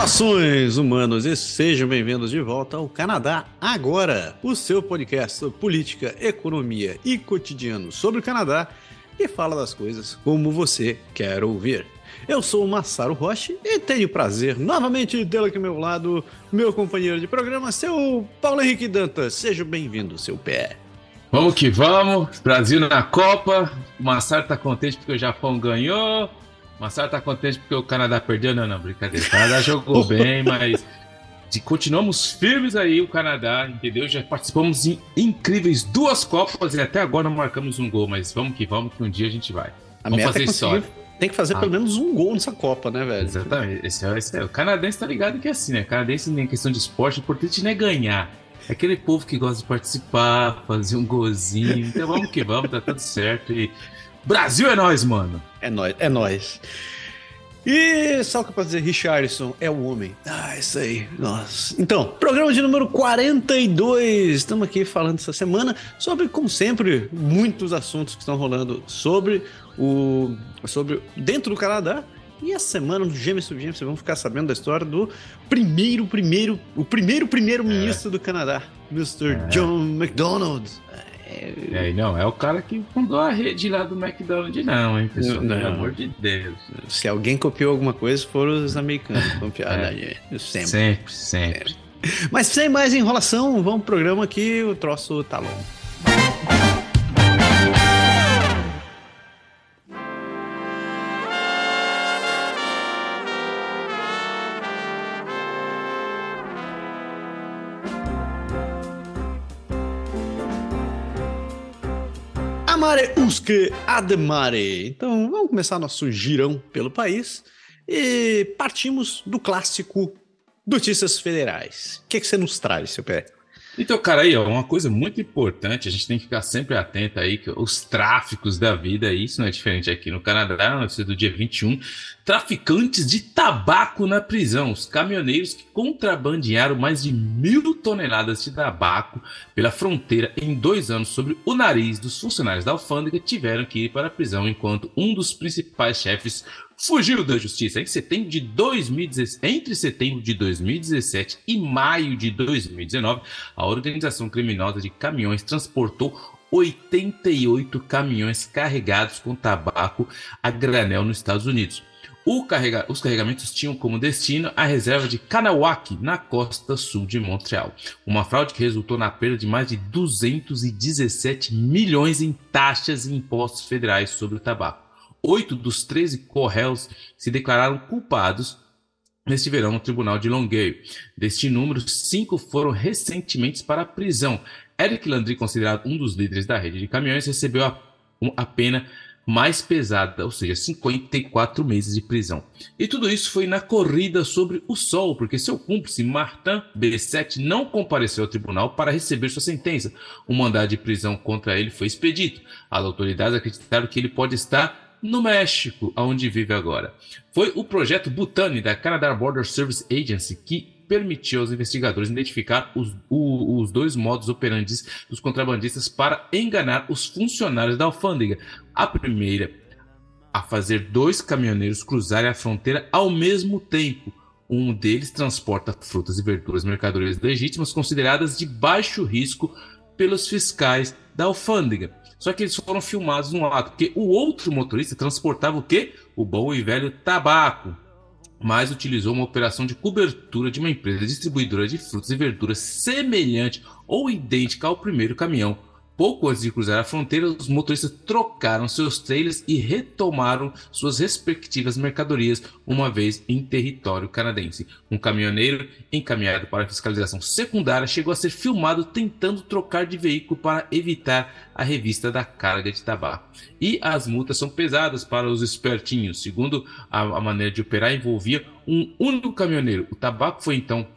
Saudações humanos e sejam bem-vindos de volta ao Canadá Agora, o seu podcast sobre política, economia e cotidiano sobre o Canadá e fala das coisas como você quer ouvir. Eu sou o Massaro Roche e tenho o prazer novamente de tê-lo aqui ao meu lado, meu companheiro de programa, seu Paulo Henrique Dantas. Seja bem-vindo, seu pé. Vamos que vamos, Brasil na Copa, o Massaro tá contente porque o Japão ganhou, Massaro tá contente porque o Canadá perdeu? Não, não, brincadeira. O Canadá jogou bem, mas de, continuamos firmes aí, o Canadá, entendeu? Já participamos em incríveis duas Copas e até agora não marcamos um gol, mas vamos que vamos, que um dia a gente vai. A vamos fazer é história. Tem que fazer ah. pelo menos um gol nessa Copa, né, velho? Exatamente. Esse é, esse é. O canadense tá ligado que é assim, né? O canadense, em questão de esporte, o importante não é ganhar. É aquele povo que gosta de participar, fazer um golzinho. Então vamos que vamos, tá tudo certo. E Brasil é nós, mano. É nós, é nós. E só o que posso dizer, Richardson é o homem. Ah, isso aí. Nossa. Então, programa de número 42. Estamos aqui falando essa semana sobre, como sempre, muitos assuntos que estão rolando sobre o. sobre dentro do Canadá. E essa semana, no Gêmeos sobre Gêmeos, vocês vão ficar sabendo da história do primeiro, primeiro, o primeiro primeiro-ministro é. do Canadá, Mr. É. John McDonald. É, não, é o cara que fundou a rede lá do McDonald's, não, hein, pessoal? Não, Pelo amor de Deus. Se alguém copiou alguma coisa, foram os americanos confiaram é. Sempre. Sempre, sempre. Mas sem mais enrolação, vamos pro programa que o troço tá longo. Amare usque ademare. Então vamos começar nosso girão pelo país e partimos do clássico Notícias Federais. O que, é que você nos traz, seu pé? Então, cara, aí, ó, uma coisa muito importante, a gente tem que ficar sempre atento aí, que os tráficos da vida, isso não é diferente aqui no Canadá, notícia do dia 21, traficantes de tabaco na prisão, os caminhoneiros que contrabandearam mais de mil toneladas de tabaco pela fronteira em dois anos sobre o nariz dos funcionários da alfândega tiveram que ir para a prisão, enquanto um dos principais chefes fugiu da justiça. Em setembro de 2016, entre setembro de 2017 e maio de 2019, a organização criminosa de caminhões transportou 88 caminhões carregados com tabaco a granel nos Estados Unidos. Carrega... Os carregamentos tinham como destino a reserva de Kanawaki, na costa sul de Montreal. Uma fraude que resultou na perda de mais de 217 milhões em taxas e impostos federais sobre o tabaco. Oito dos 13 correios se declararam culpados neste verão no tribunal de Longueuil. Deste número, cinco foram recentemente para a prisão. Eric Landry, considerado um dos líderes da rede de caminhões, recebeu a, a pena mais pesada, ou seja, 54 meses de prisão. E tudo isso foi na corrida sobre o sol, porque seu cúmplice Martin B7 não compareceu ao tribunal para receber sua sentença. O mandado de prisão contra ele foi expedito. As autoridades acreditaram que ele pode estar no México, onde vive agora. Foi o projeto Butani da Canada Border Service Agency que permitiu aos investigadores identificar os, o, os dois modos operantes dos contrabandistas para enganar os funcionários da alfândega. A primeira, a fazer dois caminhoneiros cruzarem a fronteira ao mesmo tempo. Um deles transporta frutas e verduras mercadorias legítimas consideradas de baixo risco pelos fiscais da alfândega. Só que eles foram filmados no ato, porque o outro motorista transportava o quê? O bom e velho tabaco. Mas utilizou uma operação de cobertura de uma empresa distribuidora de frutas e verduras semelhante ou idêntica ao primeiro caminhão, Pouco antes de cruzar a fronteira, os motoristas trocaram seus trailers e retomaram suas respectivas mercadorias, uma vez em território canadense. Um caminhoneiro encaminhado para fiscalização secundária chegou a ser filmado tentando trocar de veículo para evitar a revista da carga de tabaco. E as multas são pesadas para os espertinhos. Segundo a, a maneira de operar, envolvia um único caminhoneiro. O tabaco foi então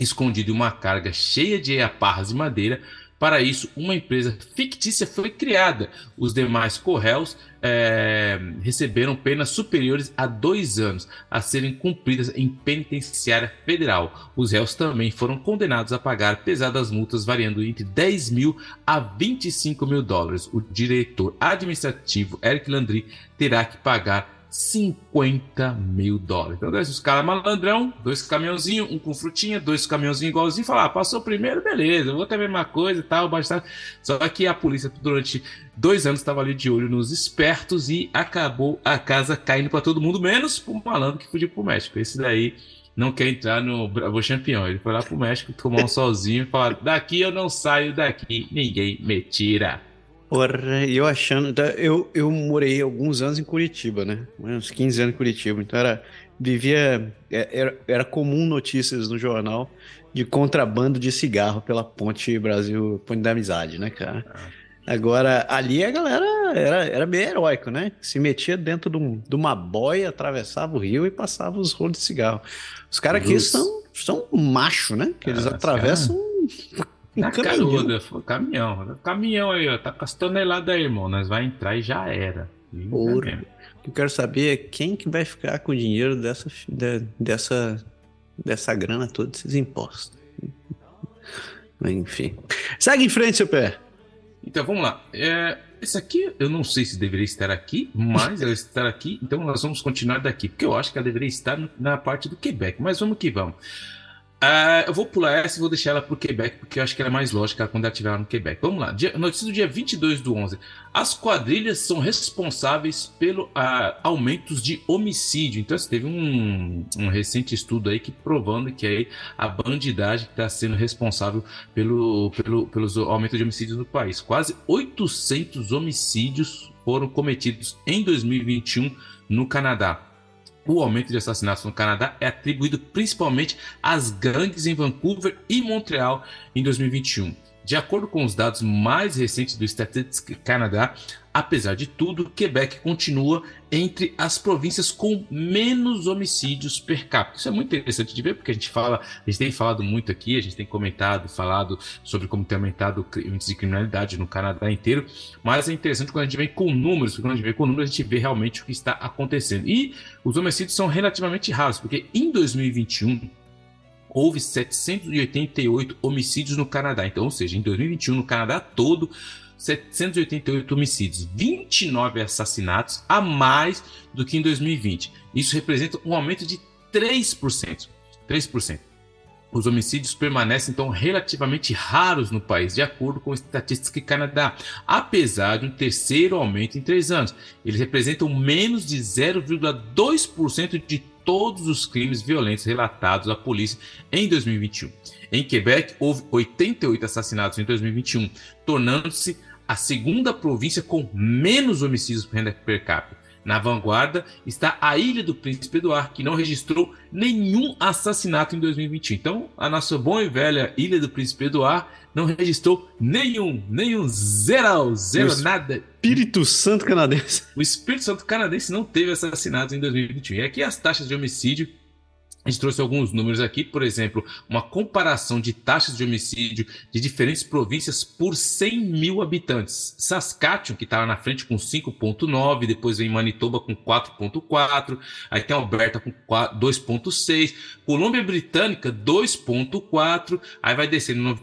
escondido em uma carga cheia de aparras de madeira Para isso, uma empresa fictícia foi criada. Os demais correios é, receberam penas superiores a dois anos a serem cumpridas em penitenciária federal. Os réus também foram condenados a pagar pesadas multas variando entre 10 mil a 25 mil dólares. O diretor administrativo Eric Landry terá que pagar 50 mil dólares. Então, os caras malandrão, dois caminhãozinhos, um com frutinha, dois caminhãozinhos igualzinho, falar, ah, passou primeiro, beleza, vou ter a mesma coisa e tal, bastante. Só que a polícia, durante dois anos, estava ali de olho nos espertos e acabou a casa caindo para todo mundo, menos para o malandro que fugiu para o México. Esse daí não quer entrar no Bravo Champion. Ele foi lá para o México tomar um solzinho e falar: daqui eu não saio daqui, ninguém me tira. Porra, eu achando. Tá, eu, eu morei alguns anos em Curitiba, né? Uns 15 anos em Curitiba. Então era. Vivia. É, era, era comum notícias no jornal de contrabando de cigarro pela ponte Brasil, ponte da amizade, né, cara? Agora, ali a galera era, era bem heróico, né? Se metia dentro de, um, de uma boia, atravessava o rio e passava os rolos de cigarro. Os caras aqui são, são macho, né? Que eles ah, atravessam. Na caruda, caminhão. Caminhão aí, ó. Tá com as toneladas aí, irmão. Nós vai entrar e já era. Ouro. O que eu quero saber é quem que vai ficar com o dinheiro dessa, dessa, dessa grana toda, desses impostos. Enfim. Segue em frente, seu pé. Então vamos lá. É, esse aqui eu não sei se deveria estar aqui, mas ela está aqui, então nós vamos continuar daqui, porque eu acho que ela deveria estar na parte do Quebec, mas vamos que vamos. Uh, eu vou pular essa e vou deixar ela para o Quebec, porque eu acho que ela é mais lógica quando ela estiver lá no Quebec. Vamos lá. Dia, notícia do dia 22 do 11. As quadrilhas são responsáveis pelo uh, aumentos de homicídio. Então, você teve um, um, recente estudo aí que provando que aí a bandidagem está sendo responsável pelo, pelo, pelos aumentos de homicídios no país. Quase 800 homicídios foram cometidos em 2021 no Canadá. O aumento de assassinatos no Canadá é atribuído principalmente às gangues em Vancouver e Montreal em 2021. De acordo com os dados mais recentes do Statistics Canadá, apesar de tudo, Quebec continua entre as províncias com menos homicídios per capita. Isso é muito interessante de ver, porque a gente fala, a gente tem falado muito aqui, a gente tem comentado, falado sobre como tem aumentado o índice de criminalidade no Canadá inteiro, mas é interessante quando a gente vem com números, porque quando a gente vem com números, a gente vê realmente o que está acontecendo. E os homicídios são relativamente raros, porque em 2021 houve 788 homicídios no Canadá. Então, ou seja, em 2021, no Canadá todo, 788 homicídios, 29 assassinatos a mais do que em 2020. Isso representa um aumento de 3%. 3%. Os homicídios permanecem então relativamente raros no país, de acordo com estatísticas do Canadá, apesar de um terceiro aumento em três anos. Eles representam menos de 0,2% de todos os crimes violentos relatados à polícia em 2021. Em Quebec, houve 88 assassinatos em 2021, tornando-se a segunda província com menos homicídios per capita. Na vanguarda está a Ilha do Príncipe Eduardo, que não registrou nenhum assassinato em 2021. Então, a nossa boa e velha Ilha do Príncipe Eduardo não registrou nenhum, nenhum zero, zero, o nada. Espírito Santo canadense. O Espírito Santo canadense não teve assassinatos em 2021. E aqui as taxas de homicídio a gente trouxe alguns números aqui, por exemplo, uma comparação de taxas de homicídio de diferentes províncias por 100 mil habitantes. Saskatchewan, que está lá na frente com 5,9, depois vem Manitoba com 4,4, aí tem Alberta com 2,6, Colômbia Britânica 2,4, aí vai descendo Nova,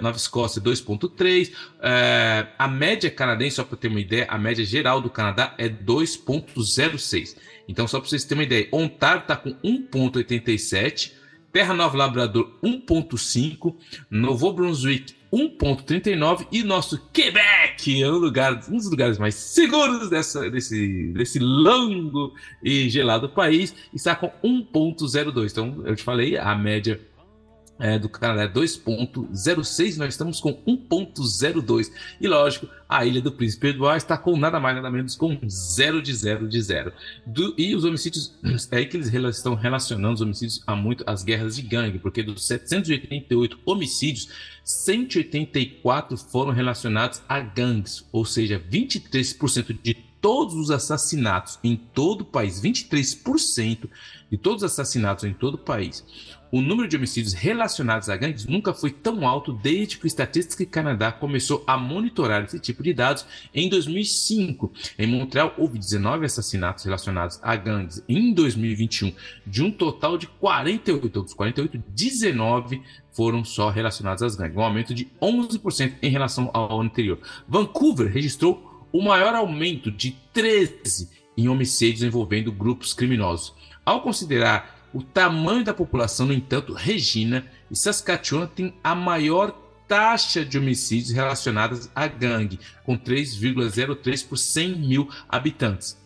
Nova, Escócia 2,3, é, a média canadense, só para ter uma ideia, a média geral do Canadá é 2,06. Então, só para vocês terem uma ideia, Ontário está com 1,87, Terra Nova Labrador 1,5, Novo Brunswick 1,39 e nosso Quebec é um, lugar, um dos lugares mais seguros dessa, desse, desse longo e gelado país está com 1,02. Então, eu te falei, a média é, do Canadá é 2.06, nós estamos com 1.02. E lógico, a Ilha do Príncipe Eduardo está com nada mais nada menos com 0 de 0 de 0. Do, e os homicídios, é aí que eles estão relacionando os homicídios a muito as guerras de gangue, porque dos 788 homicídios, 184 foram relacionados a gangues, ou seja, 23% de todos os assassinatos em todo o país, 23% de todos os assassinatos em todo o país, o número de homicídios relacionados a gangues nunca foi tão alto desde que o Statistics Canadá começou a monitorar esse tipo de dados em 2005. Em Montreal, houve 19 assassinatos relacionados a gangues em 2021, de um total de 48. Dos 48, 19 foram só relacionados às gangues, um aumento de 11% em relação ao ano anterior. Vancouver registrou o maior aumento de 13 em homicídios envolvendo grupos criminosos. Ao considerar o tamanho da população, no entanto, Regina e Saskatchewan têm a maior taxa de homicídios relacionados à gangue, com 3,03 por 100 mil habitantes.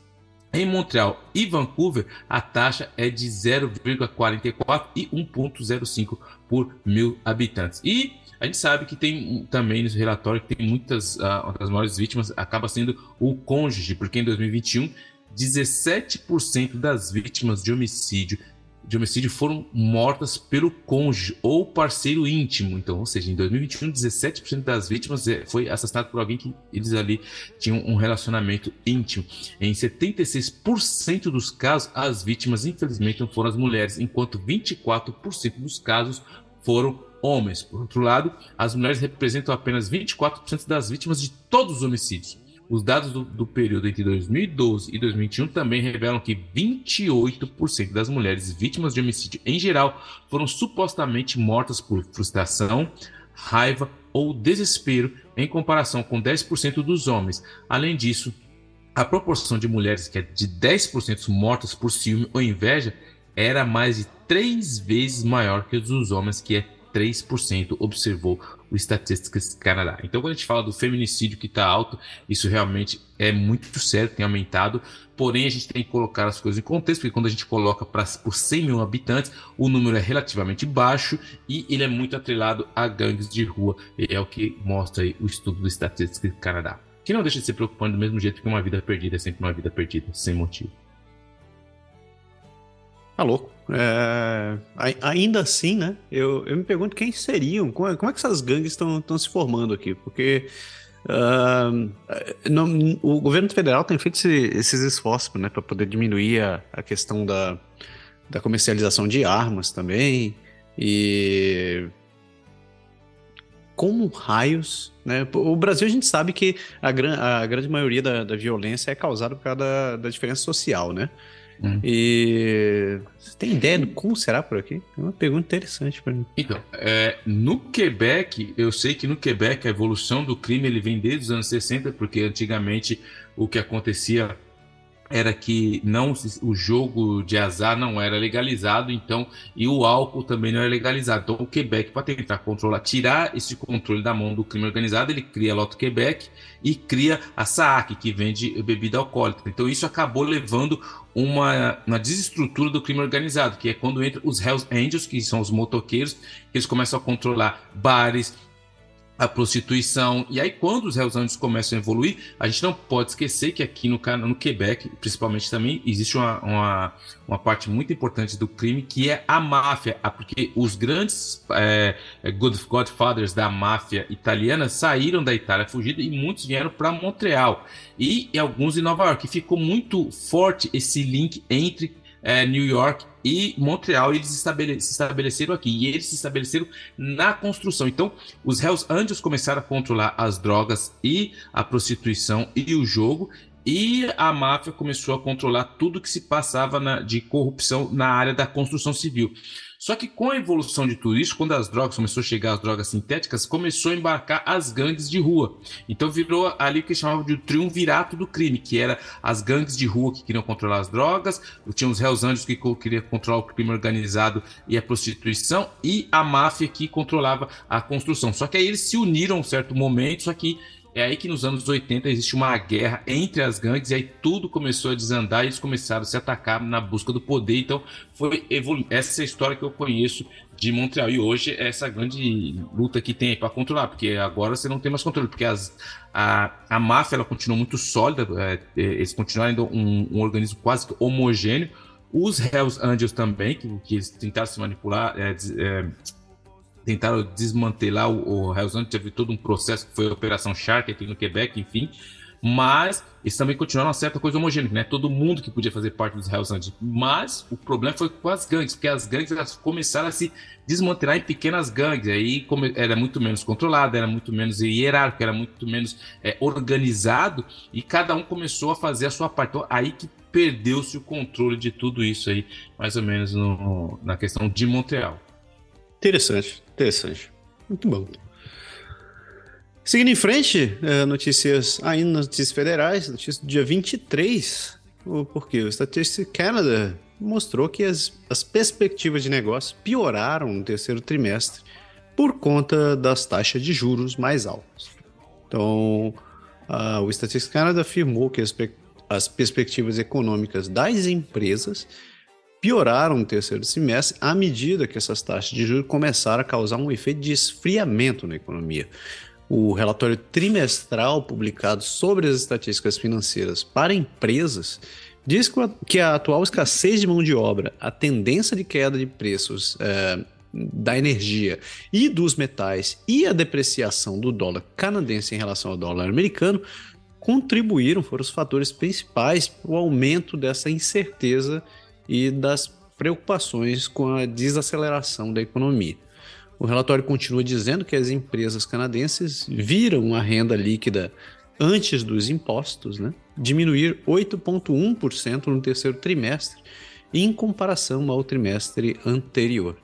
Em Montreal e Vancouver, a taxa é de 0,44 e 1,05 por mil habitantes. E a gente sabe que tem também nesse relatório que tem muitas, uh, das maiores vítimas acaba sendo o cônjuge, porque em 2021 17% das vítimas de homicídio de homicídio foram mortas pelo cônjuge ou parceiro íntimo. Então, ou seja, em 2021, 17% das vítimas é, foi assassinado por alguém que eles ali tinham um relacionamento íntimo. Em 76% dos casos, as vítimas, infelizmente, não foram as mulheres, enquanto 24% dos casos foram homens. Por outro lado, as mulheres representam apenas 24% das vítimas de todos os homicídios. Os dados do, do, período entre 2012 e 2021 também revelam que 28% das mulheres vítimas de homicídio em geral foram supostamente mortas por frustração, raiva ou desespero, em comparação com 10% dos homens. Além disso, a proporção de mulheres que é de 10% mortas por ciúme ou inveja era mais de três vezes maior que a dos homens, que é 3%, observou o Statistics Canadá. Então, quando a gente fala do feminicídio que está alto, isso realmente é muito sério, tem aumentado. Porém, a gente tem que colocar as coisas em contexto, porque quando a gente coloca pra, por 100 mil habitantes, o número é relativamente baixo e ele é muito atrelado a gangues de rua. É o que mostra o estudo do Statistics Canadá. Que não deixa de ser preocupante do mesmo jeito que uma vida perdida é sempre uma vida perdida, sem motivo. Tá louco. É, ainda assim, né? Eu, eu me pergunto quem seriam, como é, como é que essas gangues estão se formando aqui? Porque uh, o governo federal tem feito esse, esses esforços né, para poder diminuir a, a questão da, da comercialização de armas também. E como raios, né? O Brasil a gente sabe que a, gran, a grande maioria da, da violência é causada por causa da, da diferença social, né? Hum. E você tem ideia de como será por aqui? É uma pergunta interessante para mim. Então, é, no Quebec, eu sei que no Quebec a evolução do crime ele vem desde os anos 60, porque antigamente o que acontecia era que não o jogo de azar não era legalizado, então e o álcool também não era legalizado. Então o Quebec para tentar controlar, tirar esse controle da mão do crime organizado, ele cria a Loto Quebec e cria a SAAC, que vende bebida alcoólica. Então isso acabou levando uma, uma desestrutura do crime organizado, que é quando entra os Hells Angels, que são os motoqueiros, que eles começam a controlar bares, a prostituição. E aí, quando os Hells começam a evoluir, a gente não pode esquecer que aqui no, no Quebec, principalmente também, existe uma, uma, uma parte muito importante do crime que é a máfia, ah, porque os grandes é, Godfathers da máfia italiana saíram da Itália fugida e muitos vieram para Montreal e, e alguns em Nova York. Ficou muito forte esse link entre é, New York e Montreal, eles estabele se estabeleceram aqui. E eles se estabeleceram na construção. Então, os Hells Angels começaram a controlar as drogas e a prostituição e o jogo. E a máfia começou a controlar tudo que se passava na, de corrupção na área da construção civil. Só que com a evolução de tudo isso, quando as drogas começou a chegar as drogas sintéticas, começou a embarcar as gangues de rua. Então virou ali o que chamavam de triunvirato do crime, que era as gangues de rua que queriam controlar as drogas, tinha os réus anjos que queriam controlar o crime organizado e a prostituição, e a máfia que controlava a construção. Só que aí eles se uniram em um certo momento, só que é aí que nos anos 80 existe uma guerra entre as gangues e aí tudo começou a desandar e eles começaram a se atacar na busca do poder. Então, foi essa é a história que eu conheço de Montreal. E hoje é essa grande luta que tem para controlar, porque agora você não tem mais controle, porque as, a, a máfia ela continua muito sólida, é, é eles continuam ainda um, um organismo quase homogêneo. Os Hells Angels também, que, que eles tentaram se manipular, é, é, tentaram desmantelar o, o Hells Angels, teve todo um processo que foi a Operação Shark aqui no Quebec, enfim. mas eles também continuaram uma certa coisa homogênea, né? Todo mundo que podia fazer parte dos Hells Angels. Mas o problema foi com as gangues, porque as gangues elas começaram a se desmantelar em pequenas gangues. Aí era muito menos controlado, era muito menos hierárquico, era muito menos é, organizado, e cada um começou a fazer a sua parte. Então, aí que perdeu-se o controle de tudo isso aí, mais ou menos no, na questão de Montreal. Interessante, interessante. Muito bom. Seguindo em frente, é, notícias ainda notícias federais, notícia do dia 23, o porquê? O Statistics Canada mostrou que as, as perspectivas de negócio pioraram no terceiro trimestre por conta das taxas de juros mais altas. Então, a, o Statistics Canada afirmou que as, as perspectivas econômicas das empresas pioraram no terceiro semestre à medida que essas taxas de juros começaram a causar um efeito de esfriamento na economia. O relatório trimestral publicado sobre as estatísticas financeiras para empresas diz que a atual escassez de mão de obra, a tendência de queda de preços é, da energia e dos metais e a depreciação do dólar canadense em relação ao dólar americano contribuíram, foram os fatores principais para o aumento dessa incerteza e das preocupações com a desaceleração da economia. O relatório continua dizendo que as empresas canadenses viram a renda líquida antes dos impostos né, diminuir 8,1% no terceiro trimestre, em comparação ao trimestre anterior.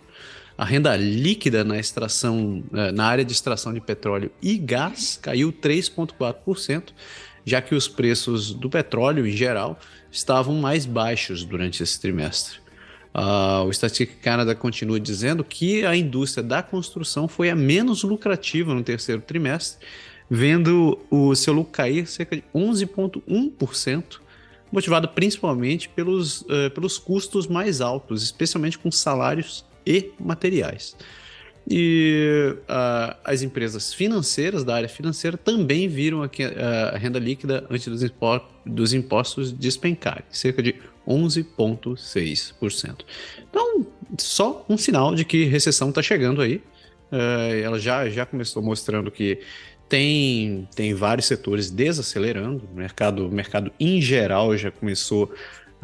A renda líquida na extração, eh, na área de extração de petróleo e gás caiu 3,4%, já que os preços do petróleo em geral estavam mais baixos durante esse trimestre. Uh, o Statistic Canada continua dizendo que a indústria da construção foi a menos lucrativa no terceiro trimestre, vendo o seu lucro cair cerca de 11,1%, motivado principalmente pelos, uh, pelos custos mais altos, especialmente com salários e materiais. E uh, as empresas financeiras da área financeira também viram aqui, a renda líquida antes dos, dos impostos despencar, cerca de 11,6%. Então, só um sinal de que recessão está chegando aí. Uh, ela já, já começou mostrando que tem, tem vários setores desacelerando, o mercado, o mercado em geral já começou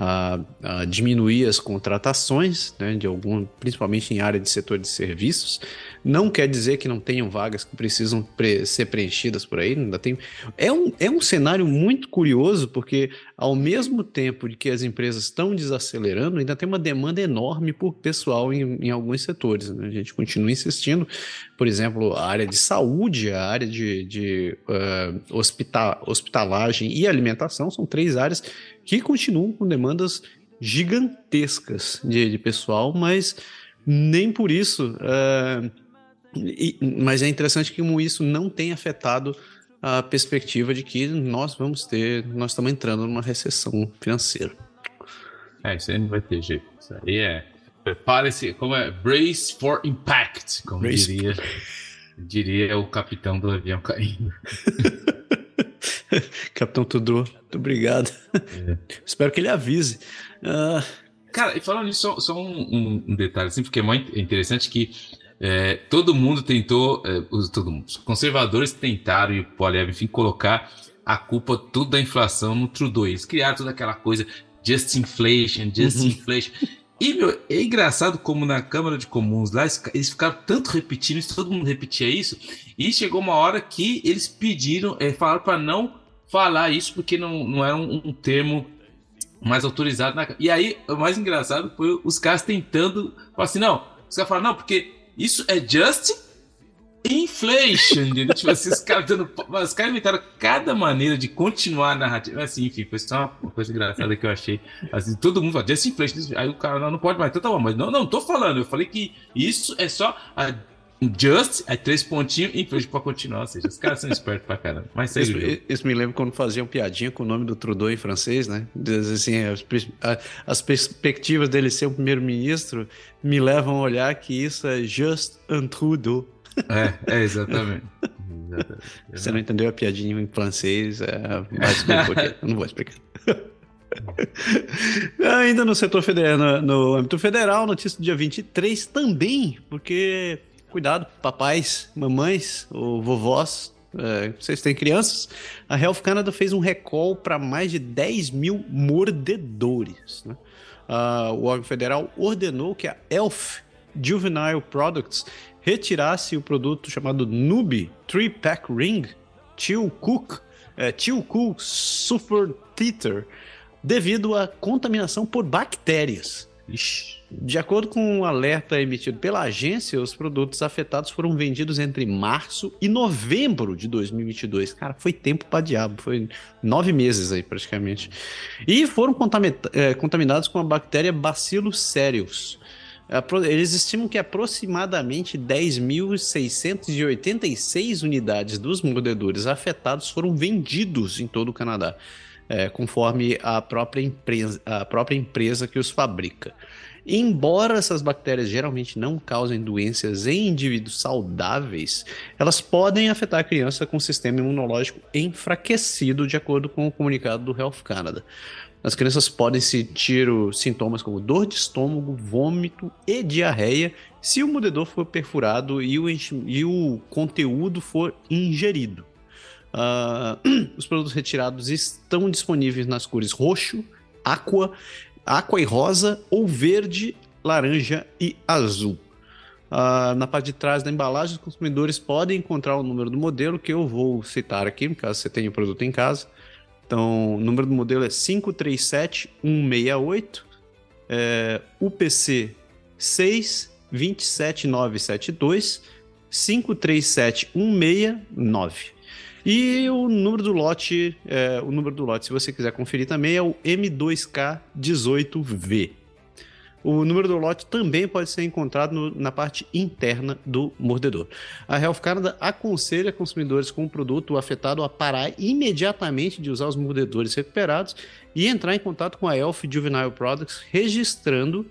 a, a diminuir as contratações, né, de algum, principalmente em área de setor de serviços. Não quer dizer que não tenham vagas que precisam pre ser preenchidas por aí. Ainda tem. É um, é um cenário muito curioso, porque ao mesmo tempo de que as empresas estão desacelerando, ainda tem uma demanda enorme por pessoal em, em alguns setores. Né? A gente continua insistindo, por exemplo, a área de saúde, a área de, de uh, hospital, hospitalagem e alimentação são três áreas que continuam com demandas gigantescas de, de pessoal, mas nem por isso. Uh, e, mas é interessante que como isso não tem afetado a perspectiva de que nós vamos ter, nós estamos entrando numa recessão financeira. É, isso aí não vai ter jeito. Isso aí é. Prepare-se, como é? Brace for impact, como Brace diria, diria o capitão do avião caindo. Capitão Tudor, muito obrigado. É. Espero que ele avise. Uh... Cara, e falando nisso, só, só um, um, detalhe assim, porque é muito interessante que é, todo mundo tentou, é, todo mundo, os conservadores tentaram, e o Poliev, enfim, colocar a culpa tudo da inflação no Trudeau. Eles criaram toda aquela coisa, just inflation, just uhum. inflation. E, meu, é engraçado como na Câmara de Comuns lá, eles ficaram tanto repetindo isso, todo mundo repetia isso, e chegou uma hora que eles pediram, é, falaram para não falar isso, porque não, não era um, um termo mais autorizado. Na... E aí, o mais engraçado foi os caras tentando falar assim: não, os caras falaram, não, porque isso é just inflation, entendeu? tipo assim, os caras dando. Os caras inventaram cada maneira de continuar a narrativa. Assim, enfim, foi só uma coisa engraçada que eu achei. Assim, todo mundo fala, just inflation. Aí o cara, não, não pode mais. Então tá bom, mas não, não, tô falando. Eu falei que isso é só a Just, aí três pontinhos e inflation pra continuar. Ou seja, os caras são espertos pra caramba. Mas segue isso, isso me lembra quando faziam piadinha com o nome do Trudeau em francês, né? Assim, as, as perspectivas dele ser o primeiro-ministro me levam a olhar que isso é just un Trudeau. É, é exatamente. exatamente. Você não entendeu a piadinha em francês? É, não vou explicar. Ainda no setor federal, no, no âmbito federal, notícia do dia 23 também, porque cuidado, papais, mamães ou vovós É, vocês têm crianças? A Health Canada fez um recall para mais de 10 mil mordedores. Né? Uh, o órgão federal ordenou que a Elf Juvenile Products retirasse o produto chamado Nubi Three Pack Ring Tio Cook, é, Tio Cook Sulfur Teeter, devido à contaminação por bactérias. Ixi. De acordo com um alerta emitido pela agência, os produtos afetados foram vendidos entre março e novembro de 2022. Cara, foi tempo para diabo, foi nove meses aí praticamente. E foram é, contaminados com a bactéria Bacillus cereus. Eles estimam que aproximadamente 10.686 unidades dos mordedores afetados foram vendidos em todo o Canadá, é, conforme a própria, empresa, a própria empresa que os fabrica. Embora essas bactérias geralmente não causem doenças em indivíduos saudáveis, elas podem afetar a criança com sistema imunológico enfraquecido, de acordo com o comunicado do Health Canada. As crianças podem sentir sintomas como dor de estômago, vômito e diarreia se o mordedor for perfurado e o, e o conteúdo for ingerido. Uh, os produtos retirados estão disponíveis nas cores roxo, aqua, aqua e rosa ou verde, laranja e azul. Uh, na parte de trás da embalagem, os consumidores podem encontrar o número do modelo que eu vou citar aqui, caso você tenha o produto em casa. Então, o número do modelo é 537168, é, UPC 627972 537169. E o número do lote, é, o número do lote, se você quiser conferir também, é o M2K18V. O número do lote também pode ser encontrado no, na parte interna do mordedor. A Health Canada aconselha consumidores com o produto afetado a parar imediatamente de usar os mordedores recuperados e entrar em contato com a Elf Juvenile Products, registrando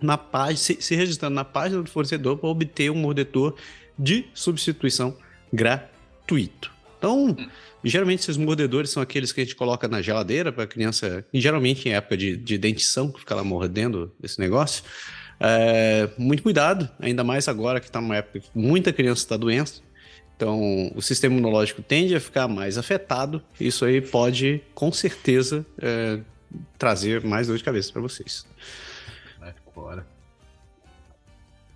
na página, se, se registrando na página do fornecedor para obter um mordedor de substituição gratuito. Então, geralmente esses mordedores são aqueles que a gente coloca na geladeira para a criança, geralmente em época de, de dentição, que fica lá mordendo esse negócio. É, muito cuidado, ainda mais agora que está numa época que muita criança está doente. Então, o sistema imunológico tende a ficar mais afetado. Isso aí pode, com certeza, é, trazer mais dor de cabeça para vocês. Vai fora.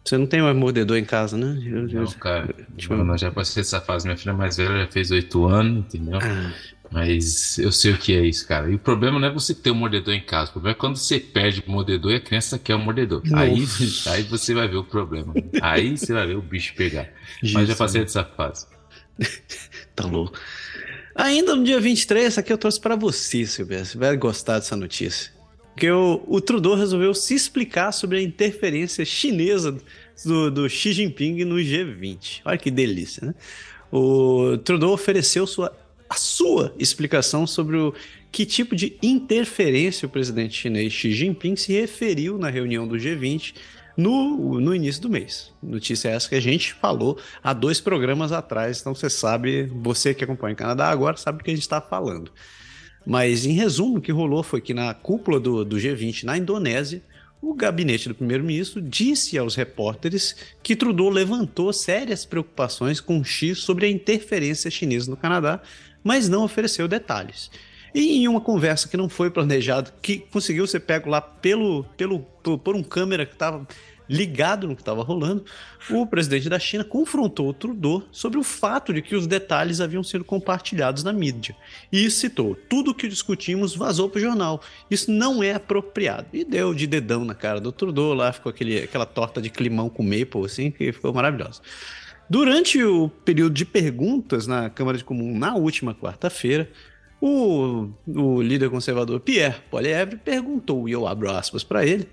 Você não tem mais mordedor em casa, né? Eu, não, cara. Tipo... Eu já passei essa fase. Minha filha mais velha já fez oito anos, entendeu? Ah. Mas eu sei o que é isso, cara. E o problema não é você ter um mordedor em casa. O problema é quando você perde o mordedor e a criança quer o mordedor. Aí, aí você vai ver o problema. Aí você vai ver o bicho pegar. Mas já passei dessa fase. tá louco. Ainda no dia 23, essa aqui eu trouxe para você, Silvio. Você vai gostar dessa notícia. Porque o, o Trudeau resolveu se explicar sobre a interferência chinesa do, do Xi Jinping no G20. Olha que delícia, né? O Trudeau ofereceu sua, a sua explicação sobre o que tipo de interferência o presidente chinês Xi Jinping se referiu na reunião do G20 no, no início do mês. Notícia essa que a gente falou há dois programas atrás, então você sabe, você que acompanha o Canadá agora sabe o que a gente está falando. Mas, em resumo, o que rolou foi que na cúpula do, do G20 na Indonésia, o gabinete do primeiro-ministro disse aos repórteres que Trudeau levantou sérias preocupações com X sobre a interferência chinesa no Canadá, mas não ofereceu detalhes. E em uma conversa que não foi planejada, que conseguiu ser pego lá pelo, pelo, por um câmera que estava ligado no que estava rolando, o presidente da China confrontou o Trudeau sobre o fato de que os detalhes haviam sido compartilhados na mídia. E citou: tudo o que discutimos vazou para o jornal. Isso não é apropriado. E deu de dedão na cara do Trudeau, lá ficou aquele, aquela torta de climão com maple, assim, que ficou maravilhosa. Durante o período de perguntas na Câmara de Comum na última quarta-feira, o, o líder conservador Pierre Poilievre perguntou, e eu abro aspas para ele,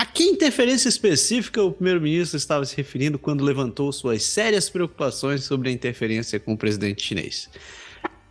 a que interferência específica o primeiro-ministro estava se referindo quando levantou suas sérias preocupações sobre a interferência com o presidente chinês?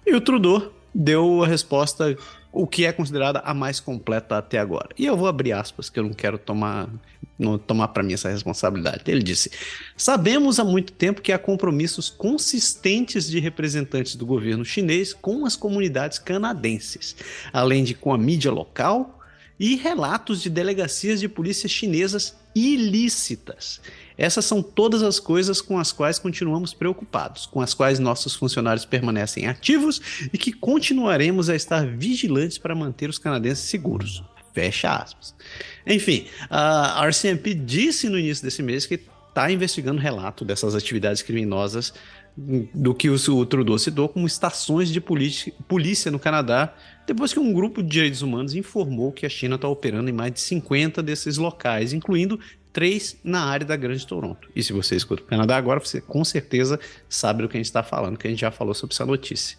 E o Trudeau deu a resposta, o que é considerada a mais completa até agora. E eu vou abrir aspas, que eu não quero tomar, não tomar para mim essa responsabilidade. Ele disse: Sabemos há muito tempo que há compromissos consistentes de representantes do governo chinês com as comunidades canadenses, além de com a mídia local e relatos de delegacias de polícia chinesas ilícitas. Essas são todas as coisas com as quais continuamos preocupados, com as quais nossos funcionários permanecem ativos e que continuaremos a estar vigilantes para manter os canadenses seguros. Fecha aspas. Enfim, a RCMP disse no início desse mês que está investigando relato dessas atividades criminosas do que o Trudeau citou como estações de polícia no Canadá, depois que um grupo de direitos humanos informou que a China está operando em mais de 50 desses locais, incluindo três na área da Grande Toronto. E se você escuta o Canadá agora, você com certeza sabe do que a gente está falando, que a gente já falou sobre essa notícia.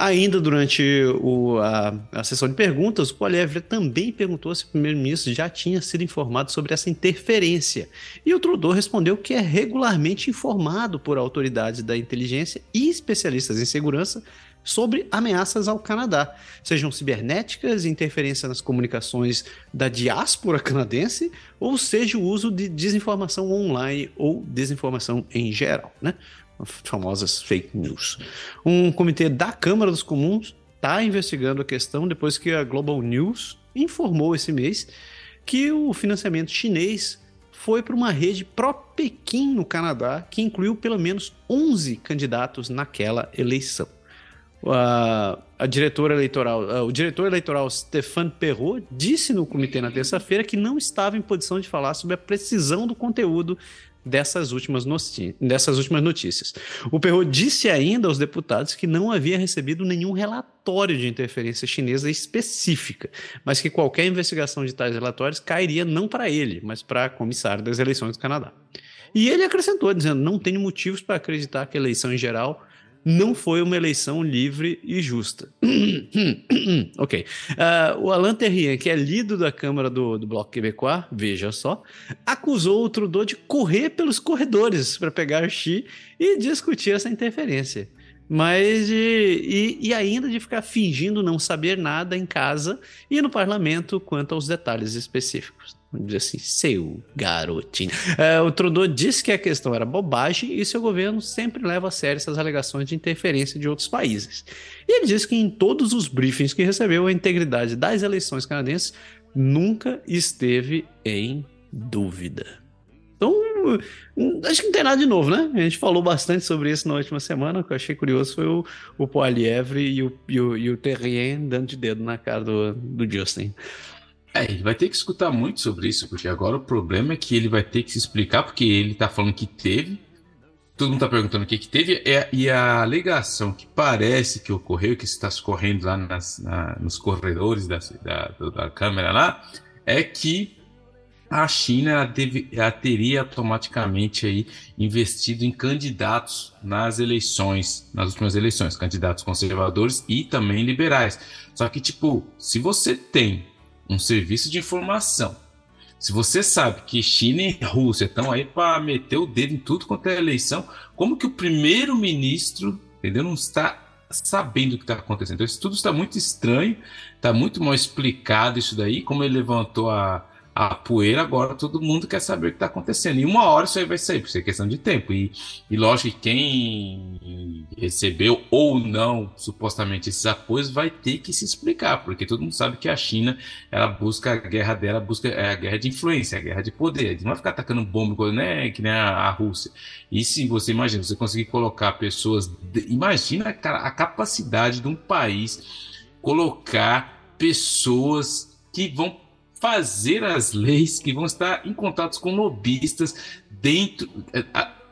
Ainda durante o, a, a, sessão de perguntas, o Poilievre também perguntou se o primeiro-ministro já tinha sido informado sobre essa interferência. E o Trudeau respondeu que é regularmente informado por autoridades da inteligência e especialistas em segurança sobre ameaças ao Canadá, sejam cibernéticas, interferência nas comunicações da diáspora canadense, ou seja, o uso de desinformação online ou desinformação em geral, né? Famosas fake news. Um comitê da Câmara dos Comuns está investigando a questão depois que a Global News informou esse mês que o financiamento chinês foi para uma rede pró-Pequim no Canadá, que incluiu pelo menos 11 candidatos naquela eleição. A, a diretora eleitoral, o diretor eleitoral Stéphane Perrault disse no comitê na terça-feira que não estava em posição de falar sobre a precisão do conteúdo dessas últimas, dessas últimas notícias. O Perrault disse ainda aos deputados que não havia recebido nenhum relatório de interferência chinesa específica, mas que qualquer investigação de tais relatórios cairia não para ele, mas para a comissária das eleições do Canadá. E ele acrescentou, dizendo: não tenho motivos para acreditar que a eleição em geral não foi uma eleição livre e justa. ok. Uh, o Alain Terrien, que é líder da Câmara do, do Bloco Quebecois, veja só, acusou o Trudeau de correr pelos corredores para pegar Xi e discutir essa interferência. Mas de, e, e ainda de ficar fingindo não saber nada em casa e no parlamento quanto aos detalhes específicos. Vamos dizer assim, seu garotinho. É, o Trudeau disse que a questão era bobagem e seu governo sempre leva a sério essas alegações de interferência de outros países. E ele disse que em todos os briefings que recebeu, a integridade das eleições canadenses nunca esteve em dúvida. Então, acho que não tem nada de novo, né? A gente falou bastante sobre isso na última semana. O que eu achei curioso foi o, o Poilievre e o, e, o, e o Terrien dando de dedo na cara do, do Justin. É, ele vai ter que escutar muito sobre isso, porque agora o problema é que ele vai ter que se explicar, porque ele tá falando que teve, todo mundo tá perguntando o que que teve, é, e a alegação que parece que ocorreu, que está correndo lá nas, na, nos corredores da, da, da câmera lá, é que a China deve, teria automaticamente aí investido em candidatos nas eleições, nas últimas eleições, candidatos conservadores e também liberais. Só que, tipo, se você tem um serviço de informação. Se você sabe que China e Rússia estão aí para meter o dedo em tudo quanto é eleição, como que o primeiro-ministro, entendeu, não está sabendo o que está acontecendo? Então, isso tudo está muito estranho, está muito mal explicado isso daí, como ele levantou a, a poeira, agora todo mundo quer saber o que está acontecendo. E uma hora isso aí vai sair, porque é questão de tempo. E, e lógico que quem recebeu ou não supostamente esses apoios vai ter que se explicar, porque todo mundo sabe que a China ela busca a guerra dela, busca é a guerra de influência, a guerra de poder. Não vai ficar atacando bomba né, que nem a, a Rússia. E se você imagina, você conseguir colocar pessoas. Imagina cara, a capacidade de um país colocar pessoas que vão fazer as leis, que vão estar em contato com lobistas dentro. É,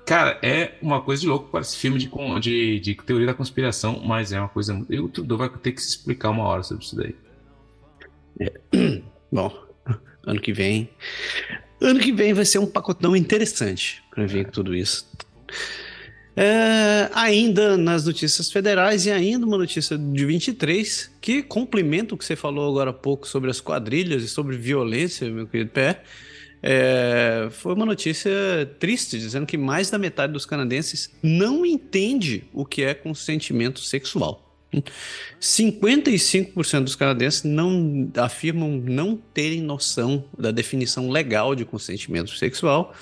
cara, é uma coisa de louco, parece filme de, de, de teoria da conspiração, mas é uma coisa. E o Trudeau vai ter que se explicar uma hora sobre isso daí. É. Bom, ano que vem. Ano que vem vai ser um pacotão interessante para ver tudo isso. É, ainda nas notícias federais e ainda uma notícia de 23 que complementa o que você falou agora há pouco sobre as quadrilhas e sobre violência, meu querido Pé. É, foi uma notícia triste, dizendo que mais da metade dos canadenses não entende o que é consentimento sexual. 55% dos canadenses não afirmam não terem noção da definição legal de consentimento sexual,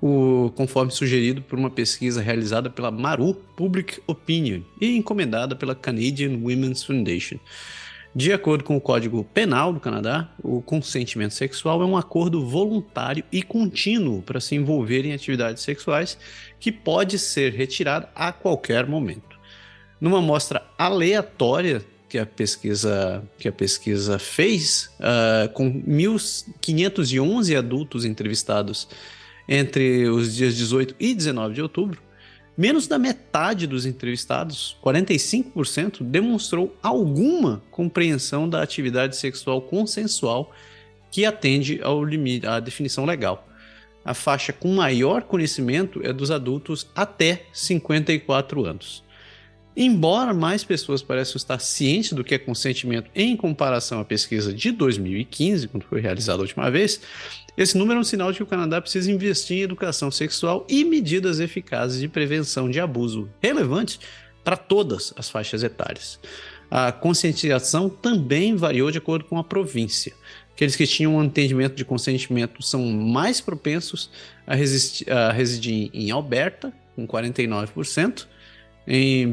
o, conforme sugerido por uma pesquisa realizada pela Maru Public Opinion e encomendada pela Canadian Women's Foundation. De acordo com o Código Penal do Canadá, o consentimento sexual é um acordo voluntário e contínuo para se envolver em atividades sexuais que pode ser retirado a qualquer momento. Numa amostra aleatória que a pesquisa, que a pesquisa fez, uh, com 1.511 adultos entrevistados entre os dias 18 e 19 de outubro, menos da metade dos entrevistados, 45%, demonstrou alguma compreensão da atividade sexual consensual que atende ao limite, à definição legal. A faixa com maior conhecimento é dos adultos até 54 anos. Embora mais pessoas pareçam estar cientes do que é consentimento em comparação à pesquisa de 2015, quando foi realizada a última vez, esse número é um sinal de que o Canadá precisa investir em educação sexual e medidas eficazes de prevenção de abuso relevantes para todas as faixas etárias. A conscientização também variou de acordo com a província. Aqueles que tinham um entendimento de consentimento são mais propensos a, a residir em Alberta, com 49%, em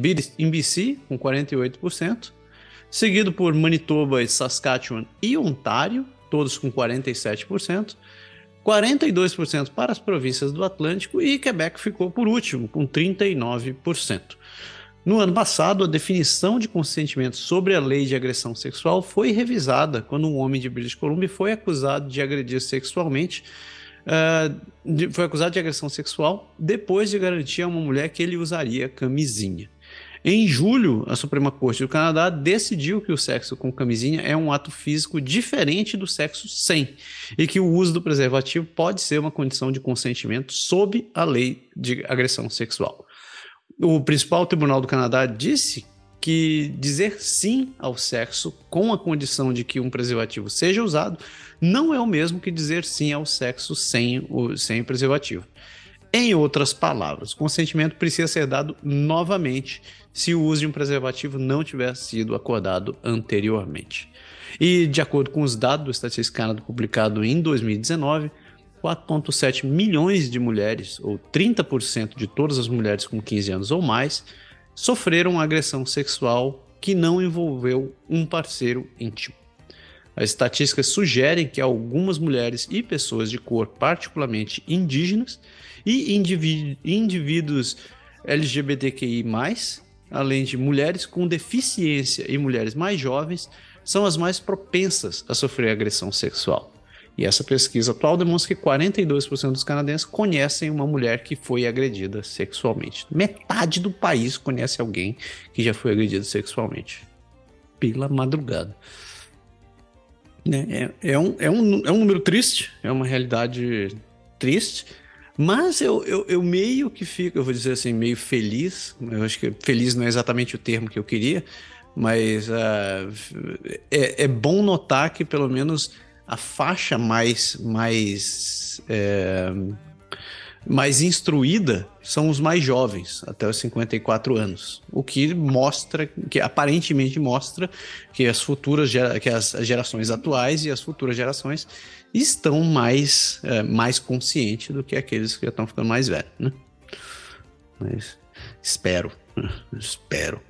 BC, com 48%, seguido por Manitoba, Saskatchewan e Ontário, todos com 47%, 42% para as províncias do Atlântico e Quebec ficou por último, com 39%. No ano passado, a definição de consentimento sobre a lei de agressão sexual foi revisada quando um homem de British Columbia foi acusado de agredir sexualmente uh, foi acusado de agressão sexual depois de garantir a uma mulher que ele usaria camisinha. Em julho, a Suprema Corte do Canadá decidiu que o sexo com camisinha é um ato físico diferente do sexo sem e que o uso do preservativo pode ser uma condição de consentimento sob a lei de agressão sexual. O principal tribunal do Canadá disse que dizer sim ao sexo com a condição de que um preservativo seja usado não é o mesmo que dizer sim ao sexo sem o, sem preservativo. Em outras palavras, o consentimento precisa ser dado novamente se o uso de um preservativo não tiver sido acordado anteriormente. E, de acordo com os dados do Estatística Canada publicado em 2019, 4,7 milhões de mulheres, ou 30% de todas as mulheres com 15 anos ou mais, sofreram agressão sexual que não envolveu um parceiro íntimo. As estatísticas sugerem que algumas mulheres e pessoas de cor, particularmente indígenas, e indivíduos LGBTQI, além de mulheres com deficiência e mulheres mais jovens, são as mais propensas a sofrer agressão sexual. E essa pesquisa atual demonstra que 42% dos canadenses conhecem uma mulher que foi agredida sexualmente. Metade do país conhece alguém que já foi agredido sexualmente. Pela madrugada. Né? É, é, um, é, um, é um número triste, é uma realidade triste, mas eu, eu, eu, meio que fico, eu vou dizer assim, meio feliz. Eu acho que feliz não é exatamente o termo que eu queria, mas uh, é, é bom notar que pelo menos a faixa mais, mais é, mais instruída são os mais jovens, até os 54 anos. O que mostra, que aparentemente mostra que as futuras que as gerações atuais e as futuras gerações estão mais, é, mais conscientes do que aqueles que já estão ficando mais velhos, né? Mas espero, espero.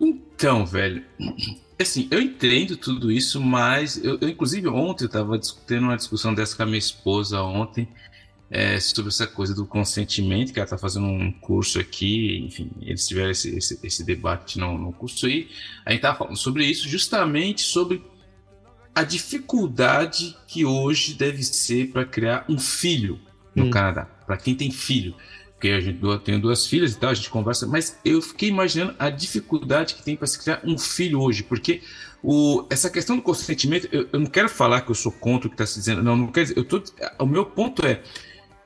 Então, velho, assim, eu entendo tudo isso, mas eu, eu inclusive ontem eu estava tendo uma discussão dessa com a minha esposa ontem é, sobre essa coisa do consentimento, que ela está fazendo um curso aqui, enfim, eles tiveram esse, esse, esse debate no, no curso aí. A gente estava falando sobre isso, justamente sobre a dificuldade que hoje deve ser para criar um filho no hum. Canadá, para quem tem filho. Porque a gente tem duas filhas e tal, a gente conversa, mas eu fiquei imaginando a dificuldade que tem para se criar um filho hoje, porque o, essa questão do consentimento, eu, eu, não quero falar que eu sou contra o que está se dizendo, não, não quer dizer, eu tô, o meu ponto é,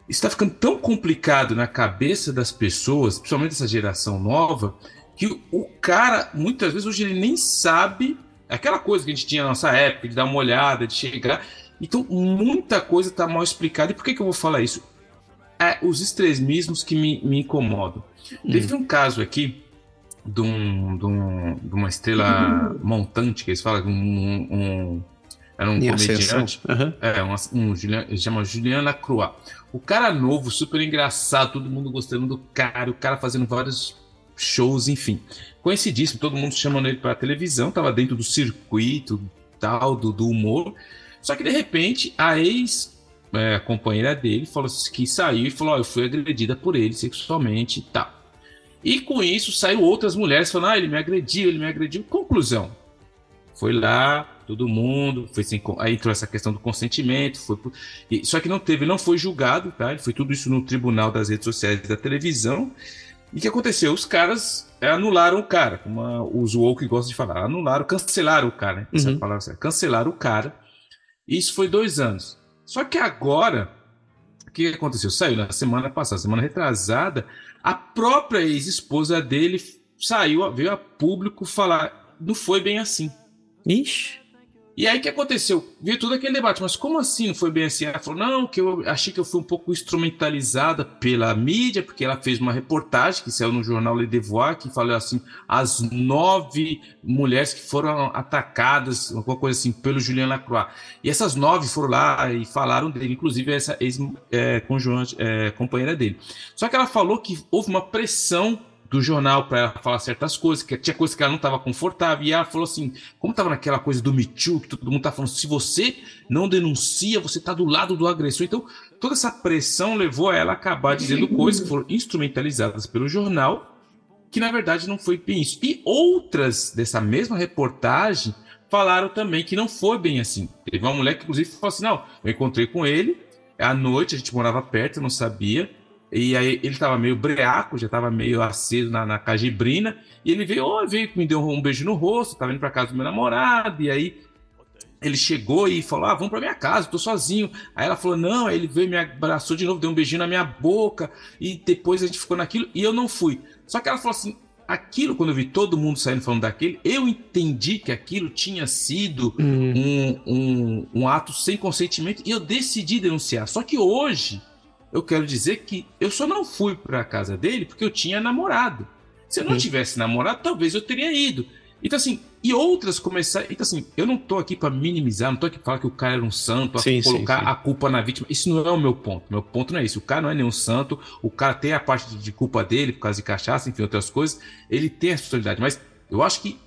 está ficando tão complicado na cabeça das pessoas, principalmente dessa geração nova, que o cara, muitas vezes, hoje ele nem sabe aquela coisa que a gente tinha na nossa época, de dar uma olhada, de chegar. Então, muita coisa está mal explicada. E por que, que eu vou falar isso? É os extremismos que me, me incomodam. Hum. Teve um caso aqui de, um, de, um, de uma estrela hum. montante, que eles falam, um, um era um comediante. Uhum. É, um, um Julian, ele chama Juliana Croix. O cara novo, super engraçado, todo mundo gostando do cara, o cara fazendo vários shows, enfim. Conhecidíssimo, todo mundo chamando ele para televisão, tava dentro do circuito tal, do, do humor. Só que de repente a ex é, companheira dele falou que saiu e falou: oh, eu fui agredida por ele sexualmente e tal. E com isso saiu outras mulheres falando: ah, ele me agrediu, ele me agrediu. Conclusão: foi lá, todo mundo, foi sem, aí entrou essa questão do consentimento, foi por, e, só que não teve, não foi julgado, tá? Foi tudo isso no tribunal das redes sociais da televisão. E o que aconteceu? Os caras anularam o cara, como os woke gostam de falar, anularam, cancelaram o cara, né? Essa uhum. palavra certa, cancelaram o cara. Isso foi dois anos. Só que agora, o que aconteceu? Saiu na semana passada, semana retrasada, a própria ex-esposa dele saiu, veio a público falar, não foi bem assim. Ixi. E aí o que aconteceu? Veio todo aquele debate, mas como assim foi bem assim? Ela falou, não, que eu achei que eu fui um pouco instrumentalizada pela mídia, porque ela fez uma reportagem que saiu no jornal Le Devoir, que falou assim, as nove mulheres que foram atacadas, alguma coisa assim, pelo Julien Lacroix. E essas nove foram lá e falaram dele, inclusive essa ex-companheira é, é, dele. Só que ela falou que houve uma pressão do jornal para ela falar certas coisas, que tinha coisas que ela não estava confortável, e ela falou assim, como estava naquela coisa do Me Too, que todo mundo tá falando, se você não denuncia, você está do lado do agressor. Então, toda essa pressão levou a ela a acabar dizendo coisas que foram instrumentalizadas pelo jornal, que na verdade não foi bem isso. E outras dessa mesma reportagem falaram também que não foi bem assim. Teve uma mulher que inclusive falou assim, não, eu encontrei com ele, à noite, a gente morava perto, eu não sabia, e aí ele tava meio breaco, já tava meio aceso na, na cajibrina. E ele veio, oh, veio, me deu um beijo no rosto, tava indo pra casa do meu namorado. E aí ele chegou e falou: Ah, vamos pra minha casa, tô sozinho. Aí ela falou: Não, aí ele veio, me abraçou de novo, deu um beijinho na minha boca. E depois a gente ficou naquilo e eu não fui. Só que ela falou assim: Aquilo, quando eu vi todo mundo saindo falando daquele, eu entendi que aquilo tinha sido hum. um, um, um ato sem consentimento e eu decidi denunciar. Só que hoje eu quero dizer que eu só não fui para a casa dele porque eu tinha namorado. Se eu não uhum. tivesse namorado, talvez eu teria ido. Então, assim, e outras começaram. Então, assim, eu não tô aqui para minimizar, não tô aqui para falar que o cara era um santo, sim, colocar sim, sim. a culpa na vítima. Isso não é o meu ponto. Meu ponto não é isso. O cara não é nenhum santo, o cara tem a parte de culpa dele por causa de cachaça, enfim, outras coisas. Ele tem a responsabilidade. Mas eu acho que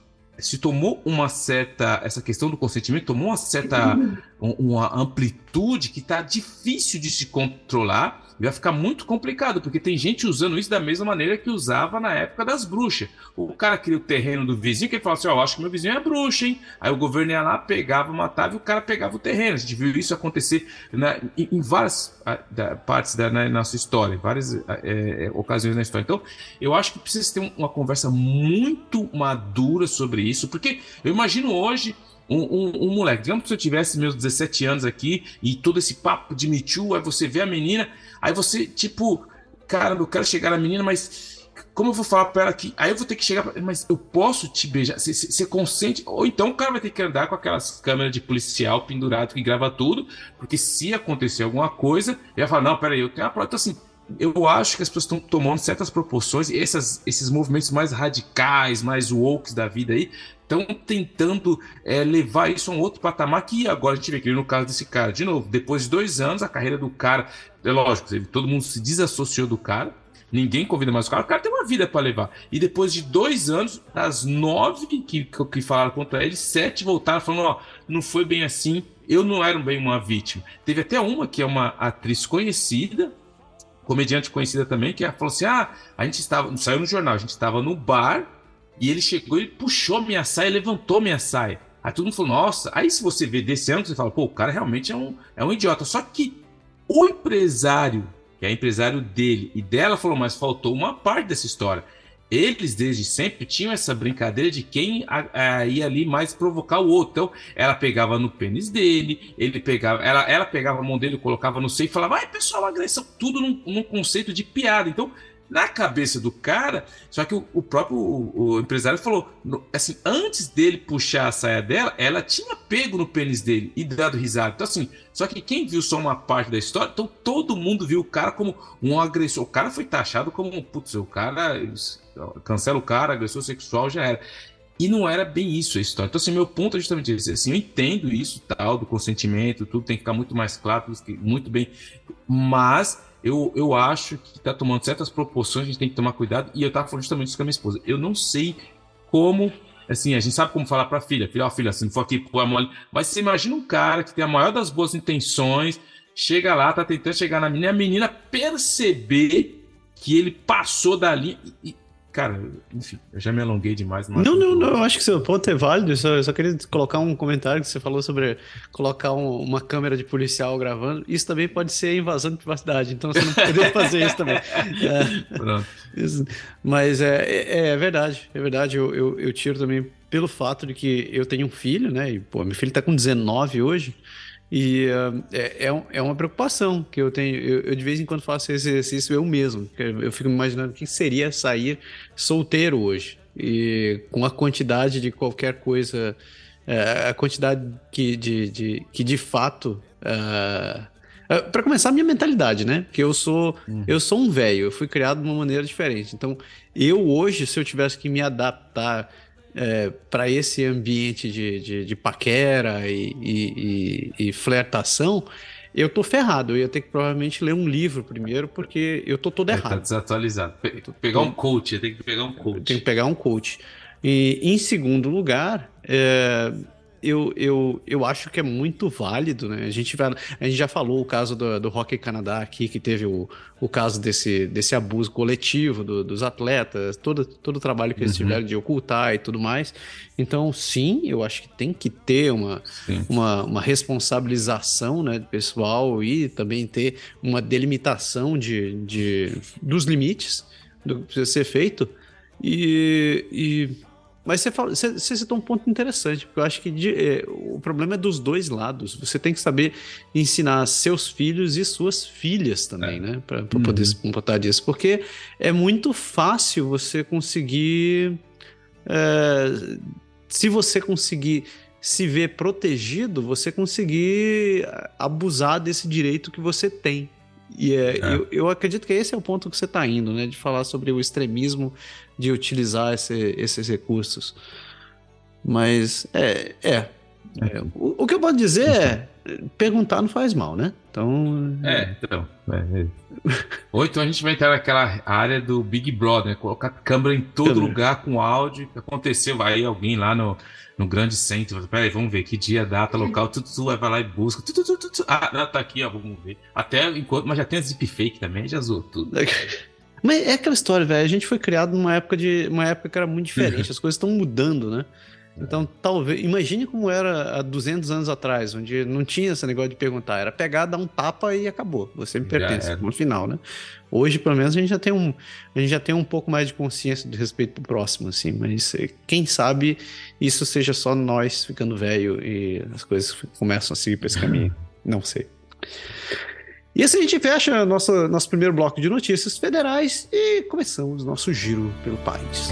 se tomou uma certa. Essa questão do consentimento tomou uma certa. uma amplitude que está difícil de se controlar vai ficar muito complicado, porque tem gente usando isso da mesma maneira que usava na época das bruxas. O cara queria o terreno do vizinho, que ele falava assim: Ó, oh, acho que meu vizinho é bruxa, hein? Aí o governo ia lá, pegava, matava e o cara pegava o terreno. A gente viu isso acontecer na, em, em, várias da, partes da na, nossa história, várias é, é, ocasiões na história. Então, eu acho que precisa ter uma conversa muito madura sobre isso, porque eu imagino hoje um, um, um, moleque. Digamos que se eu tivesse meus 17 anos aqui e todo esse papo de Me Too, aí você vê a menina, aí você, tipo, cara, eu quero chegar na menina, mas como eu vou falar pra ela que. Aí eu vou ter que chegar mas eu posso te beijar? Você consente? Ou então o cara vai ter que andar com aquelas câmeras de policial pendurado que grava tudo, porque se acontecer alguma coisa, ele vai falar: não, peraí, eu tenho a prova. Então, assim, eu acho que as pessoas estão tomando certas proporções e essas, esses movimentos mais radicais, mais woke da vida aí, estão tentando é, levar isso a um outro patamar que agora a gente vê que no caso desse cara, de novo, depois de dois anos, a carreira do cara, é lógico, todo mundo se desassociou do cara, ninguém convida mais o cara, o cara tem uma vida para levar. E depois de dois anos, das nove que, que falaram contra ele, sete voltaram falando: ó, não foi bem assim, eu não era bem uma vítima. Teve até uma que é uma atriz conhecida, comediante conhecida também, que falou assim: ah, a gente estava, saiu no jornal, a gente estava no bar e ele chegou e puxou minha saia, levantou minha saia. Aí todo mundo falou, nossa. Aí se você vê desse ângulo, você fala, pô, o cara realmente é um, é um idiota. Só que o empresário, que é empresário dele e dela, falou, mas faltou uma parte dessa história. Eles, desde sempre, tinham essa brincadeira de quem a, a, ia ali mais provocar o outro. Então, ela pegava no pênis dele, ele pegava, ela, ela pegava a mão dele, colocava no seio e falava, ai, pessoal, agressão, tudo num, num conceito de piada. Então, na cabeça do cara, só que o, o próprio o, o empresário falou, no, assim, antes dele puxar a saia dela, ela tinha pego no pênis dele e dado risada. Então, assim, só que quem viu só uma parte da história, então todo mundo viu o cara como um agressor. O cara foi taxado como putz, o cara cancela o cara, agressor sexual já era. E não era bem isso a história. Então, assim, meu ponto é justamente esse. Assim, eu entendo isso, tal, do consentimento, tudo tem que ficar muito mais claro, muito bem. Mas eu, eu acho que está tomando certas proporções, a gente tem que tomar cuidado. E eu estava falando justamente isso com a minha esposa. Eu não sei como. Assim, a gente sabe como falar para a filha: filha, ó, filha, se não for aqui, pô, a mole. Mas você imagina um cara que tem a maior das boas intenções, chega lá, tá tentando chegar na menina, a menina perceber que ele passou dali. E, Cara, enfim, eu já me alonguei demais. Não, não, não, eu acho que seu ponto é válido. Eu só, eu só queria colocar um comentário que você falou sobre colocar um, uma câmera de policial gravando. Isso também pode ser invasão de privacidade, então você não poderia fazer isso também. É, Pronto. Isso, mas é, é, é, verdade, é verdade. Eu, eu, eu, tiro também pelo fato de que eu tenho um filho, né? E, pô, meu filho tá com 19 hoje. E uh, é, é, é, uma preocupação que eu tenho. Eu, eu, de vez em quando faço esse exercício eu mesmo. Eu fico imaginando o que seria sair solteiro hoje. E com a quantidade de qualquer coisa, uh, a quantidade que de, de, que de fato. Uh, para começar, a minha mentalidade, né? Que eu sou, uhum. eu sou um velho, eu fui criado de uma maneira diferente. Então, eu hoje, se eu tivesse que me adaptar é, para esse ambiente de, de, de paquera e, e, e, e, flertação, eu tô ferrado. Eu ia ter que provavelmente ler um livro primeiro, porque eu tô todo é, tá errado. Tá desatualizado. Pe pegar um coach, tem que pegar um coach. Tem que pegar um coach. E em segundo lugar, é, eu, eu, eu acho que é muito válido, né? A gente, vai, a gente já falou o caso do, do Hockey Canadá aqui, que teve o, o caso desse, desse abuso coletivo do, dos atletas, todo, todo o trabalho que eles uhum. tiveram de ocultar e tudo mais. Então, sim, eu acho que tem que ter uma, uma, uma responsabilização né, pessoal e também ter uma delimitação de, de, dos limites do que precisa ser feito. E, e mas você, fala, você, você citou um ponto interessante, porque eu acho que de, é, o problema é dos dois lados. Você tem que saber ensinar seus filhos e suas filhas também, é. né? Para uhum. poder se comportar disso. Porque é muito fácil você conseguir. É, se você conseguir se ver protegido, você conseguir abusar desse direito que você tem. E é, é. Eu, eu acredito que esse é o ponto que você está indo, né? De falar sobre o extremismo de utilizar esse, esses recursos. Mas é, é. é. O, o, que eu posso dizer é perguntar não faz mal, né? Então. É, então. É, é. Ou então a gente vai entrar naquela área do Big Brother, né? colocar câmera em todo lugar com áudio. Aconteceu, vai alguém lá no, no grande centro. Peraí, vamos ver que dia, data, local, tudo, tudo vai lá e busca. Tudo, tudo, tudo, ah, tá aqui, ó, vamos ver. Até enquanto, mas já tem as deepfake também, já zoou tudo. Mas é aquela história, velho. A gente foi criado numa época de uma época que era muito diferente. As coisas estão mudando, né? Então, talvez. Imagine como era há 200 anos atrás, onde não tinha esse negócio de perguntar. Era pegar, dar um tapa e acabou. Você me pertence, no final, né? Hoje, pelo menos, a gente já tem um, a gente já tem um pouco mais de consciência de respeito pro próximo, assim. Mas eh, quem sabe isso seja só nós ficando velho e as coisas começam a seguir por esse caminho. Não sei. E assim a gente fecha nosso, nosso primeiro bloco de notícias federais e começamos nosso giro pelo país.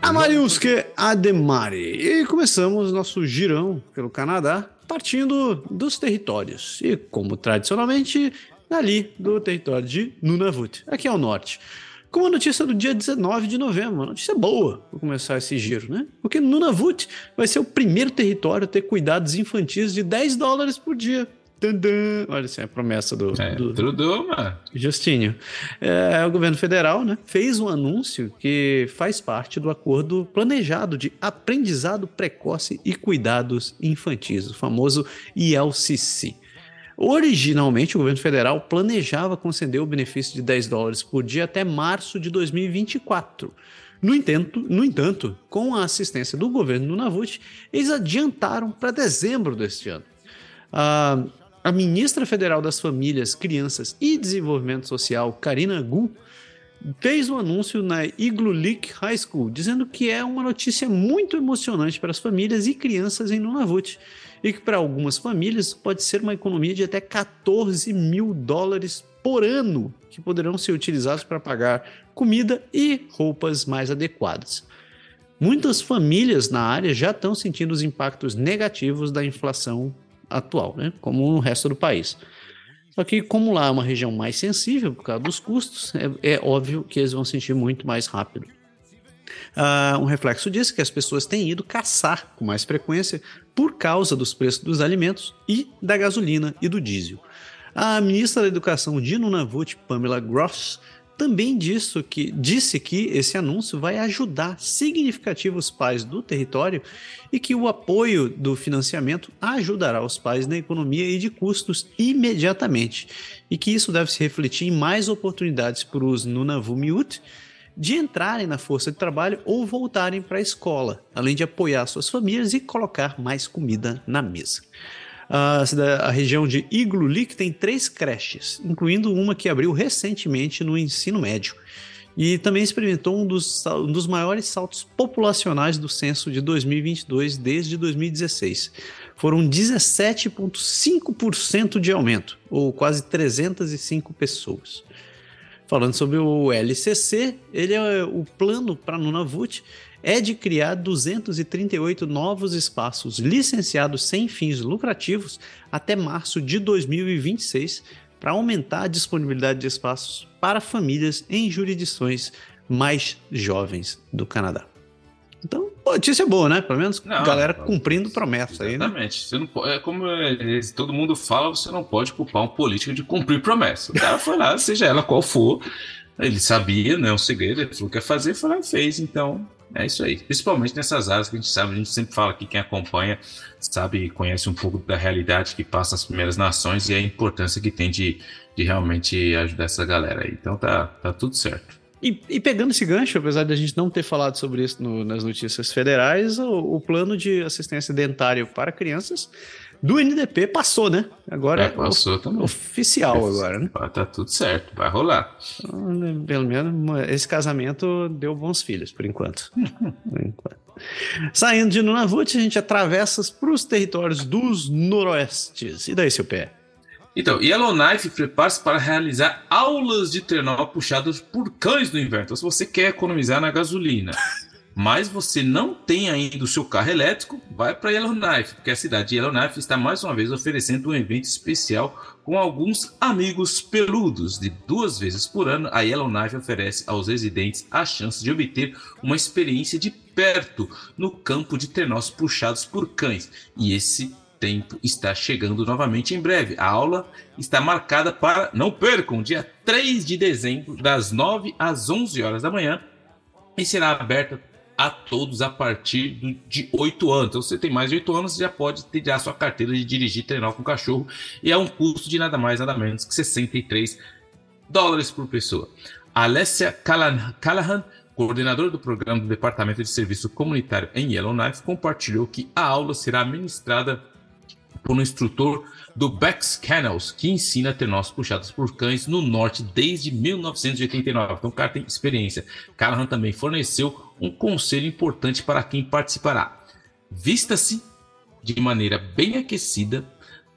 Amariuske Ademari. E começamos nosso girão pelo Canadá partindo dos territórios. E, como tradicionalmente, ali do território de Nunavut, aqui ao norte. Com a notícia do dia 19 de novembro, uma notícia boa para começar esse giro, né? Porque Nunavut vai ser o primeiro território a ter cuidados infantis de 10 dólares por dia Olha assim, a promessa do, é, do, tudo, mano. Justinho. É, o governo federal né, fez um anúncio que faz parte do acordo planejado de aprendizado precoce e cuidados infantis, o famoso ILCC. Originalmente, o governo federal planejava conceder o benefício de 10 dólares por dia até março de 2024. No entanto, no entanto, com a assistência do governo do Navut, eles adiantaram para dezembro deste ano. Ah, a ministra federal das Famílias, Crianças e Desenvolvimento Social, Karina Gu, fez um anúncio na Iglulik High School, dizendo que é uma notícia muito emocionante para as famílias e crianças em Nunavut, e que para algumas famílias pode ser uma economia de até 14 mil dólares por ano, que poderão ser utilizados para pagar comida e roupas mais adequadas. Muitas famílias na área já estão sentindo os impactos negativos da inflação atual, né? como no resto do país. Só que, como lá é uma região mais sensível por causa dos custos, é, é óbvio que eles vão sentir muito mais rápido. Uh, um reflexo disso é que as pessoas têm ido caçar com mais frequência por causa dos preços dos alimentos e da gasolina e do diesel. A ministra da Educação de Nunavut, Pamela Gross, também disse que, disse que esse anúncio vai ajudar significativos pais do território e que o apoio do financiamento ajudará os pais na economia e de custos imediatamente, e que isso deve se refletir em mais oportunidades para os Nunavummiut de entrarem na força de trabalho ou voltarem para a escola, além de apoiar suas famílias e colocar mais comida na mesa. A, a região de Igloolik tem três creches, incluindo uma que abriu recentemente no ensino médio. E também experimentou um dos, um dos maiores saltos populacionais do censo de 2022 desde 2016. Foram 17,5% de aumento, ou quase 305 pessoas. Falando sobre o LCC, ele é o plano para Nunavut é de criar 238 novos espaços licenciados sem fins lucrativos até março de 2026 para aumentar a disponibilidade de espaços para famílias em jurisdições mais jovens do Canadá. Então, notícia boa, né? Pelo menos não, galera cumprindo promessa aí, né? Exatamente. Você não pode, é como é, todo mundo fala, você não pode culpar um político de cumprir promessa. O cara foi lá, seja ela qual for, ele sabia, não é um segredo, ele falou que ia fazer, foi lá e fez. Então, é isso aí. Principalmente nessas áreas que a gente sabe, a gente sempre fala que quem acompanha sabe e conhece um pouco da realidade que passa as primeiras nações e a importância que tem de, de realmente ajudar essa galera aí. Então tá, tá tudo certo. E, e, pegando esse gancho, apesar de a gente não ter falado sobre isso no, nas notícias federais, o, o, plano de assistência dentária para crianças do NDP passou, né? Agora é, passou é também. oficial é, agora, né? Tá tudo certo, vai rolar. Então, pelo menos esse casamento deu bons filhos, por enquanto. por enquanto. Saindo de Nunavut, a gente atravessa para os territórios dos noroestes. E daí, seu pé? Então, Yellowknife prepara-se para realizar aulas de trenó puxadas por cães no inverno. Então, se você quer economizar na gasolina mas você não tem ainda o seu carro elétrico, vai para Yellowknife, porque a cidade de Yellowknife está mais uma vez oferecendo um evento especial com alguns amigos peludos. De duas vezes por ano, a Yellowknife oferece aos residentes a chance de obter uma experiência de perto no campo de trenós puxados por cães. E esse tempo está chegando novamente em breve. A aula está marcada para, não percam, dia 3 de dezembro, das 9 às 11 horas da manhã, e será aberta a todos a partir de 8 anos. Então, você tem mais de 8 anos, já pode ter a sua carteira de dirigir treinar com cachorro. E é um custo de nada mais, nada menos que 63 dólares por pessoa. Alessia Callahan, coordenadora do programa do Departamento de Serviço Comunitário em Yellowknife, compartilhou que a aula será ministrada por um instrutor do Bex Kennels, que ensina trenós puxados por cães no norte desde 1989. Então, o cara tem experiência. Callahan também forneceu um conselho importante para quem participará. Vista-se de maneira bem aquecida,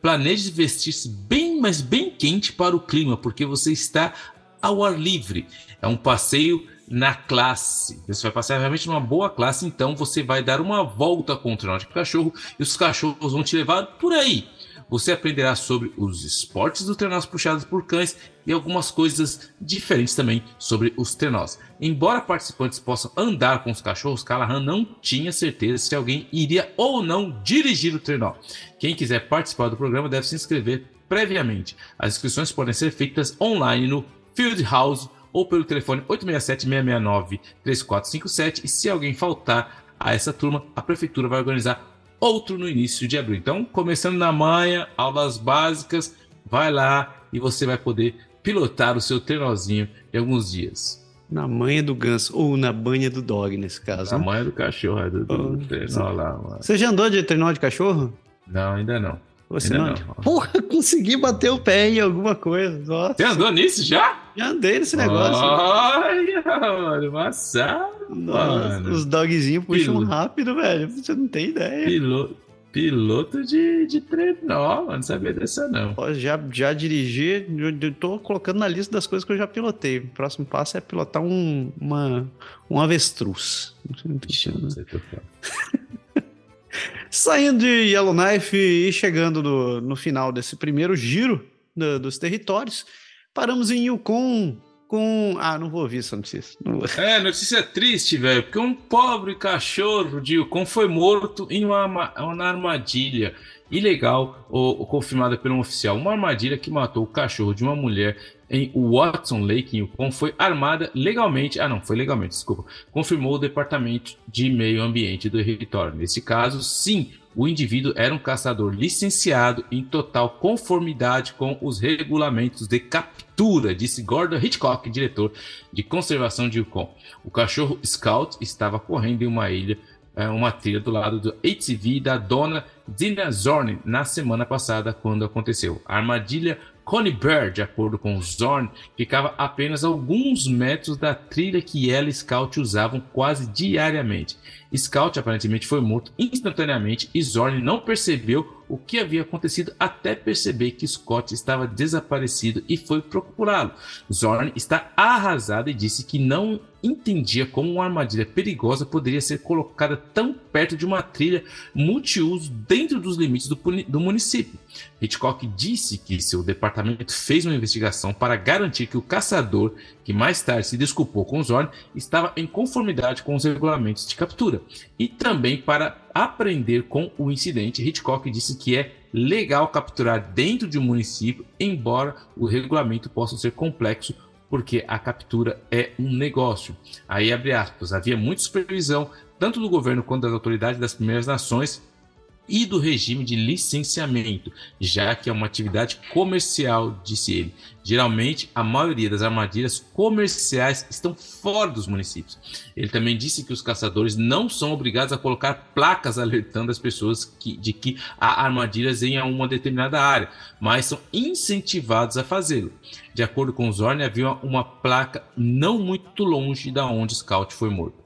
planeje vestir-se bem, mas bem quente para o clima, porque você está ao ar livre. É um passeio na classe. Você vai passar realmente numa boa classe, então você vai dar uma volta com o trenó de cachorro e os cachorros vão te levar por aí. Você aprenderá sobre os esportes do trenós puxados por cães e algumas coisas diferentes também sobre os trenós. Embora participantes possam andar com os cachorros, Callahan não tinha certeza se alguém iria ou não dirigir o trenó. Quem quiser participar do programa deve se inscrever previamente. As inscrições podem ser feitas online no Field House ou pelo telefone 867-669-3457 e se alguém faltar a essa turma, a prefeitura vai organizar outro no início de abril. Então, começando na manhã, aulas básicas, vai lá e você vai poder pilotar o seu trenozinho em alguns dias. Na manha do ganso, ou na banha do dog, nesse caso. Na né? manha do cachorro, é do, do trenó lá. Mano. Você já andou de trenó de cachorro? Não, ainda não. Você não, não. Porra, consegui bater o pé em alguma coisa. Nossa. Você andou nisso já? Já andei nesse negócio. Olha, mano, maçã. Mano. Os dogzinhos puxam rápido, velho. Você não tem ideia. Piloto, piloto de, de trenó, não sabia dessa não. Já, já dirigi, eu tô colocando na lista das coisas que eu já pilotei. O próximo passo é pilotar um, uma, um avestruz. Ixi, não sei Saindo de Yellowknife e chegando no, no final desse primeiro giro do, dos territórios. Paramos em Yukon com. Ah, não vou ouvir essa notícia. Vou... É, notícia triste, velho, porque um pobre cachorro de Yukon foi morto em uma, uma armadilha ilegal ou, ou confirmada por um oficial. Uma armadilha que matou o cachorro de uma mulher em Watson Lake, em Yukon, foi armada legalmente. Ah, não, foi legalmente, desculpa. Confirmou o Departamento de Meio Ambiente do território. Nesse caso, sim, o indivíduo era um caçador licenciado em total conformidade com os regulamentos de captura, disse Gordon Hitchcock, diretor de conservação de Yukon. O cachorro Scout estava correndo em uma ilha, eh, uma trilha do lado do ATV da dona Dina Zorn na semana passada, quando aconteceu. A armadilha Connie Bear, de acordo com Zorn, ficava apenas alguns metros da trilha que ela e Scout usavam quase diariamente. Scout aparentemente foi morto instantaneamente e Zorn não percebeu o que havia acontecido até perceber que Scott estava desaparecido e foi procurá-lo. Zorn está arrasado e disse que não entendia como uma armadilha perigosa poderia ser colocada tão perto de uma trilha multiuso dentro dos limites do, do município. Hitchcock disse que seu departamento fez uma investigação para garantir que o caçador, que mais tarde se desculpou com Zorn, estava em conformidade com os regulamentos de captura. E também para aprender com o incidente, Hitchcock disse que é legal capturar dentro de um município, embora o regulamento possa ser complexo porque a captura é um negócio. Aí abre aspas, havia muita supervisão, tanto do governo quanto das autoridades das primeiras nações e do regime de licenciamento, já que é uma atividade comercial, disse ele. Geralmente, a maioria das armadilhas comerciais estão fora dos municípios. Ele também disse que os caçadores não são obrigados a colocar placas alertando as pessoas que, de que há armadilhas em uma determinada área, mas são incentivados a fazê-lo. De acordo com Zorn, havia uma placa não muito longe da onde Scout foi morto.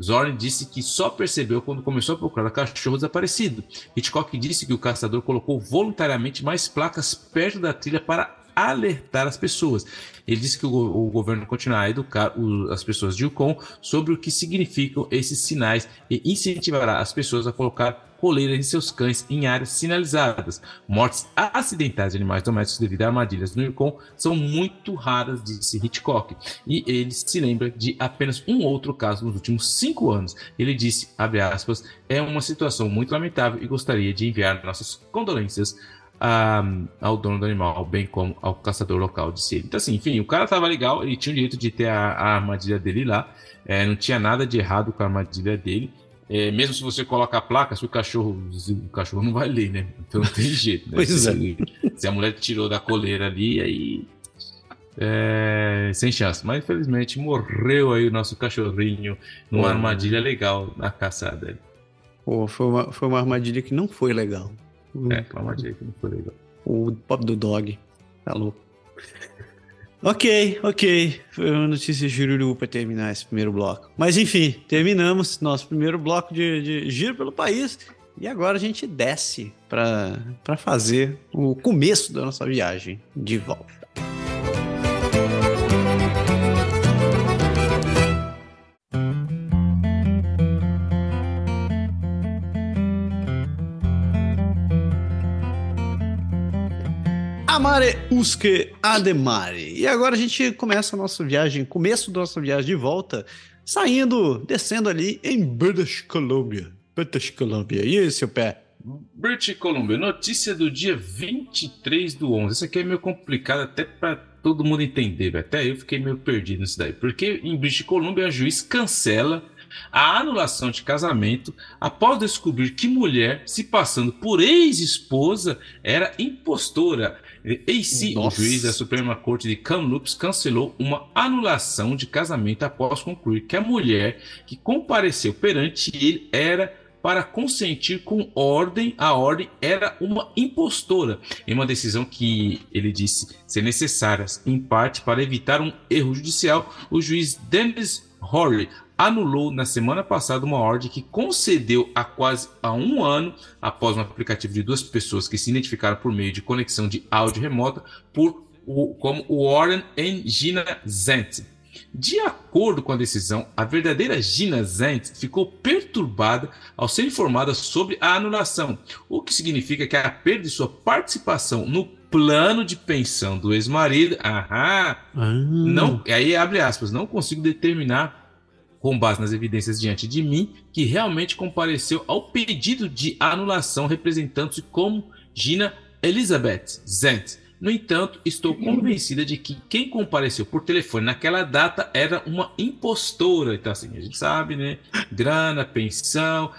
Zorn disse que só percebeu quando começou a procurar cachorro desaparecido. Hitchcock disse que o caçador colocou voluntariamente mais placas perto da trilha para alertar as pessoas. Ele disse que o, o governo continuará a educar o, as pessoas de Yukon sobre o que significam esses sinais e incentivará as pessoas a colocar coleiras em seus cães em áreas sinalizadas. Mortes acidentais de animais domésticos devido a armadilhas no Yukon são muito raras, disse Hitchcock. E ele se lembra de apenas um outro caso nos últimos cinco anos. Ele disse, aspas, é uma situação muito lamentável e gostaria de enviar nossas condolências a, ao dono do animal, bem como ao caçador local, disse ele. Então, assim, enfim, o cara tava legal, ele tinha o direito de ter a, a armadilha dele lá, é, não tinha nada de errado com a armadilha dele. É, mesmo se você coloca a placa, se o cachorro, o cachorro não vai ler, né? Então não tem jeito. Né? pois se, é. se a mulher tirou da coleira ali, aí é, sem chance. Mas infelizmente morreu aí o nosso cachorrinho numa Ué. armadilha legal na caçada. Pô, foi uma, foi uma armadilha que não foi legal. É, uma armadilha que não foi legal. O pop do dog. Tá louco. Ok, ok. Foi uma notícia jururu para terminar esse primeiro bloco. Mas enfim, terminamos nosso primeiro bloco de, de giro pelo país. E agora a gente desce para fazer o começo da nossa viagem de volta. Amare usque ademare. E agora a gente começa a nossa viagem, começo da nossa viagem de volta, saindo, descendo ali em British Columbia. British Columbia. E aí, seu pé? British Columbia, notícia do dia 23 do 11. Isso aqui é meio complicado até para todo mundo entender, até eu fiquei meio perdido nisso daí. Porque em British Columbia, a juiz cancela a anulação de casamento após descobrir que mulher, se passando por ex-esposa, era impostora. AC, o juiz da Suprema Corte de Kamloops, cancelou uma anulação de casamento após concluir que a mulher que compareceu perante ele era para consentir com ordem, a ordem era uma impostora, em uma decisão que ele disse ser necessária, em parte, para evitar um erro judicial. O juiz Dennis Horley anulou na semana passada uma ordem que concedeu há quase há um ano, após um aplicativo de duas pessoas que se identificaram por meio de conexão de áudio remota, por o, como Warren e Gina Zent. De acordo com a decisão, a verdadeira Gina Zent ficou perturbada ao ser informada sobre a anulação, o que significa que a perda de sua participação no plano de pensão do ex-marido, ah. não, aí abre aspas, não consigo determinar com base nas evidências diante de mim que realmente compareceu ao pedido de anulação representando-se como Gina Elizabeth Zent no entanto, estou convencida de que quem compareceu por telefone naquela data era uma impostora. Então, assim, a gente sabe, né? Grana, pensão,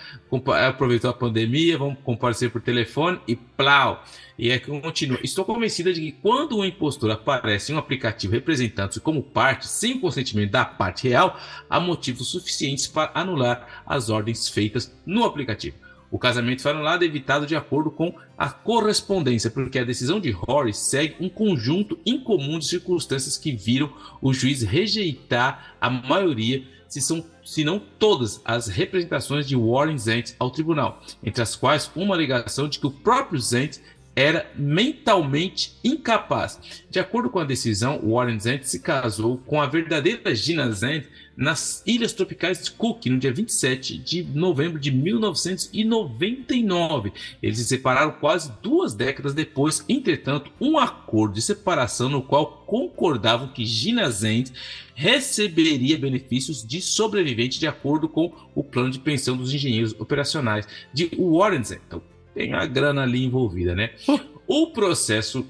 aproveitou a pandemia, vamos comparecer por telefone e plau. E é que continua. Estou convencida de que quando um impostor aparece em um aplicativo representando-se como parte, sem consentimento da parte real, há motivos suficientes para anular as ordens feitas no aplicativo. O casamento foi anulado e evitado de acordo com a correspondência, porque a decisão de Horry segue um conjunto incomum de circunstâncias que viram o juiz rejeitar a maioria, se, são, se não todas, as representações de Warren Zent ao tribunal, entre as quais uma alegação de que o próprio Zent era mentalmente incapaz. De acordo com a decisão, Warren Zent se casou com a verdadeira Gina Zent nas Ilhas Tropicais de Cook no dia 27 de novembro de 1999. Eles se separaram quase duas décadas depois, entretanto, um acordo de separação no qual concordavam que Gina Zent receberia benefícios de sobrevivente de acordo com o plano de pensão dos engenheiros operacionais de Warren Zent. Então, tem a grana ali envolvida, né? O processo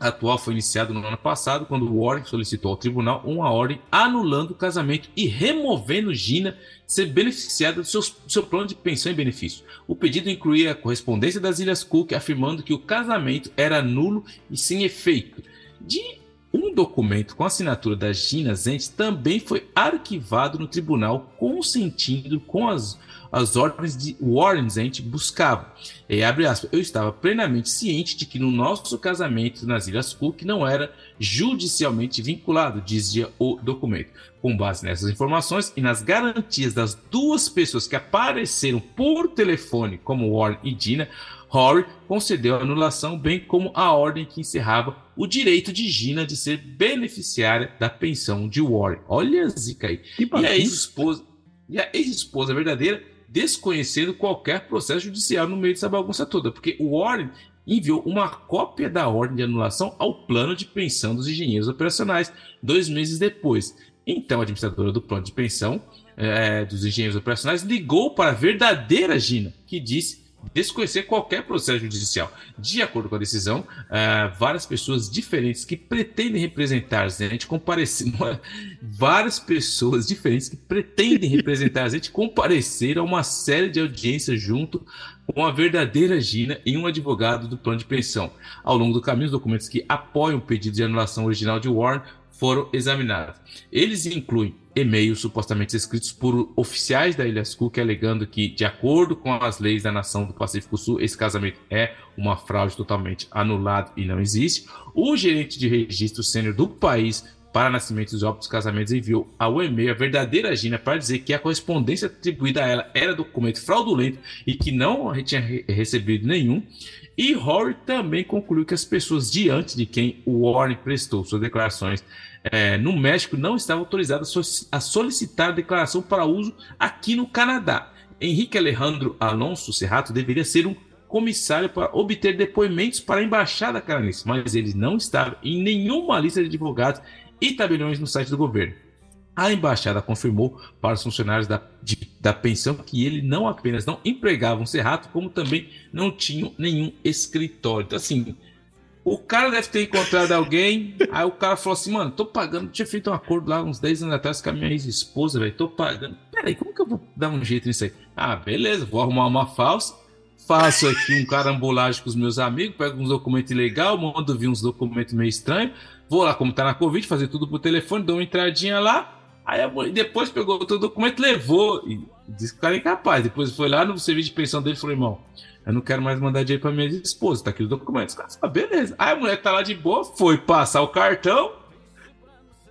atual foi iniciado no ano passado, quando Warren solicitou ao tribunal uma ordem anulando o casamento e removendo Gina ser beneficiada do seu, seu plano de pensão e benefício. O pedido incluía a correspondência das Ilhas Cook afirmando que o casamento era nulo e sem efeito. De um documento com a assinatura da Gina Zent também foi arquivado no tribunal, consentindo com as as ordens de Warren Zent buscava. E abre aspas, eu estava plenamente ciente de que no nosso casamento nas Ilhas Cook não era judicialmente vinculado, dizia o documento. Com base nessas informações e nas garantias das duas pessoas que apareceram por telefone, como Warren e Dina, Horry concedeu a anulação, bem como a ordem que encerrava o direito de Gina de ser beneficiária da pensão de Warren. Olha a zica aí. E a ex-esposa, e a ex-esposa verdadeira desconhecendo qualquer processo judicial no meio dessa bagunça toda, porque o Warren enviou uma cópia da ordem de anulação ao plano de pensão dos engenheiros operacionais dois meses depois. Então, a administradora do plano de pensão é, dos engenheiros operacionais ligou para a verdadeira Gina, que disse desconhecer qualquer processo judicial. De acordo com a decisão, uh, várias pessoas diferentes que pretendem representar a gente compareceram. várias pessoas diferentes que pretendem representar a gente compareceram a uma série de audiências junto com a verdadeira Gina e um advogado do plano de pensão. Ao longo do caminho, os documentos que apoiam o pedido de anulação original de Warren foram examinados. Eles incluem e-mails supostamente escritos por oficiais da Ilhas Cook alegando que, de acordo com as leis da nação do Pacífico Sul, esse casamento é uma fraude totalmente anulado e não existe. O gerente de registro sênior do país para nascimentos e óbitos casamentos enviou ao e-mail a verdadeira Gina para dizer que a correspondência atribuída a ela era documento fraudulento e que não tinha recebido nenhum. E Horry também concluiu que as pessoas diante de quem o Warren prestou suas declarações é, no México não estavam autorizadas a solicitar declaração para uso aqui no Canadá. Henrique Alejandro Alonso Serrato deveria ser um comissário para obter depoimentos para a embaixada canadense, mas ele não estava em nenhuma lista de advogados e tabeliões no site do governo. A embaixada confirmou para os funcionários da, de, da pensão que ele não apenas não empregava um serrato, como também não tinha nenhum escritório. Então, assim, o cara deve ter encontrado alguém, aí o cara falou assim, mano, tô pagando, tinha feito um acordo lá uns 10 anos atrás com a minha ex-esposa, velho, tô pagando. Peraí, como que eu vou dar um jeito nisso aí? Ah, beleza, vou arrumar uma falsa, faço aqui um carambolagem com os meus amigos, pego uns documentos legais, mando vir uns documentos meio estranhos, vou lá, como tá na Covid, fazer tudo por telefone, dou uma entradinha lá, aí depois pegou todo o documento, levou, e disse que o cara é incapaz. Depois foi lá no serviço de pensão dele e falou, irmão, eu não quero mais mandar dinheiro pra minha esposa, tá aqui os documentos. Ah, beleza. Aí a mulher tá lá de boa, foi passar o cartão,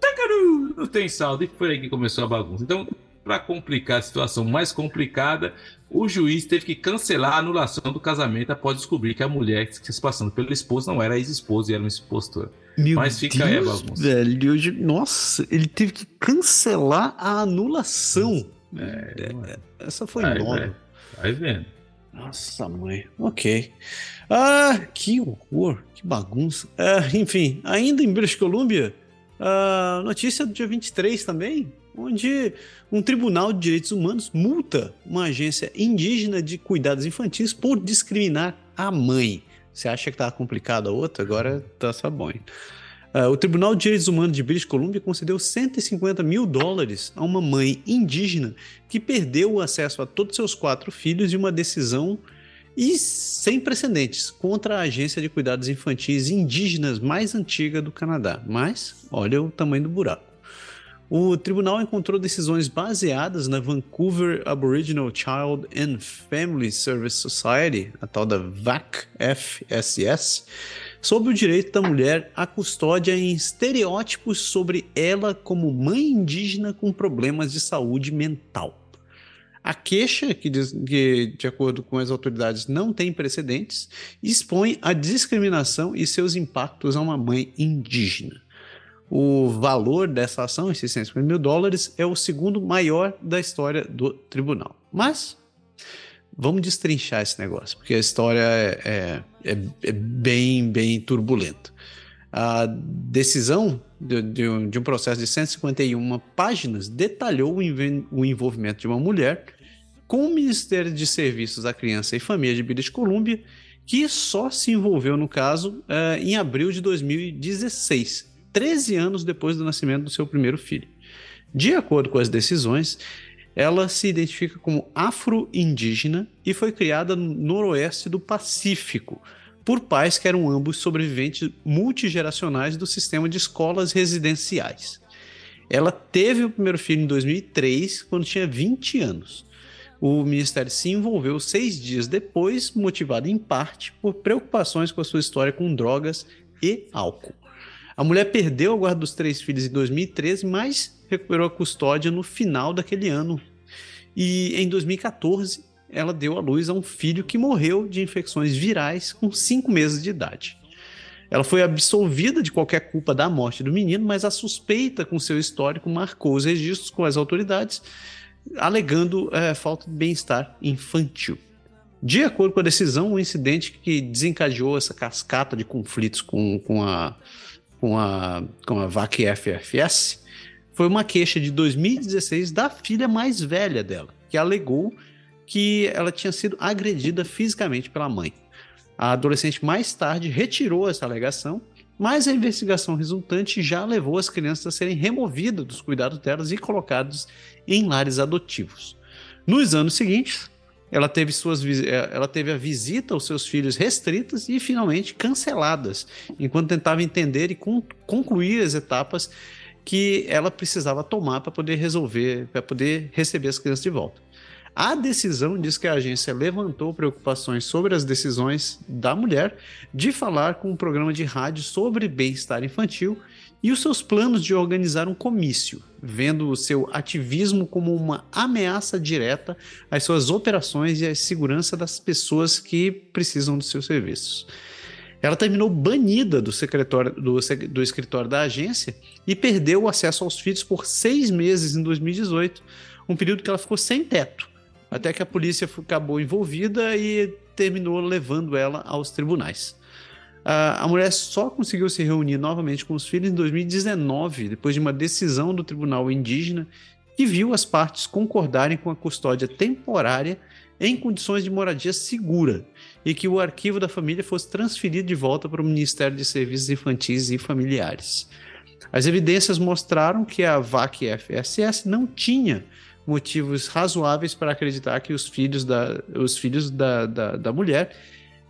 tacaru, não tem saldo, e foi aí que começou a bagunça. Então, para complicar a situação mais complicada, o juiz teve que cancelar a anulação do casamento após descobrir que a mulher que se passando pelo esposo não era ex-esposo e era uma expostora. Meu Mas fica Deus, aí a bagunça. Velho, nossa, ele teve que cancelar a anulação. É, é, essa foi nova. Vai vendo. Nossa, mãe. Ok. Ah, que horror, que bagunça. Ah, enfim, ainda em British Columbia, a notícia do dia 23 também, onde um tribunal de direitos humanos multa uma agência indígena de cuidados infantis por discriminar a mãe. Você acha que estava complicado a outra? Agora tá só bom. Uh, o Tribunal de Direitos Humanos de British Columbia concedeu 150 mil dólares a uma mãe indígena que perdeu o acesso a todos seus quatro filhos em uma decisão e sem precedentes contra a agência de cuidados infantis indígenas mais antiga do Canadá. Mas olha o tamanho do buraco. O tribunal encontrou decisões baseadas na Vancouver Aboriginal Child and Family Service Society, a tal da VAC-FSS, sobre o direito da mulher à custódia em estereótipos sobre ela como mãe indígena com problemas de saúde mental. A queixa, que, diz, que, de acordo com as autoridades não tem precedentes, expõe a discriminação e seus impactos a uma mãe indígena. O valor dessa ação, esses 650 mil dólares, é o segundo maior da história do tribunal. Mas vamos destrinchar esse negócio, porque a história é, é, é, é bem, bem turbulenta. A decisão de, de, de, um, processo de 151 páginas detalhou o, o, envolvimento de uma mulher com o Ministério de Serviços à Criança e Família de British Columbia, que só se envolveu no caso uh, em abril de 2016 13 anos depois do nascimento do seu primeiro filho. De acordo com as decisões, ela se identifica como afro-indígena e foi criada no noroeste do Pacífico, por pais que eram ambos sobreviventes multigeracionais do sistema de escolas residenciais. Ela teve o primeiro filho em 2003, quando tinha 20 anos. O ministério se envolveu seis dias depois, motivado em parte por preocupações com a sua história com drogas e álcool. A mulher perdeu a guarda dos três filhos em 2013, mas recuperou a custódia no final daquele ano. E em 2014, ela deu à luz a um filho que morreu de infecções virais com cinco meses de idade. Ela foi absolvida de qualquer culpa da morte do menino, mas a suspeita com seu histórico marcou os registros com as autoridades, alegando é, falta de bem-estar infantil. De acordo com a decisão, o incidente que desencadeou essa cascata de conflitos com, com a com a, com a VAC FFS foi uma queixa de 2016 da filha mais velha dela, que alegou que ela tinha sido agredida fisicamente pela mãe. A adolescente mais tarde retirou essa alegação, mas a investigação resultante já levou as crianças a serem removidas dos cuidados delas e colocadas em lares adotivos. Nos anos seguintes, ela teve, suas, eh, ela teve a visita aos seus filhos restritas e finalmente canceladas, enquanto tentava entender e concluir as etapas que ela precisava tomar para poder resolver, para poder receber as crianças de volta. A decisão diz que a agência levantou preocupações sobre as decisões da mulher de falar com um programa de rádio sobre bem-estar infantil e os seus planos de organizar um comício, vendo o seu ativismo como uma ameaça direta às suas operações e à segurança das pessoas que precisam dos seus serviços. Ela terminou banida do, do, do escritório da agência e perdeu o acesso aos filhos por seis meses em 2018, um período que ela ficou sem teto, até que a polícia acabou envolvida e terminou levando ela aos tribunais. A, mulher só conseguiu se reunir novamente com os filhos em 2019, depois de uma decisão do tribunal indígena que viu as partes concordarem com a custódia temporária em condições de moradia segura e que o arquivo da família fosse transferido de volta para o Ministério de Serviços Infantis e Familiares. As evidências mostraram que a VAC-FSS não tinha motivos razoáveis para acreditar que os filhos da, os filhos da, da, da mulher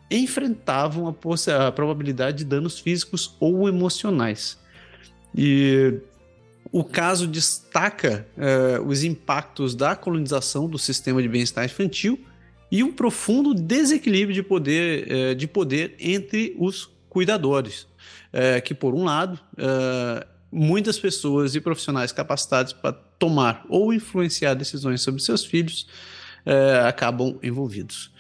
enfrentavam a, a probabilidade de danos físicos ou emocionais. E o caso destaca uh, os impactos da colonização do sistema de bem-estar infantil e um profundo desequilíbrio de poder, uh, de poder entre os cuidadores, uh, que por um lado muitas pessoas e profissionais capacitados para tomar ou influenciar decisões sobre seus filhos é, acabam envolvidos.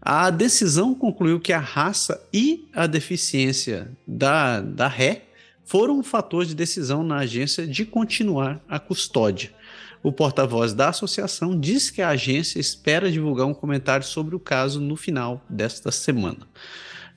A decisão concluiu que a raça e a deficiência da, da ré foram um fator de decisão na agência de continuar a custódia. O porta-voz da associação diz que a agência espera divulgar um comentário sobre o caso no final desta semana.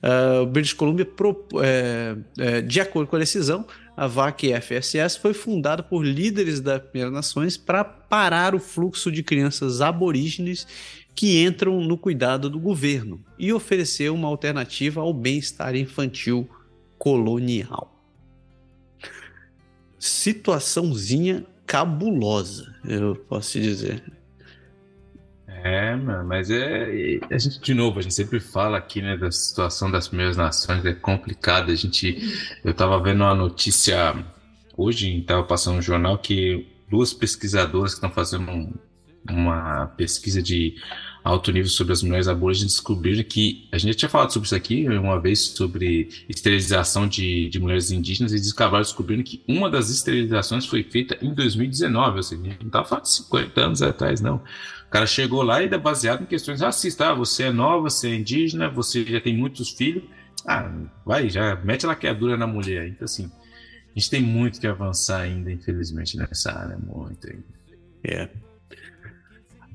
Uh, British Columbia, pro, é, é, de acordo com a decisão, a VAC FSS foi fundada por líderes das Primeiras Nações para parar o fluxo de crianças aborígenes que entram no cuidado do governo e oferecer uma alternativa ao bem-estar infantil colonial. Situaçãozinha cabulosa, eu posso te dizer. É, mas é. A gente, de novo, a gente sempre fala aqui, né, da situação das primeiras nações, é complicado. A gente. Eu tava vendo uma notícia hoje, tava passando no jornal, que duas pesquisadoras que estão fazendo um, uma pesquisa de alto nível sobre as mulheres aborígenes descobriram que a gente já tinha falado sobre isso aqui uma vez sobre esterilização de, de mulheres indígenas e acabaram descobrindo que uma das esterilizações foi feita em 2019, ou seja, não estava falando de 50 anos atrás, não. O cara chegou lá e é baseado em questões racistas. Ah, você é nova, você é indígena, você já tem muitos filhos. Ah, vai, já mete a laqueadura na mulher. Então, assim, a gente tem muito que avançar ainda, infelizmente, nessa área. Muito ainda. É.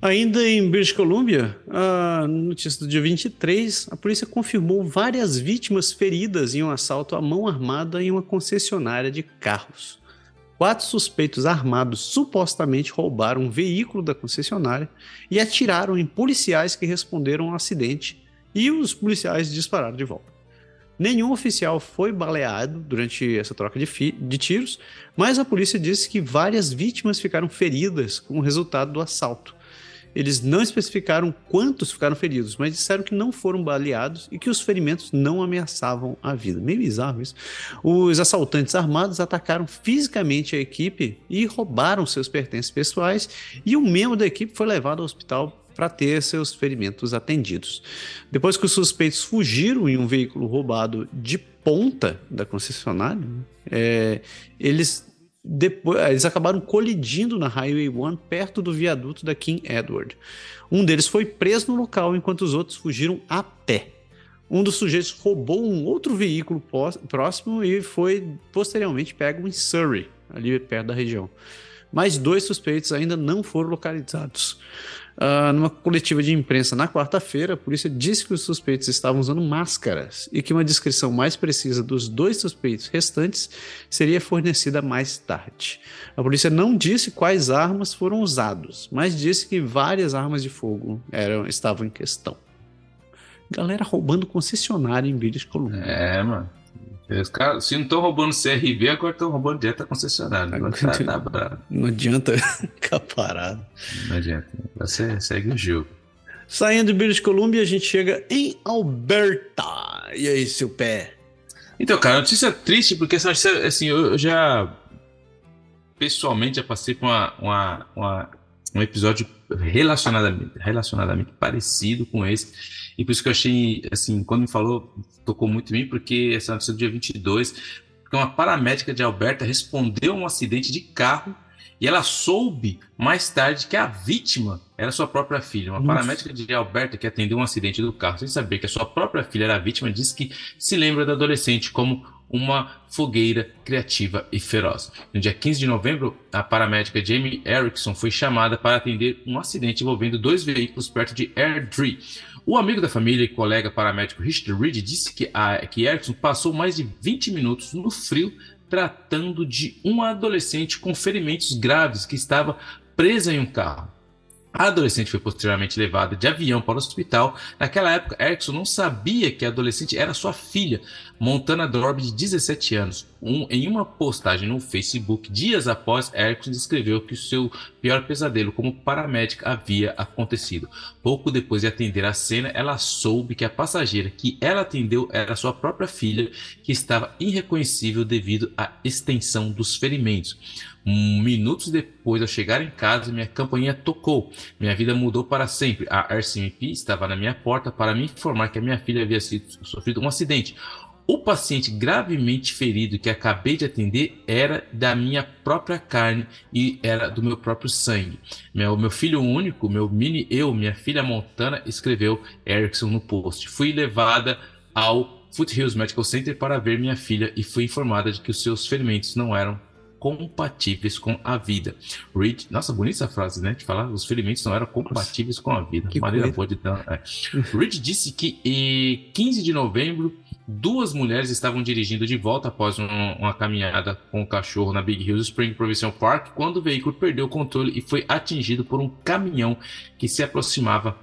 Ainda em British Columbia, a notícia do dia 23, a polícia confirmou várias vítimas feridas em um assalto à mão armada em uma concessionária de carros. Quatro suspeitos armados supostamente roubaram um veículo da concessionária e atiraram em policiais que responderam ao acidente, e os policiais dispararam de volta. Nenhum oficial foi baleado durante essa troca de, de tiros, mas a polícia disse que várias vítimas ficaram feridas como resultado do assalto. Eles não especificaram quantos ficaram feridos, mas disseram que não foram baleados e que os ferimentos não ameaçavam a vida. Meio bizarro isso. Os assaltantes armados atacaram fisicamente a equipe e roubaram seus pertences pessoais, e um membro da equipe foi levado ao hospital para ter seus ferimentos atendidos. Depois que os suspeitos fugiram em um veículo roubado de ponta da concessionária, é, eles depois, eles acabaram colidindo na Highway 1 perto do viaduto da King Edward. Um deles foi preso no local enquanto os outros fugiram a pé. Um dos sujeitos roubou um outro veículo próximo e foi posteriormente pego em Surrey, ali perto da região. Mais dois suspeitos ainda não foram localizados. Uh, numa coletiva de imprensa na quarta-feira, a polícia disse que os suspeitos estavam usando máscaras e que uma descrição mais precisa dos dois suspeitos restantes seria fornecida mais tarde. A polícia não disse quais armas foram usadas, mas disse que várias armas de fogo eram, estavam em questão. Galera roubando concessionária em British Columbia. É, mano. Os caras, se não estão roubando CRV, agora estão roubando direto a concessionária. Agora tá, tá Não adianta ficar parado. Não adianta. Você segue o jogo. Saindo de British Columbia, a gente chega em Alberta. E aí, seu pé? Então, cara, notícia triste, porque assim, eu já pessoalmente já passei por uma, uma, uma, um episódio relacionadamente, relacionadamente parecido com esse e por isso que eu achei, assim, quando me falou, tocou muito em mim, porque essa notícia do dia 22, porque uma paramédica de Alberta respondeu a um acidente de carro e ela soube mais tarde que a vítima era sua própria filha. Uma paramédica de Alberta que atendeu um acidente do carro sem saber que a sua própria filha era a vítima, disse que se lembra da adolescente como uma fogueira criativa e feroz. No dia 15 de novembro, a paramédica Jamie Erickson foi chamada para atender um acidente envolvendo dois veículos perto de Airdrie. O amigo da família e colega paramédico Richard Reed disse que, a, que Erickson passou mais de 20 minutos no frio tratando de um adolescente com ferimentos graves que estava presa em um carro. A adolescente foi posteriormente levada de avião para o hospital. Naquela época, Erickson não sabia que a adolescente era sua filha, Montana Dorb, de 17 anos. Um, em uma postagem no Facebook, dias após, Erickson descreveu que o seu pior pesadelo como paramédica havia acontecido. Pouco depois de atender a cena, ela soube que a passageira que ela atendeu era sua própria filha, que estava irreconhecível devido à extensão dos ferimentos. Minutos depois de eu chegar em casa, minha campainha tocou. Minha vida mudou para sempre. A RCMP estava na minha porta para me informar que a minha filha havia sido, sofrido um acidente. o paciente gravemente ferido que acabei de atender era da minha própria carne e era do meu próprio sangue. Meu, meu filho único, meu mini eu, minha filha Montana, escreveu Erickson no post. Fui levada ao Foothills Medical Center para ver minha filha e fui informada de que os seus ferimentos não eram compatíveis com a vida. Reed, nossa, bonita essa frase, né? De falar, os ferimentos não eram compatíveis com a vida. Que Maneira boa de dar. É. Reed disse que em 15 de novembro, duas mulheres estavam dirigindo de volta após um, uma caminhada com o cachorro na Big Hills Spring Provincial Park, quando o veículo perdeu o controle e foi atingido por um caminhão que se aproximava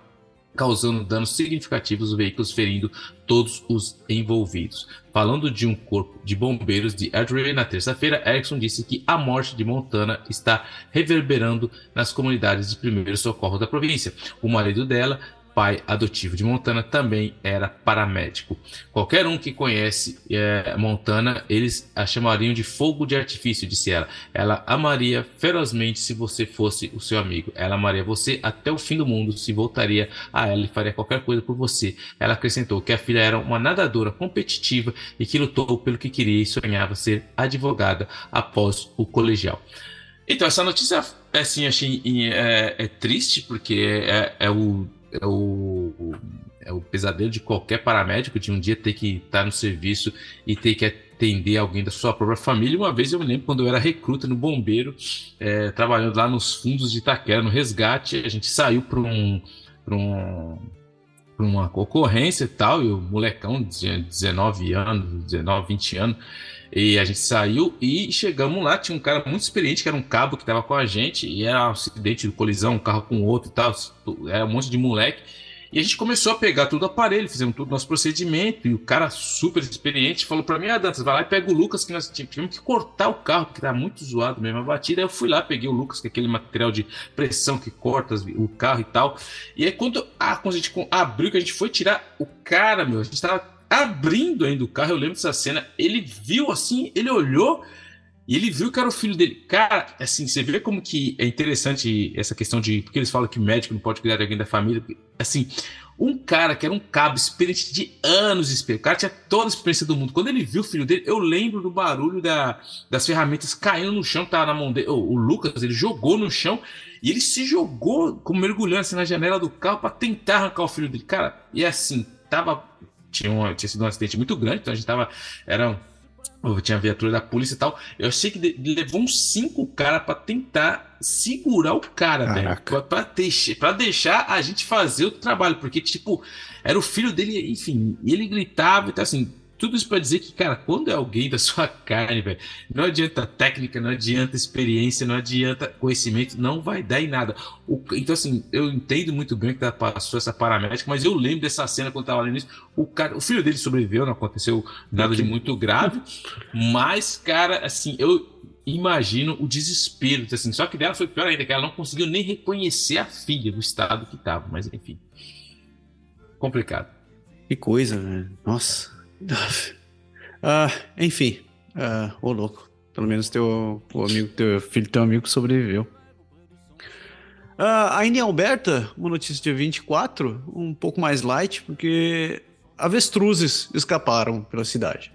causando danos significativos aos veículos, ferindo todos os envolvidos. Falando de um corpo de bombeiros de Edgeray na terça-feira, Erickson disse que a morte de Montana está reverberando nas comunidades de primeiro socorro da província. O marido dela pai adotivo de Montana, também era paramédico. Qualquer um que conhece é, Montana, eles a chamariam de fogo de artifício, disse ela. Ela amaria ferozmente se você fosse o seu amigo. Ela amaria você até o fim do mundo, se voltaria a ela e faria qualquer coisa por você. Ela acrescentou que a filha era uma nadadora competitiva e que lutou pelo que queria e sonhava ser advogada após o colegial. Então, essa notícia, assim, achei é, é triste, porque é, é o é o, é o pesadelo de qualquer paramédico de um dia ter que estar no serviço e ter que atender alguém da sua própria família. Uma vez eu me lembro quando eu era recruta no bombeiro, é, trabalhando lá nos fundos de Itaquera, no resgate, a gente saiu para um, um uma ocorrência e tal, e o molecão tinha 19 anos, 19, 20 anos, e a gente saiu e chegamos lá, tinha um cara muito experiente, que era um cabo que estava com a gente, e era um acidente de colisão, um carro com outro e tal, era um monte de moleque. E a gente começou a pegar tudo o aparelho, fizemos tudo nosso procedimento, e o cara super experiente falou para mim: Ah, Dantas, vai lá e pega o Lucas, que nós tivemos que cortar o carro, porque tá muito zoado mesmo a batida. Aí eu fui lá, peguei o Lucas, que é aquele material de pressão que corta o carro e tal. E aí, quando a, quando a gente abriu, que a gente foi tirar o cara, meu, a gente tava abrindo ainda o carro, eu lembro dessa cena, ele viu assim, ele olhou e ele viu que era o filho dele. Cara, assim, você vê como que é interessante essa questão de. Porque eles falam que médico não pode cuidar de alguém da família. Assim, um cara que era um cabo experiente de anos de experiência, o cara tinha toda a experiência do mundo. Quando ele viu o filho dele, eu lembro do barulho da, das ferramentas caindo no chão, tava na mão dele. O, o, Lucas, ele jogou no chão e ele se jogou, como mergulhando assim na janela do carro para tentar arrancar o filho dele. Cara, e assim, tava. Tinha, um, tinha sido um acidente muito grande, então a gente tava. Era tinha viatura da polícia e tal. Eu achei que levou uns cinco caras para tentar segurar o cara, velho. Pra, deixar, pra deixar a gente fazer o trabalho. Porque, tipo, era o filho dele, enfim, ele gritava e tá assim. Tudo isso para dizer que, cara, quando é alguém da sua carne, velho, não adianta técnica, não adianta experiência, não adianta conhecimento, não vai dar em nada. O, então, assim, eu entendo muito bem que tá, passou essa paramédica, mas eu lembro dessa cena quando tava lendo isso. O, cara, o filho dele sobreviveu, não aconteceu nada de muito grave, mas, cara, assim, eu imagino o desespero. Assim, só que dela foi pior ainda, que ela não conseguiu nem reconhecer a filha do estado que tava, mas enfim. Complicado. Que coisa, velho. Nossa. Ah, enfim, ah, ô louco. Pelo menos teu o amigo, teu filho, teu amigo sobreviveu. Ah, ainda em Alberta, uma notícia de 24, um pouco mais light, porque avestruzes escaparam pela cidade.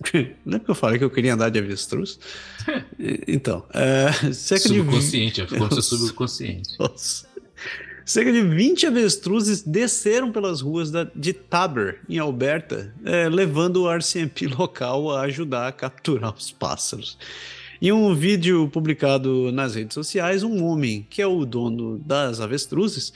Lembra que eu falei que eu queria andar de avestruz? então, é, cerca subconsciente, de 20... subconsciente. Nossa. Cerca de 20 avestruzes desceram pelas ruas da, de Taber, em Alberta, é, levando o RCMP local a ajudar a capturar os pássaros. Em um vídeo publicado nas redes sociais, um homem, que é o dono das avestruzes,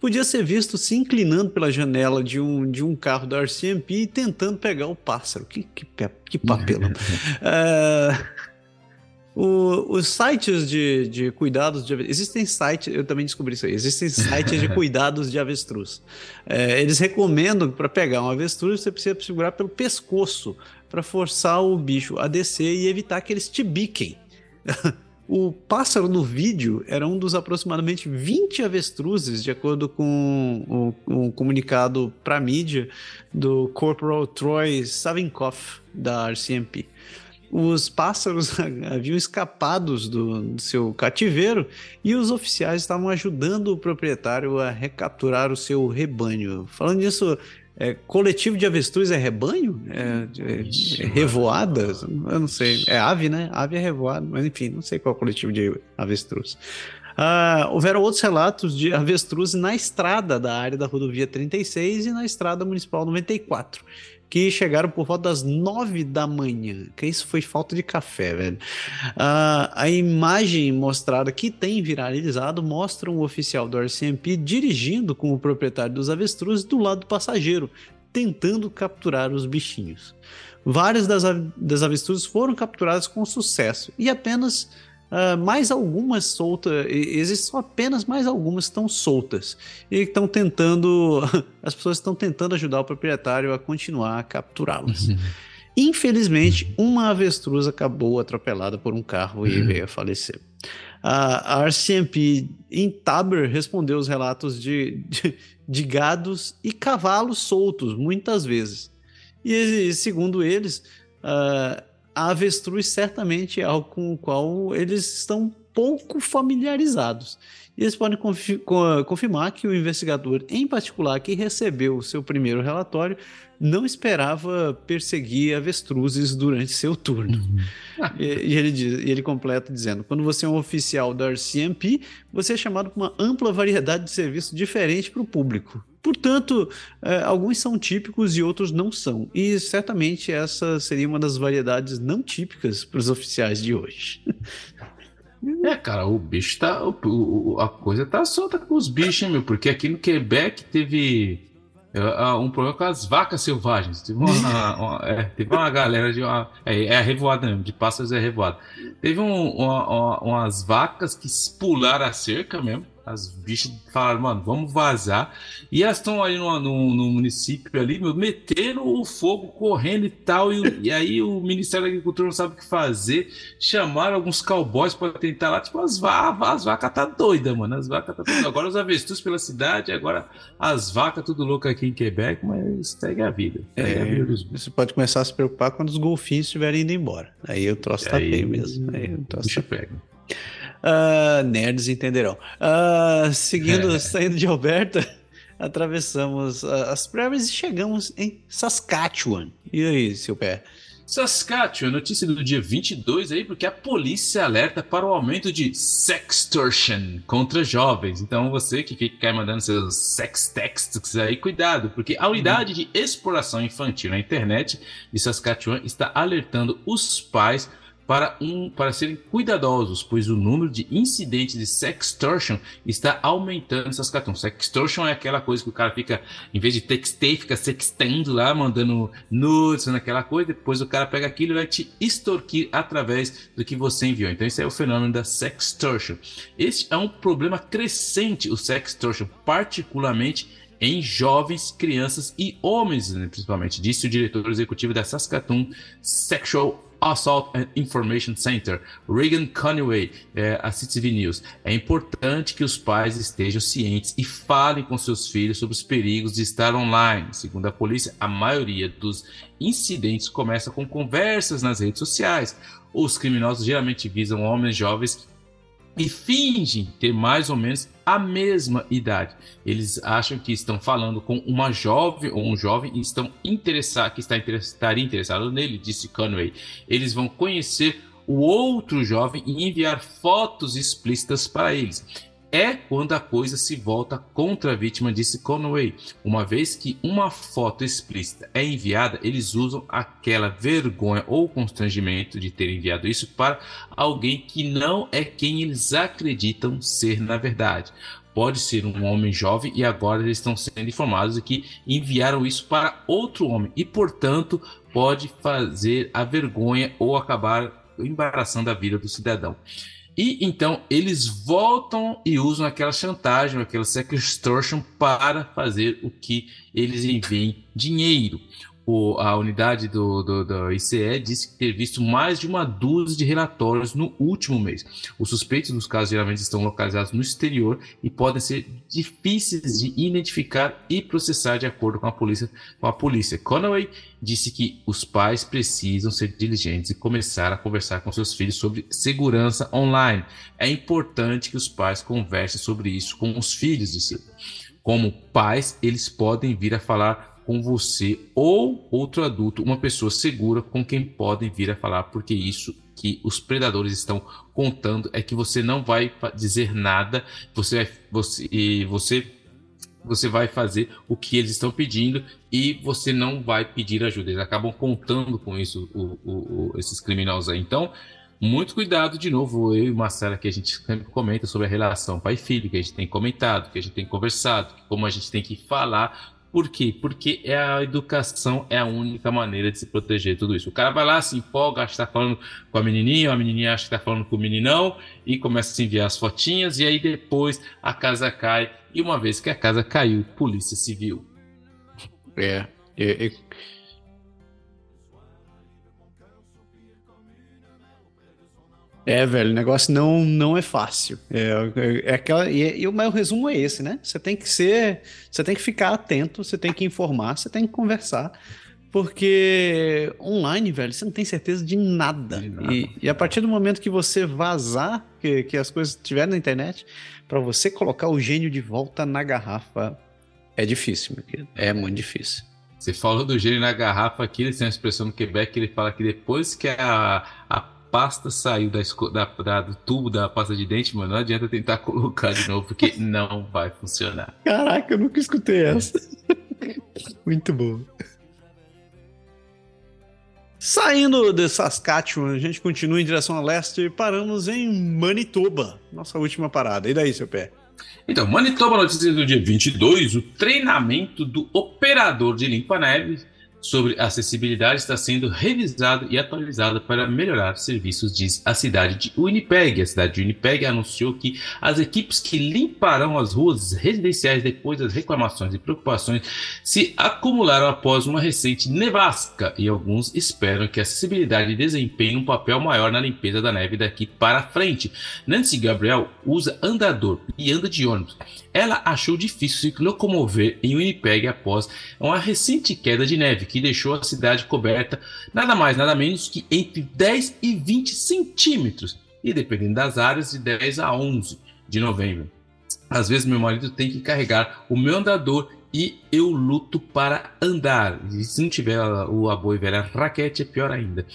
podia ser visto se inclinando pela janela de um, de um carro da RCMP e tentando pegar o pássaro. Que, que, que papelão. uh, O, os sites de, de cuidados de existem sites, eu também descobri isso aí, existem sites de cuidados de avestruz. É, eles recomendam que para pegar um avestruz você precisa segurar pelo pescoço para forçar o bicho a descer e evitar que eles te biquem. o pássaro no vídeo era um dos aproximadamente 20 avestruzes, de acordo com o, um comunicado para mídia do Corporal Troy Savinkoff da RCMP. Os pássaros haviam escapados do, do, seu cativeiro e os oficiais estavam ajudando o proprietário a recapturar o seu rebanho. Falando nisso, é, coletivo de avestruz é rebanho? É, é, é, revoada? Eu não sei. É ave, né? Ave é revoada, mas enfim, não sei qual é o coletivo de avestruz. Ah, houveram outros relatos de avestruz na estrada da área da rodovia 36 e na estrada municipal 94 que chegaram por volta das nove da manhã. Que isso foi falta de café, velho. Uh, a imagem mostrada que tem viralizado mostra um oficial do RCMP dirigindo com o proprietário dos avestruzes do lado do passageiro, tentando capturar os bichinhos. Várias das, das avestruzes foram capturadas com sucesso e apenas Uh, mais algumas soltas, existem apenas mais algumas estão soltas e estão tentando, as pessoas estão tentando ajudar o proprietário a continuar a capturá-las. Uhum. Infelizmente, uma avestruz acabou atropelada por um carro e uhum. veio a falecer. A, a RCMP em Taber respondeu os relatos de, de, de gados e cavalos soltos, muitas vezes. E segundo eles, uh, a avestruz certamente é algo com o qual eles estão pouco familiarizados. E eles podem confirmar que o investigador, em particular, que recebeu o seu primeiro relatório, não esperava perseguir avestruzes durante seu turno. Uhum. e, e, ele diz, e ele completa dizendo: quando você é um oficial da RCMP, você é chamado para uma ampla variedade de serviços diferentes para o público. Portanto, é, alguns são típicos e outros não são. E certamente essa seria uma das variedades não típicas para os oficiais de hoje. É, cara, o bicho tá. O, a coisa tá solta com os bichos, hein, meu? Porque aqui no Quebec teve uh, um problema com as vacas selvagens. Teve uma, uma, é, teve uma galera de. Uma, é, é revoada mesmo, de pássaros é revoada. Teve um, uma, umas vacas que pularam a cerca mesmo as bichas falaram, mano, vamos vazar. E elas estão ali no, no, no, município ali, meu, meteram o fogo correndo e tal. E, e, aí o Ministério da Agricultura não sabe o que fazer. Chamaram alguns cowboys para tentar lá. Tipo, as, vacas, as vacas tá doida, mano. As vacas tá doida. Agora os avestruz pela cidade, agora as vacas tudo louco aqui em Quebec, mas segue a vida. Segue é, a vida você pode começar a se preocupar quando os golfinhos estiverem indo embora. Aí o troço tá feio mesmo. Aí o troço tá... pega. Uh, nerds entenderão. Uh, seguindo, saindo de Alberta, atravessamos uh, as praias e chegamos em Saskatchewan. E aí, seu pé? Saskatchewan, notícia do dia 22 aí, porque a polícia alerta para o aumento de sextortion contra jovens. Então você que fica mandando seus sex texts aí, cuidado, porque a unidade de exploração infantil na internet de Saskatchewan está alertando os pais para, um, para serem cuidadosos, pois o número de incidentes de sextortion está aumentando essas cartões. Sextortion é aquela coisa que o cara fica, em vez de textei, fica sextendo lá, mandando nudes, naquela coisa, depois o cara pega aquilo e vai te extorquir através do que você enviou. Então esse é o fenômeno da sextortion. Este é um problema crescente, o sextortion, particularmente em jovens, crianças e homens, né, principalmente, disse o diretor executivo da Saskatoon Sexual Assault and Information Center, Reagan Conway, é, a CTV News. É importante que os pais estejam cientes e falem com seus filhos sobre os perigos de estar online. Segundo a polícia, a maioria dos incidentes começa com conversas nas redes sociais. Os criminosos geralmente visam homens jovens e fingem ter mais ou menos a mesma idade. Eles acham que estão falando com uma jovem ou um jovem e estão interessados, que está estaria interessado nele, disse Conway. Eles vão conhecer o outro jovem e enviar fotos explícitas para eles é quando a coisa se volta contra a vítima, disse Conway. Uma vez que uma foto explícita é enviada, eles usam aquela vergonha ou constrangimento de ter enviado isso para alguém que não é quem eles acreditam ser na verdade. Pode ser um homem jovem e agora eles estão sendo informados de que enviaram isso para outro homem e, portanto, pode fazer a vergonha ou acabar embaraçando a vida do cidadão. E então eles voltam e usam aquela chantagem, aquela sextortion para fazer o que eles enviem dinheiro. O, a unidade do, do, do, ICE disse ter visto mais de uma dúzia de relatórios no último mês. Os suspeitos dos casos geralmente estão localizados no exterior e podem ser difíceis de identificar e processar de acordo com a polícia. Com a polícia. Conway disse que os pais precisam ser diligentes e começar a conversar com seus filhos sobre segurança online. É importante que os pais conversem sobre isso com os filhos. Como pais, eles podem vir a falar com você ou outro adulto, uma pessoa segura com quem podem vir a falar, porque isso que os predadores estão contando é que você não vai dizer nada, você vai, você, você você vai fazer o que eles estão pedindo e você não vai pedir ajuda. Eles acabam contando com isso, o, o, o, esses criminosos aí. Então, muito cuidado de novo, eu e Marcela, que a gente sempre comenta sobre a relação pai filho, que a gente tem comentado, que a gente tem conversado, como a gente tem que falar por quê? Porque é a educação é a única maneira de se proteger tudo isso. O cara vai lá, se empolga, acha que está falando com a menininha, a menininha acha que está falando com o meninão e começa a se enviar as fotinhas e aí depois a casa cai e uma vez que a casa caiu, polícia civil. É, é, é É, velho, o negócio não, não é fácil. É, é, é aquela, e, e o meu resumo é esse, né? Você tem que ser, você tem que ficar atento, você tem que informar, você tem que conversar, porque online, velho, você não tem certeza de nada. De nada. E, e, a partir do momento que você vazar, que, que as coisas estiverem na internet, para você colocar o gênio de volta na garrafa, é difícil, meu querido. É muito difícil. Você falou do gênio na garrafa aqui, ele tem uma expressão no Quebec, ele fala que depois que a, a pasta saiu da, da, da, do tubo da pasta de dente, mano, não adianta tentar colocar de novo, porque não vai funcionar. Caraca, eu nunca escutei essa. Muito bom. Saindo de Saskatchewan, a gente continua em direção a leste e paramos em Manitoba, nossa última parada. E daí, seu pé? Então, Manitoba, notícia do dia 22, o treinamento do operador de limpa-neve sobre acessibilidade está sendo revisado e atualizado para melhorar serviços, diz a cidade de Winnipeg. A cidade de Winnipeg anunciou que as equipes que limparão as ruas residenciais depois das reclamações e preocupações se acumularam após uma recente nevasca e alguns esperam que a acessibilidade desempenhe um papel maior na limpeza da neve daqui para frente. Nancy Gabriel usa andador e anda de ônibus. Ela achou difícil se locomover em Winnipeg após uma recente queda de neve que deixou a cidade coberta nada mais, nada menos que entre 10 e 20 centímetros, e dependendo das áreas, de 10 a 11 de novembro. Às vezes meu marido tem que carregar o meu andador e eu luto para andar. E se não tiver o apoio velha raquete, é pior ainda.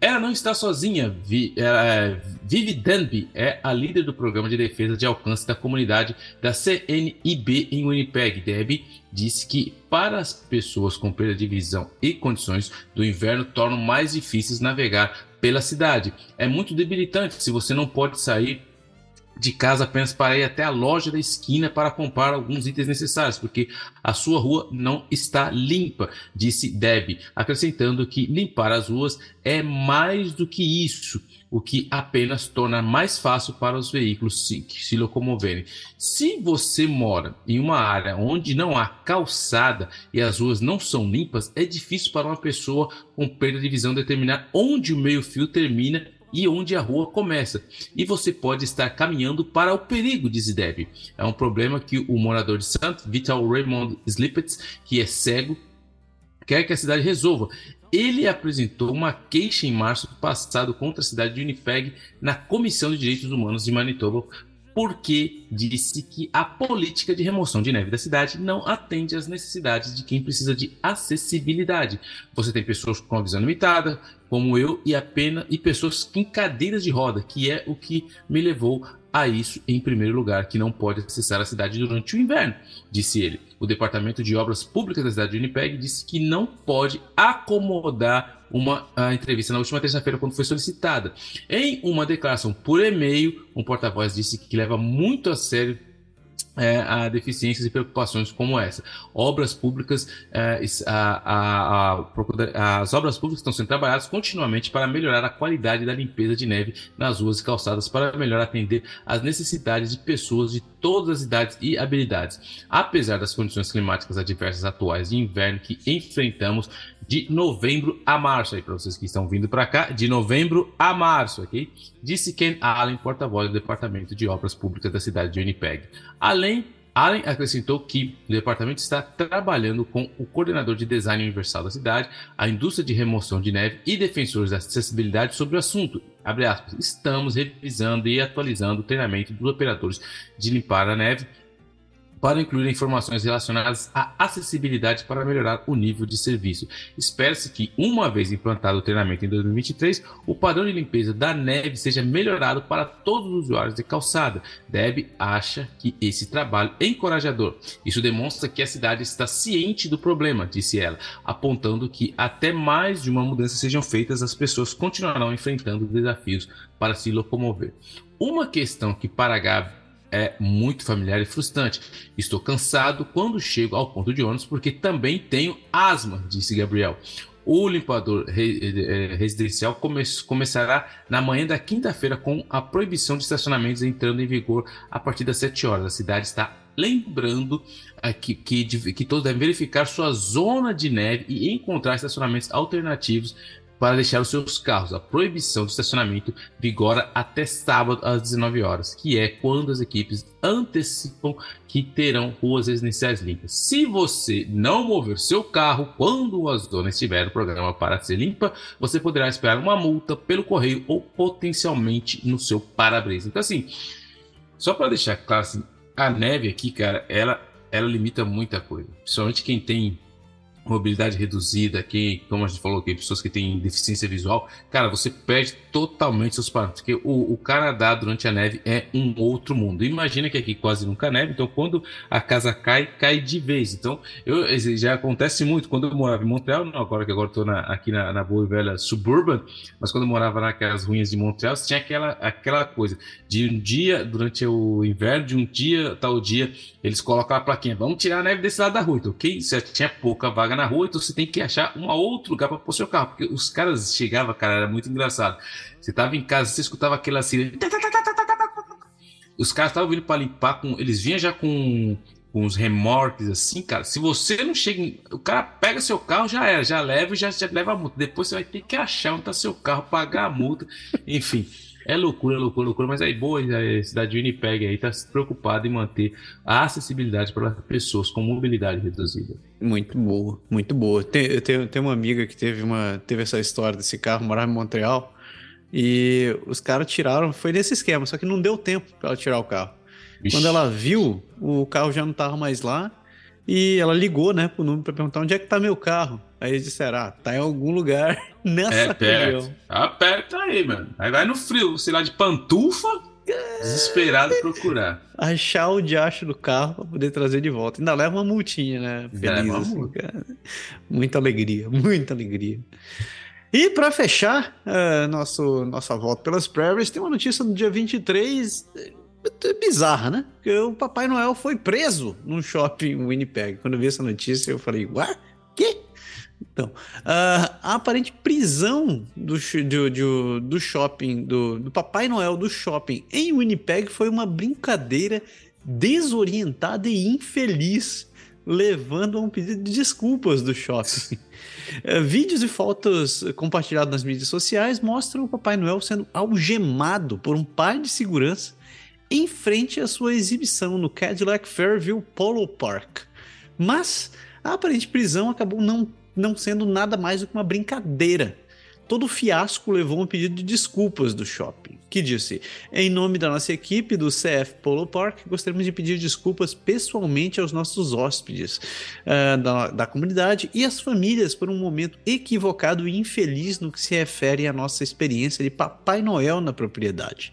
Ela não está sozinha. É, Vivi Danby é a líder do programa de defesa de alcance da comunidade da CNIB em Winnipeg. Debbie disse que para as pessoas com perda de visão e condições do inverno tornam mais difíceis navegar pela cidade. É muito debilitante se você não pode sair de casa apenas para ir até a loja da esquina para comprar alguns itens necessários, porque a sua rua não está limpa, disse Deb, acrescentando que limpar as ruas é mais do que isso, o que apenas torna mais fácil para os veículos se, se locomoverem. Se você mora em uma área onde não há calçada e as ruas não são limpas, é difícil para uma pessoa com perda de visão determinar onde o meio-fio termina e onde a rua começa. E você pode estar caminhando para o perigo, diz Deb. É um problema que o morador de St. Vital Raymond Slippets, que é cego, quer que a cidade resolva. Ele apresentou uma queixa em março passado contra a cidade de Winnipeg na Comissão de Direitos Humanos de Manitoba porque disse que a política de remoção de neve da cidade não atende às necessidades de quem precisa de acessibilidade. Você tem pessoas com a visão limitada, como eu, e apenas e pessoas em cadeiras de roda, que é o que me levou a isso em primeiro lugar, que não pode acessar a cidade durante o inverno, disse ele. O Departamento de Obras Públicas da cidade de Winnipeg disse que não pode acomodar uma entrevista na última terça-feira quando foi solicitada. Em uma declaração por e-mail, um porta-voz disse que leva muito a sério é, a deficiências e preocupações como essa. Obras públicas, é, a, a, as obras públicas estão sendo trabalhadas continuamente para melhorar a qualidade da limpeza de neve nas ruas e calçadas, para melhor atender às necessidades de pessoas de todas as idades e habilidades. Apesar das condições climáticas adversas atuais de inverno que enfrentamos de novembro a março, aí para vocês que estão vindo para cá, de novembro a março, ok? Disse Ken Allen, porta-voz do Departamento de Obras Públicas da cidade de Winnipeg. Além Allen acrescentou que o departamento está trabalhando com o coordenador de design universal da cidade, a indústria de remoção de neve e defensores da acessibilidade sobre o assunto. Aspas, Estamos revisando e atualizando o treinamento dos operadores de limpar a neve para incluir informações relacionadas à acessibilidade para melhorar o nível de serviço. Espera-se que, uma vez implantado o treinamento em 2023, o padrão de limpeza da neve seja melhorado para todos os usuários de calçada. Deb acha que esse trabalho é encorajador. Isso demonstra que a cidade está ciente do problema, disse ela, apontando que até mais de uma mudança sejam feitas, as pessoas continuarão enfrentando desafios para se locomover. Uma questão que para Gabi é muito familiar e frustrante. Estou cansado quando chego ao ponto de ônibus porque também tenho asma, disse Gabriel. O limpador eh, residencial come começará na manhã da quinta-feira com a proibição de estacionamentos entrando em vigor a partir das 7 horas. A cidade está lembrando que, que, que todos devem verificar sua zona de neve e encontrar estacionamentos alternativos para deixar os seus carros. A proibição de estacionamento vigora até sábado às 19 horas, que é quando as equipes antecipam que terão ruas residenciais limpas. Se você não mover seu carro quando a zona estiver no programa para ser limpa, você poderá esperar uma multa pelo correio ou potencialmente no seu para-brisa. Então assim, só para deixar claro, assim, a neve aqui, cara, ela ela limita muita coisa. Principalmente quem tem mobilidade reduzida, quem, como a gente falou aqui, pessoas que têm deficiência visual, cara, você perde totalmente seus parâmetros, porque o, o Canadá durante a neve é um outro mundo. Imagina que aqui quase nunca neve, então quando a casa cai, cai de vez. Então, eu, já acontece muito. Quando eu morava em Montreal, não agora que agora estou aqui na, na boa e velha suburban, mas quando eu morava naquelas ruínas de Montreal, tinha aquela, aquela coisa de um dia, durante o inverno, de um dia, tal dia, eles colocam a plaquinha, vamos tirar a neve desse lado da rua. Então, ok? Você tinha pouca vaga na rua, então você tem que achar um outro lugar para pôr seu carro. Porque os caras chegavam, cara, era muito engraçado. Você tava em casa, você escutava aquela sirene. Os caras estavam vindo para limpar com. Eles vinham já com, com os remorques assim, cara. Se você não chega. O cara pega seu carro, já era, já leva e já, já leva a multa. Depois você vai ter que achar onde tá seu carro, pagar a multa. Enfim. É loucura, loucura, loucura, mas aí boa, a cidade de Winnipeg aí está preocupada em manter a acessibilidade para pessoas com mobilidade reduzida. Muito boa, muito boa. Tem, eu tenho, tenho uma amiga que teve, uma, teve essa história desse carro, morava em Montreal, e os caras tiraram, foi nesse esquema, só que não deu tempo para ela tirar o carro. Ixi. Quando ela viu, o carro já não estava mais lá, e ela ligou, né, pro número para perguntar onde é que tá meu carro. Aí eles disseram, ah, tá em algum lugar nessa é, região. Aperta aí, mano. Aí vai no frio, sei lá, de pantufa, desesperado procurar. Achar o diacho do carro pra poder trazer de volta. Ainda leva uma multinha, né? Feliz, assim, cara. Muita alegria, muita alegria. E para fechar uh, nosso, nossa volta pelas prairies, tem uma notícia do dia 23 é bizarra, né? Porque o Papai Noel foi preso num shopping em Winnipeg. Quando eu vi essa notícia, eu falei, ué? Que? Então, a aparente prisão do, do, do, do shopping, do, do Papai Noel do shopping em Winnipeg foi uma brincadeira desorientada e infeliz, levando a um pedido de desculpas do shopping. Uh, vídeos e fotos compartilhados nas mídias sociais mostram o Papai Noel sendo algemado por um par de segurança em frente à sua exibição no Cadillac Fairview Polo Park. Mas a aparente prisão acabou não não sendo nada mais do que uma brincadeira. Todo o fiasco levou a um pedido de desculpas do shopping, que disse: Em nome da nossa equipe do CF Polo Park, gostaríamos de pedir desculpas pessoalmente aos nossos hóspedes uh, da, da comunidade e às famílias por um momento equivocado e infeliz no que se refere à nossa experiência de Papai Noel na propriedade.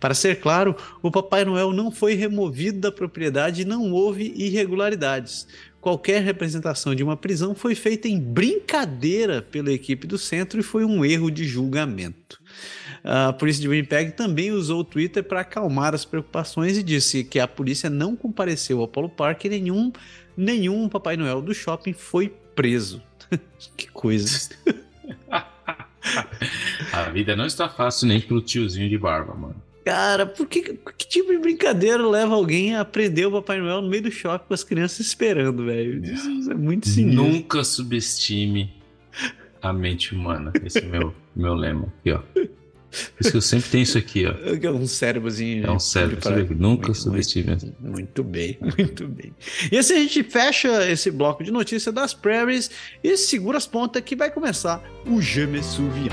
Para ser claro, o Papai Noel não foi removido da propriedade e não houve irregularidades qualquer representação de uma prisão foi feita em brincadeira pela equipe do centro e foi um erro de julgamento. A polícia de Winnipeg também usou o Twitter para acalmar as preocupações e disse que a polícia não compareceu ao Polo Park e nenhum, nenhum Papai Noel do shopping foi preso. que coisa. a vida não está fácil nem pro tiozinho de barba, mano. Cara, por que, que tipo de brincadeira leva alguém a prender o Papai Noel no meio do shopping com as crianças esperando, velho? Isso é muito sinistro. Nunca subestime a mente humana. Esse é o meu, meu lema aqui, ó. Por isso que eu sempre tenho isso aqui, ó. É um cérebrozinho. É um cérebro. Para... Nunca subestime. Muito, muito bem, muito bem. E assim a gente fecha esse bloco de notícias das prairies e segura as pontas que vai começar o Jamesuvian.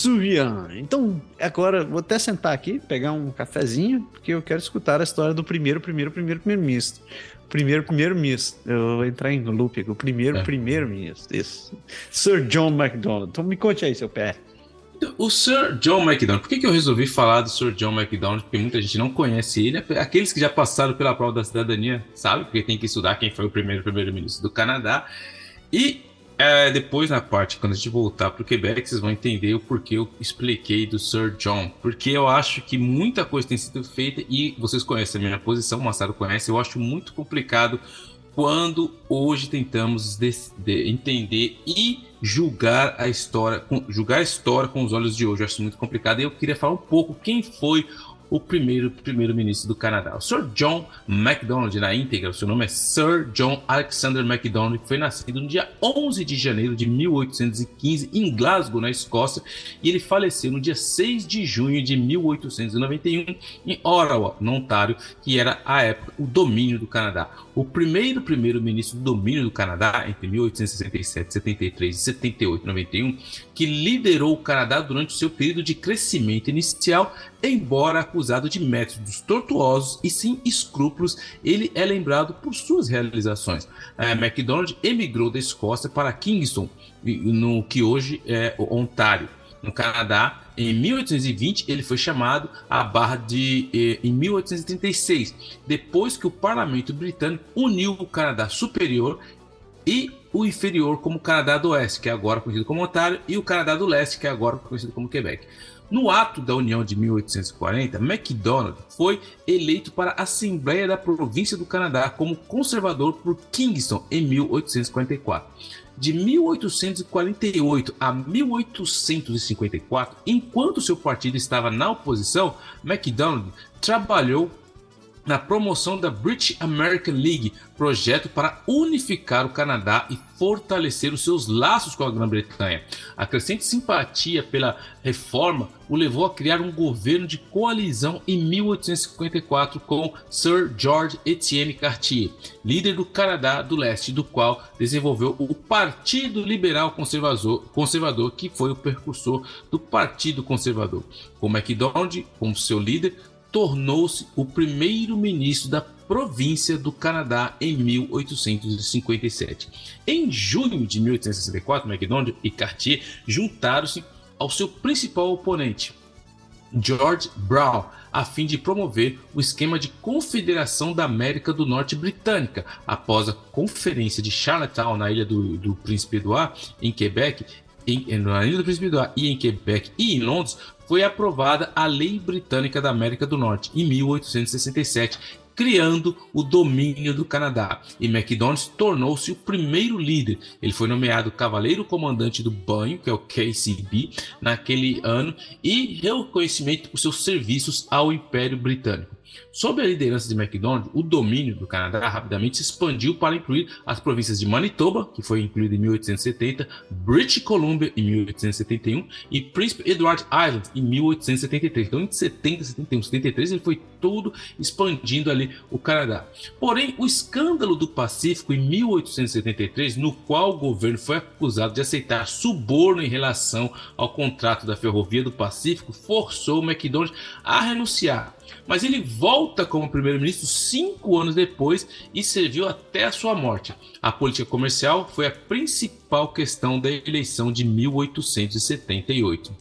Gemesuvian. Então, agora vou até sentar aqui, pegar um cafezinho, porque eu quero escutar a história do primeiro, primeiro, primeiro, primeiro ministro. Primeiro, primeiro ministro. Eu vou entrar em loop aqui. O primeiro, é. primeiro ministro. Isso. Sir John MacDonald. Então me conte aí, seu pé. O Sir John MacDonald, por que, que eu resolvi falar do Sir John MacDonald? Porque muita gente não conhece ele. Aqueles que já passaram pela prova da cidadania, sabe? Porque tem que estudar quem foi o primeiro primeiro-ministro do Canadá. E é, depois na parte, quando a gente voltar para o Quebec, vocês vão entender o porquê eu expliquei do Sir John. Porque eu acho que muita coisa tem sido feita e vocês conhecem a minha posição, o Massaro conhece, eu acho muito complicado quando hoje tentamos de, de entender e julgar a história, julgar a história com os olhos de hoje. Eu acho muito complicado. E eu queria falar um pouco quem foi o primeiro primeiro-ministro do Canadá. O Sir John MacDonald, na íntegra, o seu nome é Sir John Alexander MacDonald, foi nascido no dia 11 de janeiro de 1815 em Glasgow, na Escócia, e ele faleceu no dia 6 de junho de 1891 em Ottawa, no Ontário, que era à época o domínio do Canadá. O primeiro primeiro-ministro do domínio do Canadá entre 1867, 73 e 78, 91, que liderou o Canadá durante o seu período de crescimento inicial, embora acusado de métodos tortuosos e sem escrúpulos, ele é lembrado por suas realizações. É, MacDonald emigrou da Escócia para Kingston, no que hoje é Ontário, no Canadá. Em 1820, ele foi chamado à barra de eh, em 1836, depois que o parlamento britânico uniu o Canadá Superior e o inferior como Canadá do Oeste, que é agora conhecido como Ontário, e o Canadá do Leste, que é agora conhecido como Quebec. No ato da União de 1840, MacDonald foi eleito para a Assembleia da Província do Canadá como conservador por Kingston em 1844. De 1848 a 1854, enquanto seu partido estava na oposição, MacDonald trabalhou na promoção da British American League, projeto para unificar o Canadá e fortalecer os seus laços com a Grã-Bretanha. A crescente simpatia pela reforma o levou a criar um governo de coalizão em 1854 com Sir George Etienne Cartier, líder do Canadá do Leste, do qual desenvolveu o Partido Liberal Conservador, conservador que foi o precursor do Partido Conservador. Com MacDonald como seu líder, tornou-se o primeiro-ministro da província do Canadá em 1857. Em junho de 1864, MacDonald e Cartier juntaram-se ao seu principal oponente, George Brown, a fim de promover o esquema de confederação da América do Norte britânica. Após a conferência de Charlottetown na ilha do, do Príncipe Eduardo, em Quebec, em, na Ilha do Príncipe Eduardo e em Quebec e em Londres, foi aprovada a Lei Britânica da América do Norte, em 1867, criando o domínio do Canadá. E MacDonald tornou-se o primeiro líder. Ele foi nomeado Cavaleiro Comandante do Banho, que é o KCB, naquele ano, e reconhecimento por seus serviços ao Império Britânico. Sob a liderança de MacDonald, o domínio do Canadá rapidamente se expandiu para incluir as províncias de Manitoba, que foi incluída em 1870, British Columbia em 1871 e Príncipe Edward Island em 1873. Então, em 70, 71, 73, ele foi todo expandindo ali o Canadá. Porém, o escândalo do Pacífico em 1873, no qual o governo foi acusado de aceitar suborno em relação ao contrato da Ferrovia do Pacífico, forçou o McDonald's a renunciar mas ele volta como primeiro-ministro cinco anos depois e serviu até a sua morte. A política comercial foi a principal questão da eleição de 1878.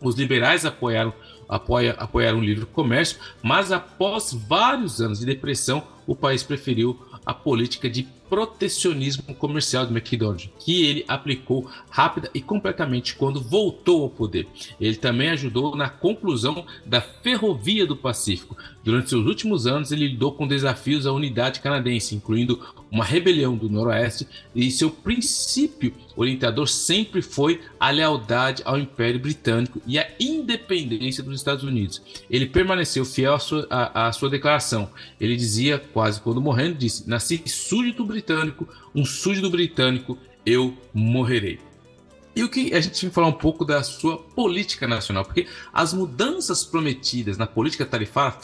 Os liberais apoiaram, apoia, apoiaram o livre comércio, mas após vários anos de depressão, o país preferiu a política de protecionismo comercial do McDonald's, que ele aplicou rápida e completamente quando voltou ao poder. Ele também ajudou na conclusão da Ferrovia do Pacífico. Durante seus últimos anos, ele lidou com desafios à unidade canadense, incluindo uma rebelião do Noroeste, e seu princípio orientador sempre foi a lealdade ao Império Britânico e a independência dos Estados Unidos. Ele permaneceu fiel à sua, à, à sua declaração. Ele dizia, quase quando morrendo, disse: Nasci súdito britânico, um súdito britânico, eu morrerei. E o que a gente tem que falar um pouco da sua política nacional, porque as mudanças prometidas na política tarifária,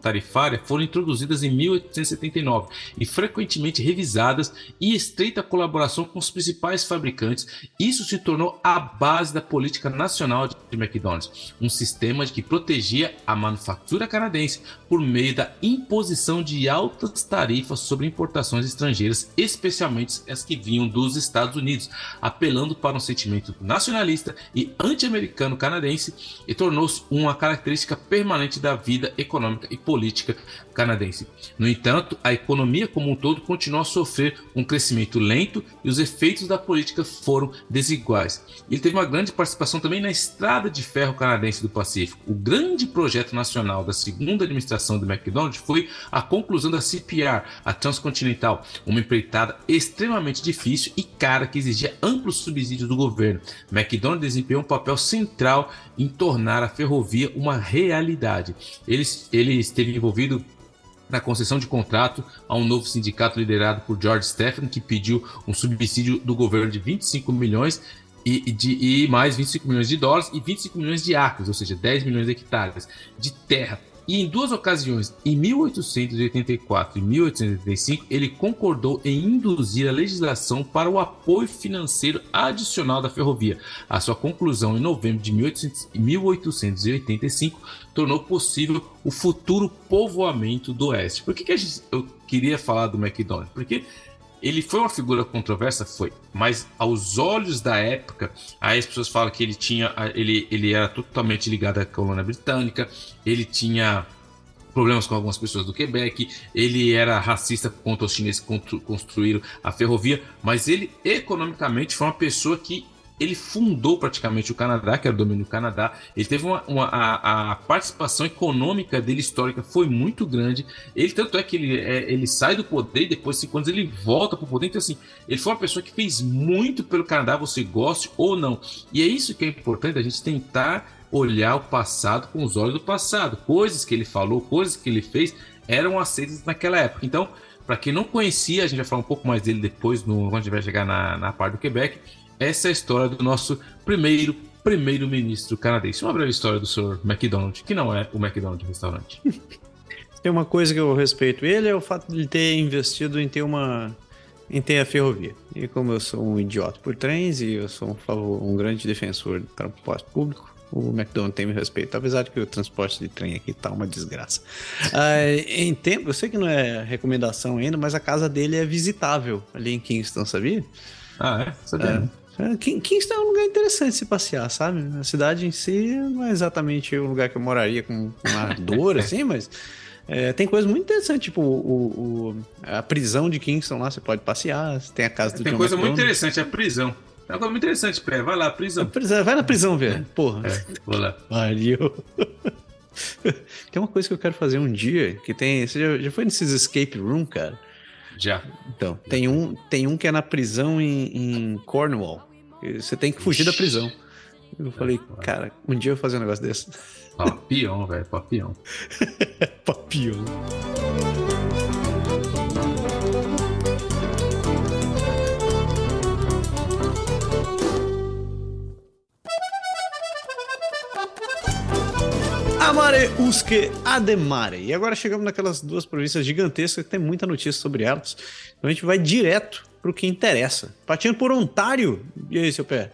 tarifária foram introduzidas em 1879 e frequentemente revisadas em estreita colaboração com os principais fabricantes. Isso se tornou a base da política nacional de McDonald's, um sistema que protegia a manufatura canadense por meio da imposição de altas tarifas sobre importações estrangeiras, especialmente as que vinham dos Estados Unidos, apelando para um sentimento nacionalista e anti-americano canadense e tornou-se uma característica permanente da vida econômica e política canadense. No entanto, a economia como um todo continuou a sofrer um crescimento lento e os efeitos da política foram desiguais. Ele teve uma grande participação também na Estrada de Ferro Canadense do Pacífico. O grande projeto nacional da segunda administração do McDonald's foi a conclusão da CPR, a Transcontinental, uma empreitada extremamente difícil e cara que exigia amplos subsídios do governo. McDonald's desempenhou um papel central em tornar a ferrovia uma realidade. Ele, ele esteve envolvido na concessão de contrato a um novo sindicato liderado por George Stephen, que pediu um subsídio do governo de 25 milhões e, de, e mais 25 milhões de dólares e 25 milhões de acres, ou seja, 10 milhões de hectares de terra e em duas ocasiões, em 1884 e 1885, ele concordou em induzir a legislação para o apoio financeiro adicional da ferrovia. A sua conclusão em novembro de 1885 tornou possível o futuro povoamento do Oeste. Por que, que gente, eu queria falar do McDonald's? Porque ele foi uma figura controversa, foi, mas aos olhos da época, aí as pessoas falam que ele tinha, ele, ele era totalmente ligado à colônia britânica, ele tinha problemas com algumas pessoas do Quebec, ele era racista contra os chineses que construíram a ferrovia, mas ele economicamente foi uma pessoa que ele fundou praticamente o Canadá, que era o domínio do Canadá. Ele teve uma, uma a, a, participação econômica dele histórica foi muito grande. Ele tanto é que ele, é, ele sai do poder e depois de cinco anos ele volta para o poder. Então assim, ele foi uma pessoa que fez muito pelo Canadá, você goste ou não. E é isso que é importante a gente tentar olhar o passado com os olhos do passado. Coisas que ele falou, coisas que ele fez eram aceitas naquela época. Então, para quem não conhecia, a gente vai falar um pouco mais dele depois, no, quando a gente vai chegar na, na parte do Quebec essa é a história do nosso primeiro primeiro-ministro canadense. Uma breve história do Sr. McDonald, que não é o McDonald's restaurante. Tem uma coisa que eu respeito ele é o fato de ele ter investido em ter uma em ter a ferrovia. E como eu sou um idiota por trens e eu sou um, favor, um grande defensor do transporte público, o McDonald's tem meu respeito, apesar de que o transporte de trem aqui tá uma desgraça. Ah, em tempo, eu sei que não é recomendação ainda, mas a casa dele é visitável ali em Kingston, sabia? Ah, é? Sabia. É. É, Kingston é um lugar interessante se passear, sabe? A cidade em si não é exatamente o lugar que eu moraria com, uma dor, assim, mas é, tem coisas muito interessantes, tipo o, o, a prisão de Kingston lá, você pode passear, tem a casa do Tem John coisa muito interessante, a prisão. É uma coisa muito interessante, Pé. Vai lá, prisão. prisão. Vai na prisão ver. Porra. É, vou lá. Pariu. tem uma coisa que eu quero fazer um dia, que tem. Você já, já foi nesses escape room, cara? Já. Então, tem um, tem um que é na prisão em, em Cornwall. Você tem que fugir da prisão. Eu falei, cara, um dia eu vou fazer um negócio desse. Papião, velho, papião. papião. Amare ademare. E agora chegamos naquelas duas províncias gigantescas que tem muita notícia sobre elas. Então a gente vai direto pro que interessa. Partindo por Ontário. E aí, seu pé?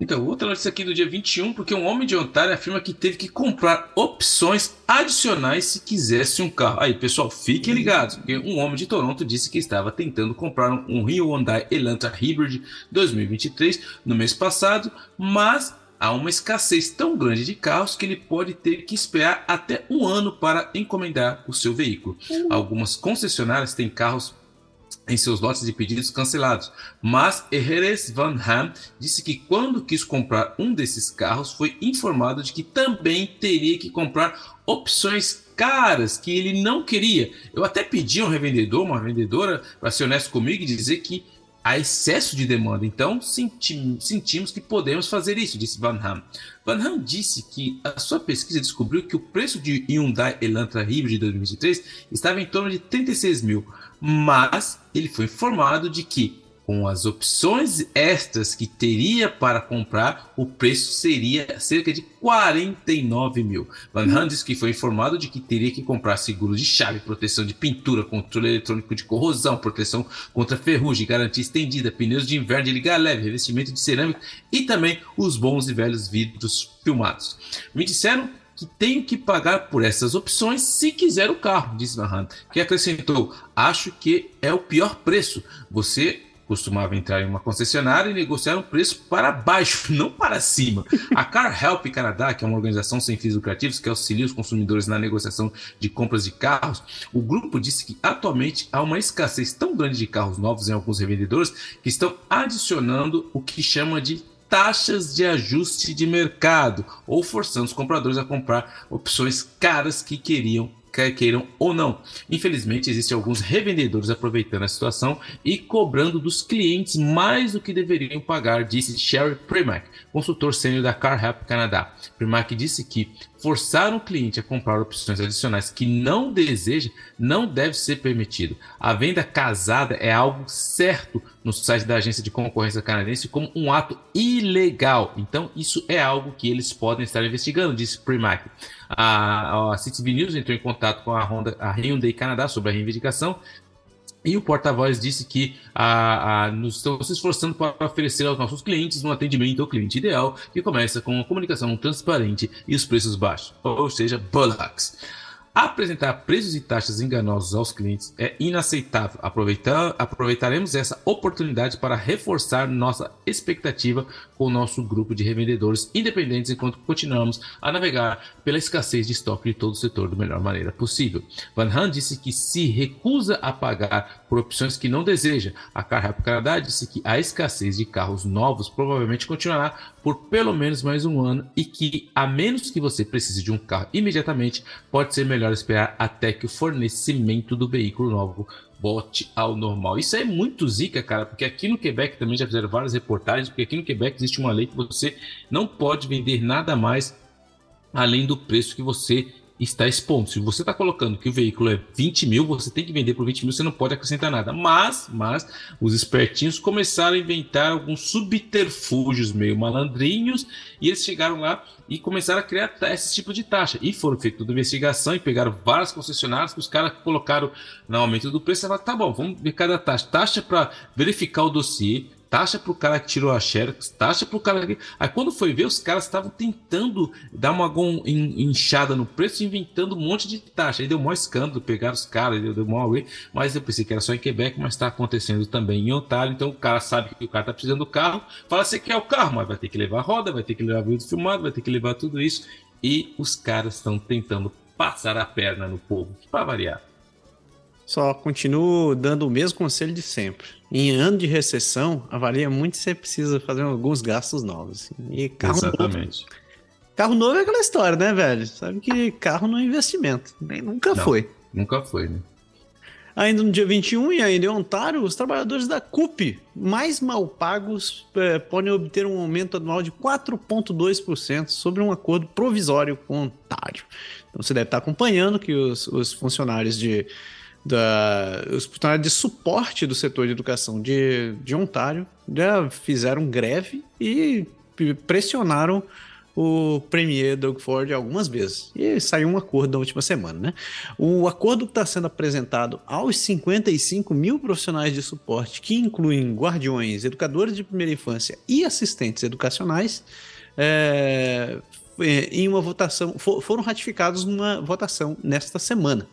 Então, outra notícia aqui do dia 21, porque um homem de Ontário afirma que teve que comprar opções adicionais se quisesse um carro. Aí, pessoal, fiquem ligados, porque um homem de Toronto disse que estava tentando comprar um Hyundai Elantra Hybrid 2023 no mês passado, mas há uma escassez tão grande de carros que ele pode ter que esperar até um ano para encomendar o seu veículo. Algumas concessionárias têm carros em seus lotes de pedidos cancelados. Mas Heres Van Ham disse que quando quis comprar um desses carros, foi informado de que também teria que comprar opções caras que ele não queria. Eu até pedi a um revendedor, uma vendedora, para ser honesto comigo e dizer que há excesso de demanda. Então senti sentimos que podemos fazer isso, disse Van Ham. Van Ham disse que a sua pesquisa descobriu que o preço de Hyundai Elantra Hybrid de 2023 estava em torno de 36 mil, mas ele foi informado de que com as opções extras que teria para comprar, o preço seria cerca de 49 mil. Van Halen disse que foi informado de que teria que comprar seguro de chave, proteção de pintura, controle eletrônico de corrosão, proteção contra ferrugem, garantia estendida, pneus de inverno de ligar leve, revestimento de cerâmica e também os bons e velhos vidros filmados. Me disseram que tenho que pagar por essas opções se quiser o carro, disse Van Halen, que acrescentou: Acho que é o pior preço. Você costumava entrar em uma concessionária e negociar um preço para baixo, não para cima. A Car Help Canadá, que é uma organização sem fins lucrativos que auxilia os consumidores na negociação de compras de carros, o grupo disse que atualmente há uma escassez tão grande de carros novos em alguns revendedores que estão adicionando o que chama de taxas de ajuste de mercado ou forçando os compradores a comprar opções caras que queriam quer queiram ou não. Infelizmente, existem alguns revendedores aproveitando a situação e cobrando dos clientes mais do que deveriam pagar, disse Sherry Primack, consultor sênior da Car Help Canadá. Primack disse que forçar um cliente a comprar opções adicionais que não deseja não deve ser permitido. A venda casada é algo certo no site da agência de concorrência canadense como um ato ilegal. Então, isso é algo que eles podem estar investigando, disse Primack. A, a CTV News entrou em contato com a, Honda, a Hyundai Canadá sobre a reivindicação e o porta-voz disse que a, a, nos estamos se esforçando para oferecer aos nossos clientes um atendimento ao cliente ideal que começa com uma comunicação transparente e os preços baixos, ou seja, bullocks. Apresentar preços e taxas enganosos aos clientes é inaceitável. Aproveitar, aproveitaremos essa oportunidade para reforçar nossa expectativa com o nosso grupo de revendedores independentes enquanto continuamos a navegar pela escassez de estoque de todo o setor da melhor maneira possível. Van Han disse que se recusa a pagar por opções que não deseja. A Car Canadá disse que a escassez de carros novos provavelmente continuará por pelo menos mais um ano e que, a menos que você precise de um carro imediatamente, pode ser melhor esperar até que o fornecimento do veículo novo volte ao normal. Isso é muito zica, cara, porque aqui no Quebec também já fizeram várias reportagens, porque aqui no Quebec existe uma lei que você não pode vender nada mais além do preço que você está expondo. Se você está colocando que o veículo é 20 mil, você tem que vender por 20 mil, você não pode acrescentar nada. Mas, mas os espertinhos começaram a inventar alguns subterfúgios meio malandrinhos e eles chegaram lá e começaram a criar esse tipo de taxa. E foram feitas investigação e pegaram várias concessionárias que os caras colocaram no aumento do preço e falaram, tá bom, vamos ver cada taxa. Taxa para verificar o dossiê, taxa pro cara que tirou a Xerox, taxa pro cara que... Aí quando foi ver, os caras estavam tentando dar uma inchada no preço, inventando um monte de taxa. Aí deu um escândalo, pegaram os caras, deu, deu maior away, mas eu pensei que era só em Quebec, mas está acontecendo também em Ontário, então o cara sabe que o cara tá precisando do carro, fala, você quer o carro, mas vai ter que levar roda, vai ter que levar vídeo filmado, vai ter que levar tudo isso, e os caras estão tentando passar a perna no povo, para variar. Só continuo dando o mesmo conselho de sempre. Em ano de recessão, avalia muito se você precisa fazer alguns gastos novos. Assim. E carro Exatamente. Novo, carro novo é aquela história, né, velho? Sabe que carro não é investimento. Nem nunca não, foi. Nunca foi, né? Ainda no dia 21 e ainda em Ontário, os trabalhadores da CUP mais mal pagos é, podem obter um aumento anual de 4,2% sobre um acordo provisório com Ontário. Então você deve estar acompanhando que os, os funcionários de da, os funcionários de suporte do setor de educação de, de Ontário já fizeram greve e pressionaram o premier Doug Ford algumas vezes. E saiu um acordo na última semana, né? O acordo que está sendo apresentado aos 55 mil profissionais de suporte, que incluem guardiões, educadores de primeira infância e assistentes educacionais, é, em uma votação, foram ratificados numa votação nesta semana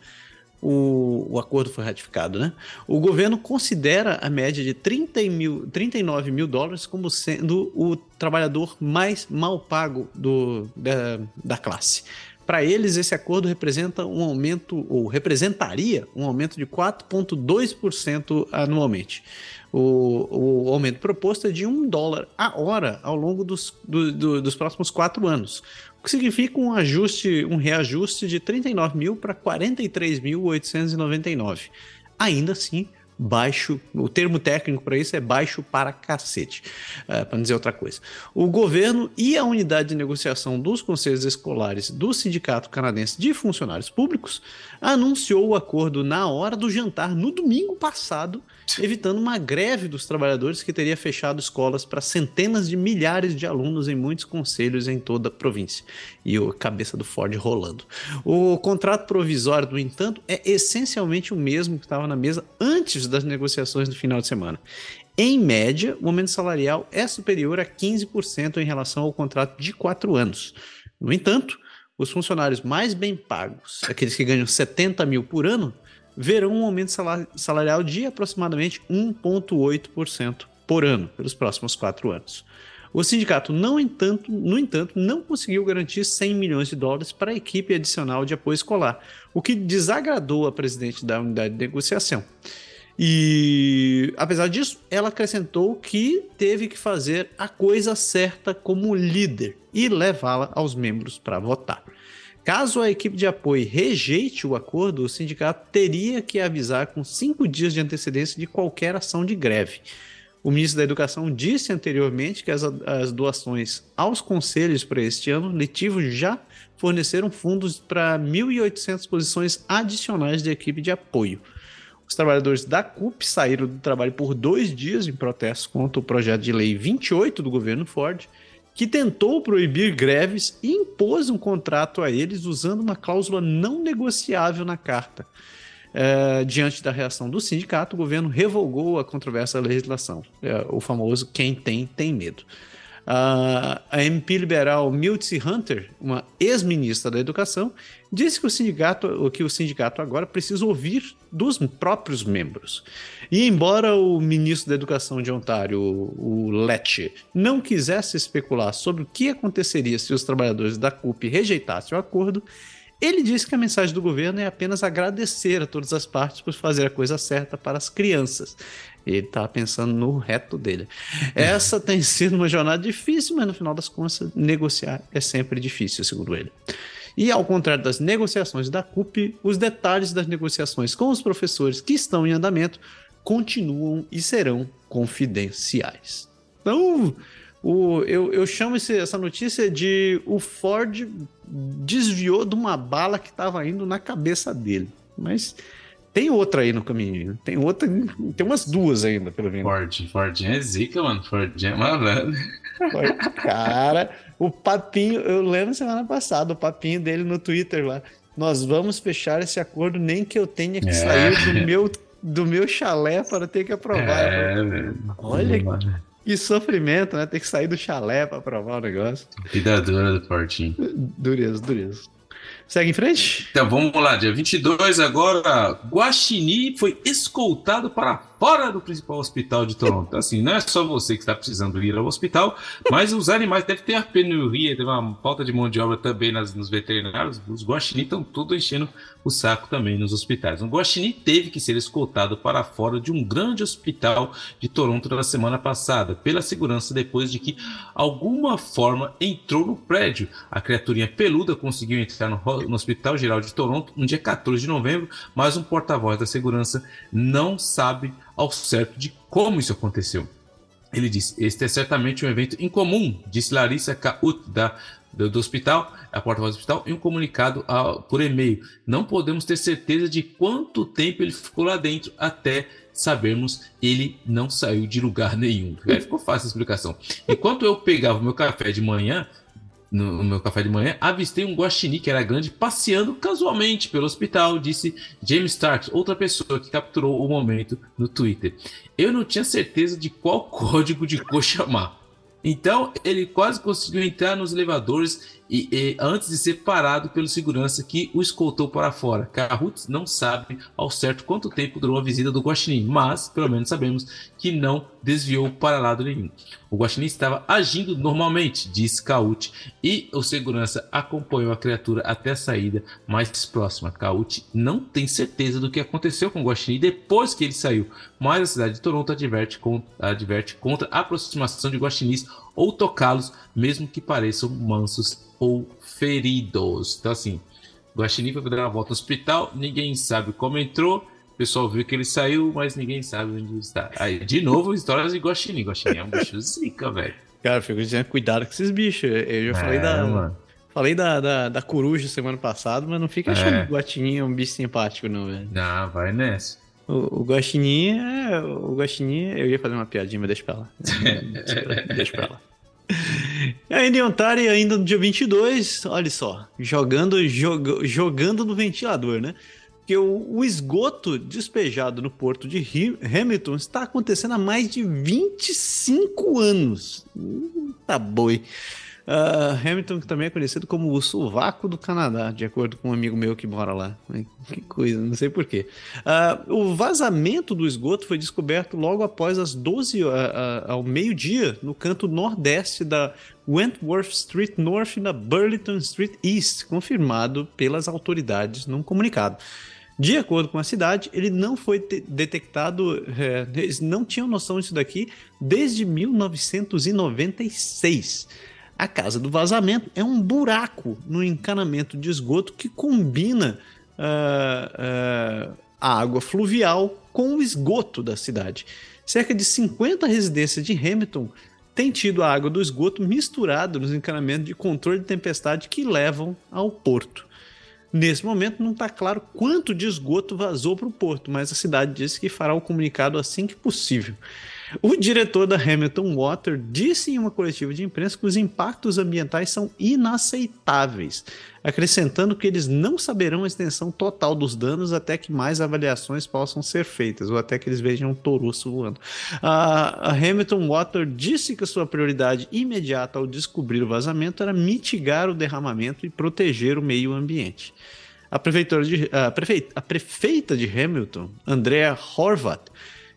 o, o acordo foi ratificado, né? O governo considera a média de 30 mil, 39 mil dólares como sendo o trabalhador mais mal pago do, da, da classe. Para eles, esse acordo representa um aumento, ou representaria um aumento de 4,2% anualmente. O, o, aumento proposto é de um dólar a hora ao longo dos, do, do, dos próximos quatro anos, o que significa um ajuste, um reajuste de 39 mil para 43.899. Ainda assim, baixo, o termo técnico para isso é baixo para cacete, é, para dizer outra coisa. O governo e a unidade de negociação dos conselhos escolares do Sindicato Canadense de Funcionários Públicos anunciou o acordo na hora do jantar no domingo passado, evitando uma greve dos trabalhadores que teria fechado escolas para centenas de milhares de alunos em muitos conselhos em toda a província. E a cabeça do Ford rolando. O contrato provisório, no entanto, é essencialmente o mesmo que estava na mesa antes das negociações do final de semana. Em média, o aumento salarial é superior a 15% em relação ao contrato de quatro anos. No entanto, os funcionários mais bem pagos, aqueles que ganham 70 mil por ano, verão um aumento salarial de aproximadamente 1,8% por ano pelos próximos quatro anos. O sindicato, não entanto, no entanto, não conseguiu garantir 100 milhões de dólares para a equipe adicional de apoio escolar, o que desagradou a presidente da unidade de negociação. E, apesar disso, ela acrescentou que teve que fazer a coisa certa como líder e levá-la aos membros para votar. Caso a equipe de apoio rejeite o acordo, o sindicato teria que avisar com cinco dias de antecedência de qualquer ação de greve. O ministro da Educação disse anteriormente que as, as doações aos conselhos para este ano letivo já forneceram fundos para 1.800 posições adicionais de equipe de apoio. Os trabalhadores da CUP saíram do trabalho por dois dias em protesto contra o projeto de lei 28 do governo Ford, que tentou proibir greves e impôs um contrato a eles usando uma cláusula não negociável na carta. É, diante da reação do sindicato, o governo revogou a controversa legislação, é, o famoso quem tem, tem medo. A MP liberal Miltzy Hunter, uma ex-ministra da Educação, disse que o sindicato, que o sindicato agora precisa ouvir dos próprios membros. E embora o ministro da Educação de Ontário, o Letche, não quisesse especular sobre o que aconteceria se os trabalhadores da CUP rejeitassem o acordo, ele disse que a mensagem do governo é apenas agradecer a todas as partes por fazer a coisa certa para as crianças. Ele estava pensando no reto dele. Essa tem sido uma jornada difícil, mas no final das contas, negociar é sempre difícil, segundo ele. E ao contrário das negociações da CUP, os detalhes das negociações com os professores que estão em andamento continuam e serão confidenciais. Então, o, eu, eu chamo esse, essa notícia de o Ford desviou de uma bala que estava indo na cabeça dele. Mas tem outra aí no caminho. Tem outra, tem umas duas ainda, pelo menos. Ford, Ford é zica, mano. Ford é malandro. Cara, o papinho, eu lembro semana passada, o papinho dele no Twitter lá. Nós vamos fechar esse acordo, nem que eu tenha que é. sair do meu, do meu chalé para ter que aprovar. É, Olha, que sofrimento, né? Ter que sair do chalé para aprovar o negócio. Vida dura do Portinho. Dureza, dureza. Segue em frente? Então vamos lá, dia 22 agora, Guaxinim foi escoltado para fora do principal hospital de Toronto. Assim, não é só você que está precisando ir ao hospital, mas os animais devem ter a penuria, teve uma falta de mão de obra também nas, nos veterinários. Os guaxinins estão tudo enchendo o saco também nos hospitais. O guaxinim teve que ser escoltado para fora de um grande hospital de Toronto na semana passada, pela segurança depois de que alguma forma entrou no prédio. A criaturinha peluda conseguiu entrar no, no Hospital Geral de Toronto no dia 14 de novembro, mas um porta-voz da segurança não sabe ao certo de como isso aconteceu. Ele disse: Este é certamente um evento incomum, disse Larissa Caut, da, do, do hospital, a porta-voz do hospital, em um comunicado a, por e-mail. Não podemos ter certeza de quanto tempo ele ficou lá dentro até sabermos ele não saiu de lugar nenhum. Aí ficou fácil a explicação. Enquanto eu pegava meu café de manhã, no, meu café de manhã, avistei um guaxinim que era grande passeando casualmente pelo hospital, disse James Stark, outra pessoa que capturou o momento no Twitter. Eu não tinha certeza de qual código de cor chamar. Então ele quase conseguiu entrar nos elevadores e, e, antes de ser parado pelo segurança que o escoltou para fora. Carruth não sabe ao certo quanto tempo durou a visita do Guaxinim, mas pelo menos sabemos que não desviou para lado nenhum. O Guaxinim estava agindo normalmente, disse Caute, e o segurança acompanhou a criatura até a saída mais próxima. Caute não tem certeza do que aconteceu com o Guaxinim depois que ele saiu, mas a cidade de Toronto adverte, com, adverte contra a aproximação de guaxinins ou tocá-los, mesmo que pareçam mansos ou feridos. Então, assim, Guaxinim foi dar uma volta no hospital, ninguém sabe como entrou. O pessoal viu que ele saiu, mas ninguém sabe onde está. Aí, de novo, histórias de Guaxinim. Guaxinim é um bicho zica, velho. Cara, fico dizendo, cuidado com esses bichos. Eu já é, falei da. Mano. Falei da, da, da, coruja semana passada, mas não fica achando é. que o Guaxinim é um bicho simpático, não, velho. Não, vai nessa. O, o Guaxinim é. O Guaxinim. Eu ia fazer uma piadinha, mas deixa pra lá. deixa pra lá. Ainda em Ontário, ainda no dia 22, olha só, jogando, jog, jogando no ventilador, né? Porque o, o, esgoto despejado no porto de Hamilton está acontecendo há mais de 25 anos. Hum, tá boi. Uh, Hamilton, que também é conhecido como o sovaco do Canadá, de acordo com um amigo meu que mora lá. Que coisa, não sei porquê. Uh, o vazamento do esgoto foi descoberto logo após as 12 uh, ao meio-dia no canto nordeste da Wentworth Street North e da Burlington Street East, confirmado pelas autoridades num comunicado. De acordo com a cidade, ele não foi detectado, é, eles não tinham noção disso daqui desde 1996. A casa do vazamento é um buraco no encanamento de esgoto que combina uh, uh, a água fluvial com o esgoto da cidade. Cerca de 50 residências de Hamilton têm tido a água do esgoto misturada nos encanamentos de controle de tempestade que levam ao porto. Nesse momento não está claro quanto de esgoto vazou para o porto, mas a cidade disse que fará o comunicado assim que possível. O diretor da Hamilton Water disse em uma coletiva de imprensa que os impactos ambientais são inaceitáveis, acrescentando que eles não saberão a extensão total dos danos até que mais avaliações possam ser feitas, ou até que eles vejam um touroço voando. A Hamilton Water disse que sua prioridade imediata ao descobrir o vazamento era mitigar o derramamento e proteger o meio ambiente. A, de, a, prefeita, a prefeita de Hamilton, Andrea Horvath,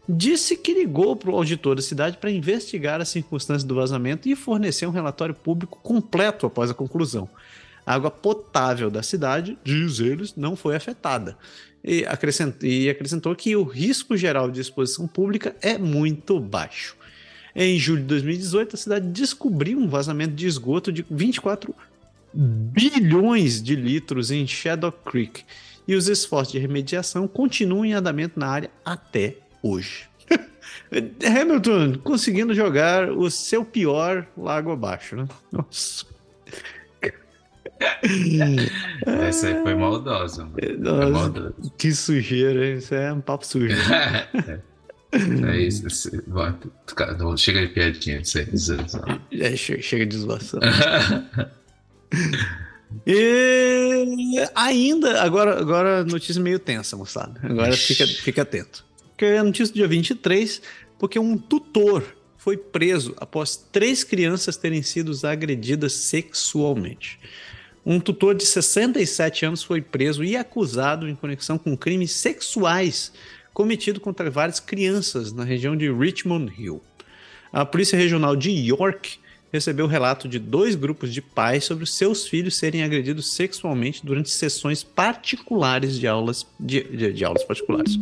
disse que ligou para o auditor da cidade para investigar as circunstâncias do vazamento e fornecer um relatório público completo após a conclusão. A água potável da cidade, diz eles, não foi afetada. E e acrescentou que o risco geral de exposição pública é muito baixo. Em julho de 2018, a cidade descobriu um vazamento de esgoto de 24 bilhões de litros em Shadow Creek e os esforços de remediação continuam em andamento na área até hoje. Hamilton conseguindo jogar o seu pior lago abaixo, né? Nossa. Essa aí foi maldosa. Nossa, foi maldosa. Que sujeira, isso é um papo sujo. é isso. Chega de piadinha, isso aí. É, chega, chega de zoação. e ainda, agora, agora notícia meio tensa, moçada. Agora fica, fica atento que é a notícia do dia 23, porque um tutor foi preso após três crianças terem sido agredidas sexualmente. Um tutor de 67 anos foi preso e acusado em conexão com crimes sexuais cometidos contra várias crianças na região de Richmond Hill. A Polícia Regional de York recebeu relato de dois grupos de pais sobre seus filhos serem agredidos sexualmente durante sessões particulares de aulas de, de, de aulas particulares.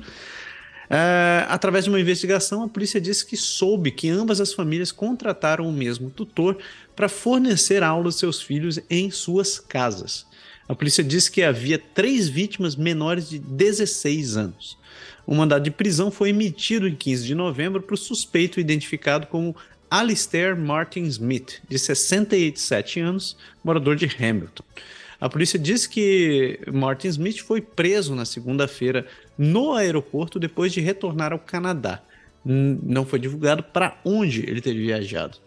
Uh, através de uma investigação, a polícia disse que soube que ambas as famílias contrataram o mesmo tutor para fornecer aulas aos seus filhos em suas casas. A polícia disse que havia três vítimas menores de 16 anos. O mandado de prisão foi emitido em 15 de novembro para o suspeito identificado como Alistair Martin Smith, de 67 anos, morador de Hamilton. A polícia disse que Martin Smith foi preso na segunda-feira no aeroporto depois de retornar ao Canadá. Não foi divulgado para onde ele teria viajado.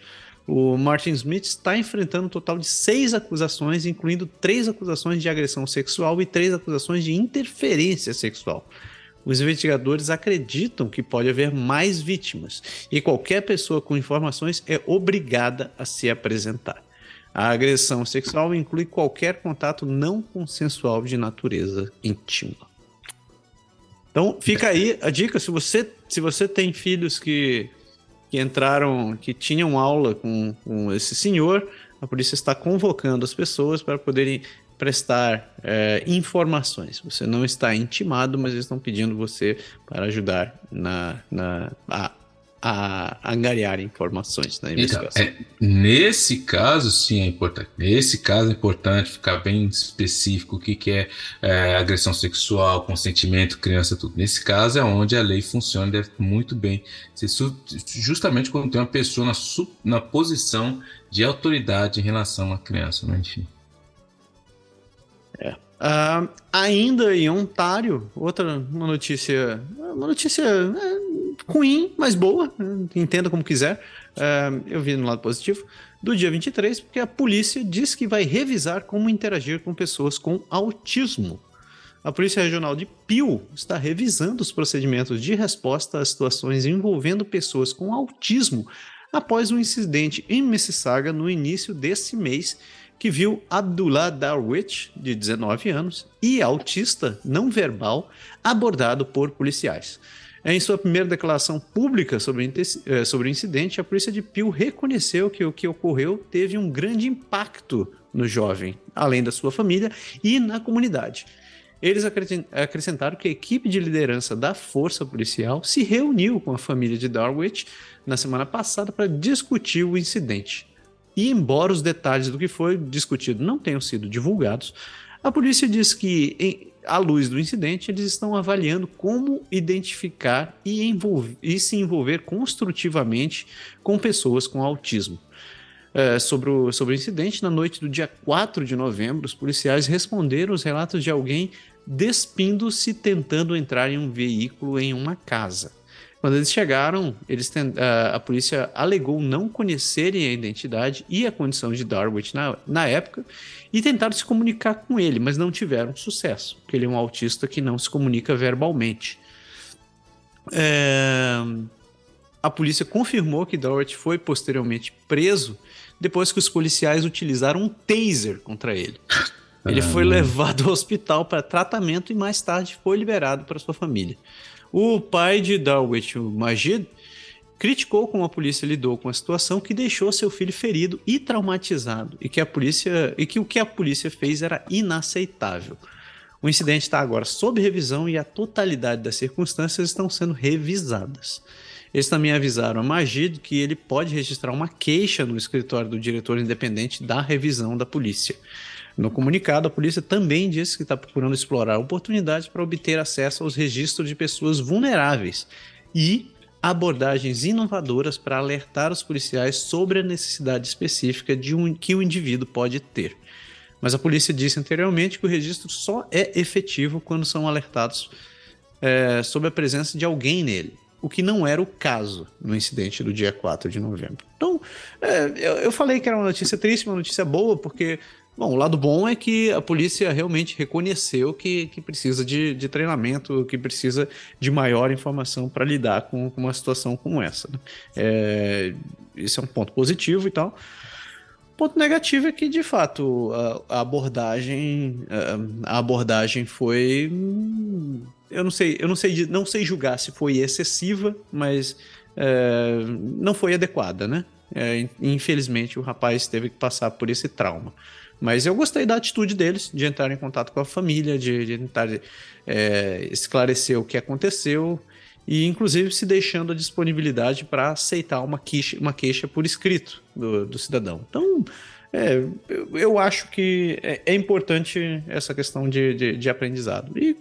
O Martin Smith está enfrentando um total de seis acusações, incluindo três acusações de agressão sexual e três acusações de interferência sexual. Os investigadores acreditam que pode haver mais vítimas e qualquer pessoa com informações é obrigada a se apresentar. A agressão sexual inclui qualquer contato não consensual de natureza íntima. Então, fica aí a dica, se você, se você tem filhos que, que entraram, que tinham aula com, com esse senhor, a polícia está convocando as pessoas para poderem prestar é, informações. Você não está intimado, mas eles estão pedindo você para ajudar na, na a, a angariar informações na então, investigação. Então, é, nesse caso, sim, é importante. Nesse caso, é importante ficar bem específico o que, que é, é, agressão sexual, consentimento, criança, tudo. Nesse caso é onde a lei funciona deve muito bem. Justamente quando tem uma pessoa na, na posição de autoridade em relação à criança, né? enfim. É. Uh, ainda em Ontário, outra uma notícia, uma notícia é, ruim, mas boa, entenda como quiser. Uh, eu vi no lado positivo do dia 23, porque a polícia diz que vai revisar como interagir com pessoas com autismo. A Polícia Regional de Peel está revisando os procedimentos de resposta a situações envolvendo pessoas com autismo após um incidente em Mississauga no início desse mês que viu Abdullah Darwich, de 19 anos, e autista não verbal, abordado por policiais. Em sua primeira declaração pública sobre, eh, o incidente, a polícia de Peel reconheceu que o que ocorreu teve um grande impacto no jovem, além da sua família e na comunidade. Eles acrescentaram que a equipe de liderança da força policial se reuniu com a família de Darwich na semana passada para discutir o incidente. E embora os detalhes do que foi discutido não tenham sido divulgados, a polícia diz que, à luz do incidente, eles estão avaliando como identificar e, envolver, e se envolver construtivamente com pessoas com autismo. É, sobre, o, sobre o incidente, na noite do dia 4 de novembro, os policiais responderam os relatos de alguém despindo-se tentando entrar em um veículo em uma casa. Quando eles chegaram, eles a, polícia alegou não conhecerem a identidade e a condição de Darwich na, na época e tentaram se comunicar com ele, mas não tiveram sucesso, porque ele é um autista que não se comunica verbalmente. É... A polícia confirmou que Darwich foi posteriormente preso depois que os policiais utilizaram um taser contra ele. Ele ah, foi levado ao hospital para tratamento e mais tarde foi liberado para sua família. O pai de Darwich, o Majid, criticou como a polícia lidou com a situação que deixou seu filho ferido e traumatizado e que a polícia e que o que a polícia fez era inaceitável. O incidente está agora sob revisão e a totalidade das circunstâncias estão sendo revisadas. Eles também avisaram a Majid que ele pode registrar uma queixa no escritório do diretor independente da revisão da polícia. No comunicado, a polícia também disse que está procurando explorar oportunidades para obter acesso aos registros de pessoas vulneráveis e abordagens inovadoras para alertar os policiais sobre a necessidade específica de um, que o indivíduo pode ter. Mas a polícia disse anteriormente que o registro só é efetivo quando são alertados é, sobre a presença de alguém nele, o que não era o caso no incidente do dia 4 de novembro. Então, é, eu, eu falei que era uma notícia triste, uma notícia boa, porque Bom, o lado bom é que a polícia realmente reconheceu que, que precisa de, de treinamento, que precisa de maior informação para lidar com, com, uma situação como essa. Né? É, esse é um ponto positivo e tal. Ponto negativo é que, de fato, a, a abordagem a, a, abordagem foi. Eu não sei, eu não sei, não sei julgar se foi excessiva, mas é, não foi adequada, né? É, infelizmente, o rapaz teve que passar por esse trauma. Mas eu gostei da atitude deles, de entrar em contato com a família, de, de tentar é, esclarecer o que aconteceu e, inclusive, se deixando a disponibilidade para aceitar uma queixa, uma queixa por escrito do, do cidadão. Então, é, eu, eu, acho que é, é importante essa questão de, de, de aprendizado. E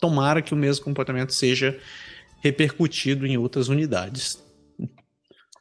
tomara que o mesmo comportamento seja repercutido em outras unidades.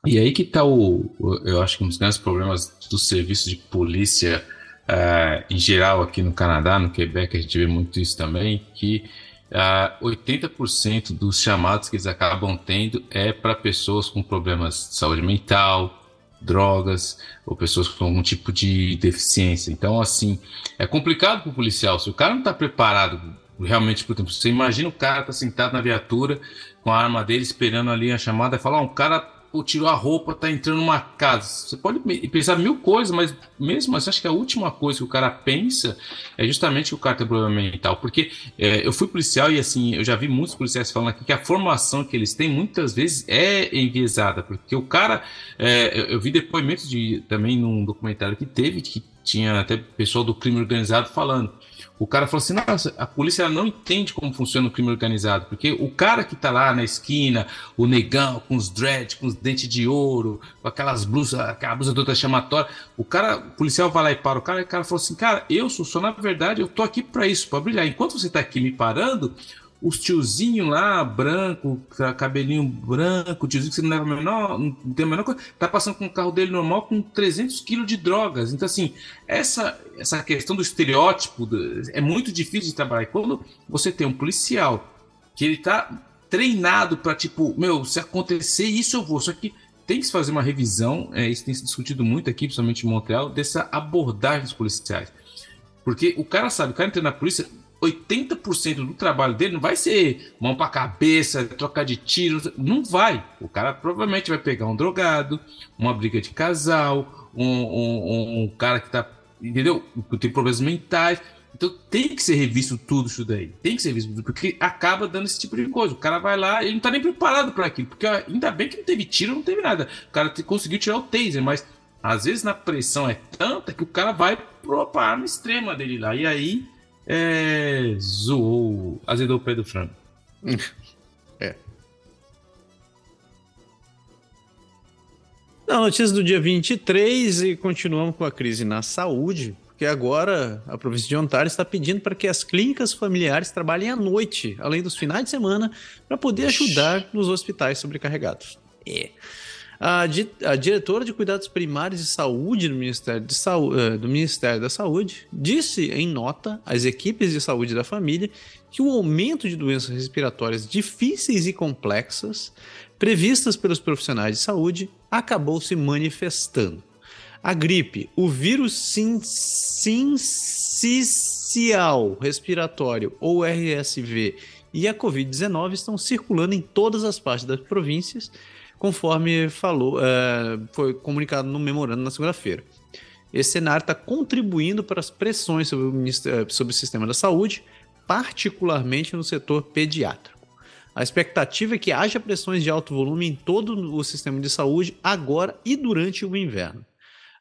E aí que está o, eu acho que um dos grandes problemas do serviço de polícia uh, em geral aqui no Canadá, no Quebec, a gente vê muito isso também, que uh, é, 80% dos chamados que eles acabam tendo é para pessoas com problemas de saúde mental, drogas, ou pessoas com algum tipo de deficiência. Então, assim, é complicado para o policial. Se o cara não está preparado realmente, por exemplo, você imagina o cara tá sentado na viatura com a arma dele esperando ali a chamada e falar, oh, um cara pô, tirou a roupa, tá entrando numa casa. Você pode pensar mil coisas, mas mesmo assim, acho que a última coisa que o cara pensa é justamente que o cara tem problema mental. Porque é, eu fui policial e assim, eu já vi muitos policiais falando aqui que a formação que eles têm muitas vezes é enviesada. Porque o cara, é, eu, eu vi depoimentos de também num documentário que teve, que tinha até pessoal do crime organizado falando o cara falou assim: nossa, a polícia não entende como funciona o crime organizado, porque o cara que tá lá na esquina, o negão com os dreads, com os dentes de ouro, com aquelas blusas, aquela blusa toda chamatória, o cara, o policial vai lá e para o cara, e o cara falou assim: cara, eu sou só na verdade, eu tô aqui para isso, para brilhar. Enquanto você tá aqui me parando, os tiozinho lá, branco, cabelinho branco, tiozinho que você não leva menor, não tem a menor coisa, tá passando com o carro dele normal com 300 quilos de drogas. Então, assim, essa, essa questão do estereótipo é muito difícil de trabalhar. quando você tem um policial que ele tá treinado para tipo, meu, se acontecer isso eu vou. Só que tem que se fazer uma revisão, é, isso tem se discutido muito aqui, principalmente em Montreal, dessa abordagem dos policiais. Porque o cara sabe, o cara entra na polícia, 80% do trabalho dele não vai ser mão para cabeça, trocar de tiro, não vai. O cara provavelmente vai pegar um drogado, uma briga de casal, um, um, um cara que tá, entendeu? Que tem problemas mentais. Então tem que ser revisto tudo isso daí. Tem que ser revisto, porque acaba dando esse tipo de coisa. O cara vai lá, ele não tá nem preparado para aquilo, porque ainda bem que não teve tiro, não teve nada. O cara conseguiu tirar o taser, mas às vezes na pressão é tanta que o cara vai pro arma extrema dele lá. E aí é, zoou, azedou o pé do frango. é. Na notícia do dia 23 e continuamos com a crise na saúde, porque agora a província de Ontário está pedindo para que as clínicas familiares trabalhem à noite, além dos finais de semana, para poder ajudar nos hospitais sobrecarregados. É. A, di a diretora de Cuidados Primários de Saúde do Ministério, de uh, do Ministério da Saúde disse em nota às equipes de saúde da família que o aumento de doenças respiratórias difíceis e complexas previstas pelos profissionais de saúde acabou se manifestando. A gripe, o vírus sincicial respiratório ou RSV e a Covid-19 estão circulando em todas as partes das províncias conforme falou, é, foi comunicado no memorando na segunda-feira. Esse cenário está contribuindo para as pressões sobre o, é, sobre o sistema da saúde, particularmente no setor pediátrico. A expectativa é que haja pressões de alto volume em todo o sistema de saúde agora e durante o inverno.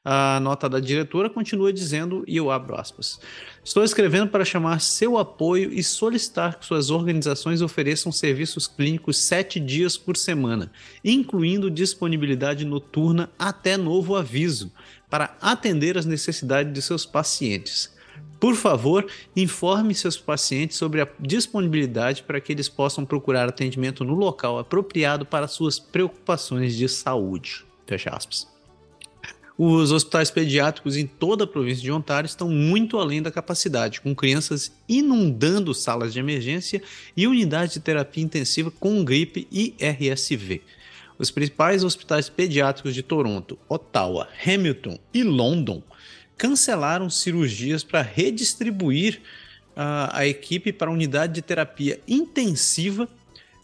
A nota da diretora continua dizendo, e eu abro aspas: Estou escrevendo para chamar seu apoio e solicitar que suas organizações ofereçam serviços clínicos sete dias por semana, incluindo disponibilidade noturna até novo aviso, para atender às necessidades de seus pacientes. Por favor, informe seus pacientes sobre a disponibilidade para que eles possam procurar atendimento no local apropriado para suas preocupações de saúde. Fecha aspas. Os hospitais pediátricos em toda a província de Ontário estão muito além da capacidade, com crianças inundando salas de emergência e unidades de terapia intensiva com gripe e RSV. Os principais hospitais pediátricos de Toronto, Ottawa, Hamilton e London cancelaram cirurgias para redistribuir uh, a equipe para a unidade de terapia intensiva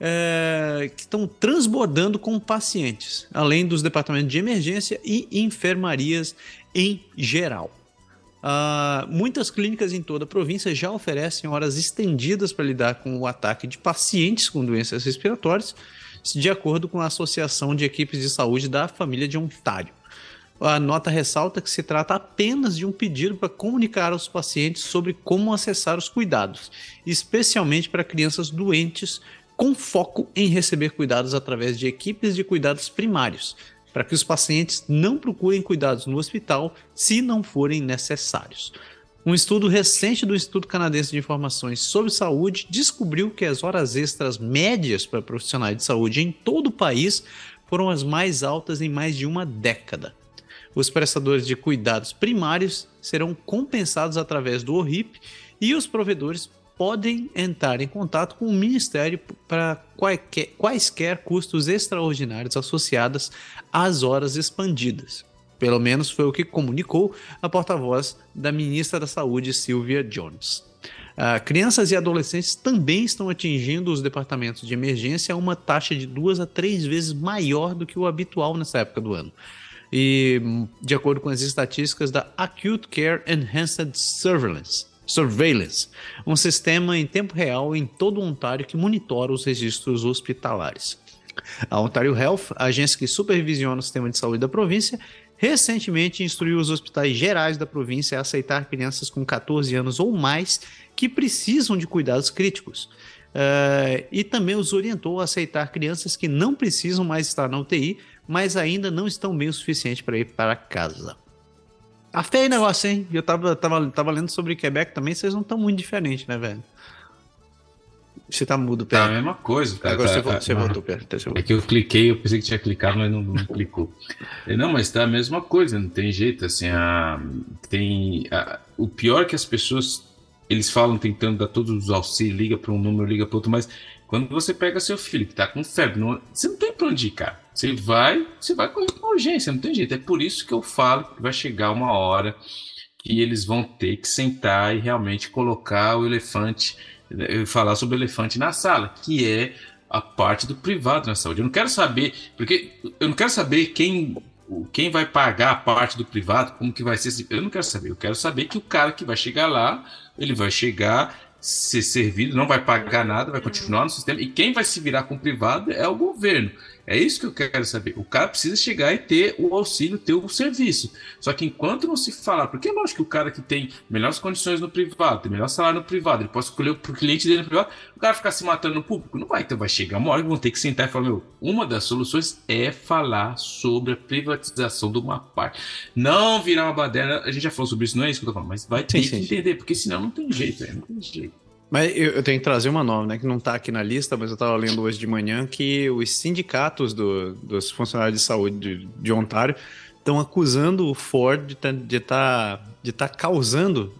é, que estão transbordando com pacientes, além dos departamentos de emergência e enfermarias em geral. Uh, muitas clínicas em toda a província já oferecem horas estendidas para lidar com o ataque de pacientes com doenças respiratórias, de acordo com a Associação de Equipes de Saúde da Família de Ontário. A nota ressalta que se trata apenas de um pedido para comunicar aos pacientes sobre como acessar os cuidados, especialmente para crianças doentes com foco em receber cuidados através de equipes de cuidados primários, para que os pacientes não procurem cuidados no hospital se não forem necessários. Um estudo recente do Instituto Canadense de Informações sobre Saúde descobriu que as horas extras médias para profissionais de saúde em todo o país foram as mais altas em mais de uma década. Os prestadores de cuidados primários serão compensados através do ORIP e os provedores podem entrar em contato com o Ministério para quaisquer custos extraordinários associados às horas expandidas. Pelo menos foi o que comunicou a porta-voz da ministra da Saúde, Sylvia Jones. Uh, crianças e adolescentes também estão atingindo os departamentos de emergência a uma taxa de duas a três vezes maior do que o habitual nessa época do ano. E, de acordo com as estatísticas da Acute Care Enhanced Surveillance, Surveillance, um sistema em tempo real em todo o Ontário que monitora os registros hospitalares. A Ontario Health, agência que supervisiona o sistema de saúde da província, recentemente instruiu os hospitais gerais da província a aceitar crianças com 14 anos ou mais que precisam de cuidados críticos. Uh, e também os orientou a aceitar crianças que não precisam mais estar na UTI, mas ainda não estão bem o suficiente para ir para casa. Tá feio o negócio, hein? Eu tava, tava, tava lendo sobre Quebec também, vocês não estão muito diferentes, né, velho? Você tá mudo, Pedro. Tá a mesma coisa, cara. Agora tá, você, tá, você voltou, Pedro. Tá, é que eu cliquei, eu pensei que tinha clicado, mas não, não clicou. Não, mas tá a mesma coisa, não tem jeito, assim, a, tem... A, o pior é que as pessoas, eles falam tentando dar todos os auxílios, liga para um número, liga para outro, mas quando você pega seu filho que tá com febre, não, você não tem pra onde ir, cara. Você vai, você vai correr com urgência, não tem jeito. É por isso que eu falo que vai chegar uma hora que eles vão ter que sentar e realmente colocar o elefante falar sobre o elefante na sala, que é a parte do privado na saúde. Eu não quero saber, porque eu não quero saber quem quem vai pagar a parte do privado, como que vai ser. Eu não quero saber. Eu quero saber que o cara que vai chegar lá, ele vai chegar ser servido, não vai pagar nada, vai continuar no sistema. E quem vai se virar com o privado é o governo. É isso que eu quero saber. O cara precisa chegar e ter o auxílio, ter o serviço. Só que enquanto não se falar, porque é lógico que o cara que tem melhores condições no privado, tem melhor salário no privado, ele pode escolher o cliente dele no privado, o cara ficar se matando no público, não vai. Então vai chegar uma hora que vão ter que sentar e falar: meu, uma das soluções é falar sobre a privatização de uma parte. Não virar uma baderna, a gente já falou sobre isso, não é isso que eu tô falando, mas vai ter sim, que sim, entender, porque senão não tem jeito, não tem jeito. Mas eu, eu, tenho que trazer uma nova, né? Que não está aqui na lista, mas eu estava lendo hoje de manhã que os sindicatos do, dos funcionários de saúde de, de Ontário estão acusando o Ford de tá, estar tá, de tá causando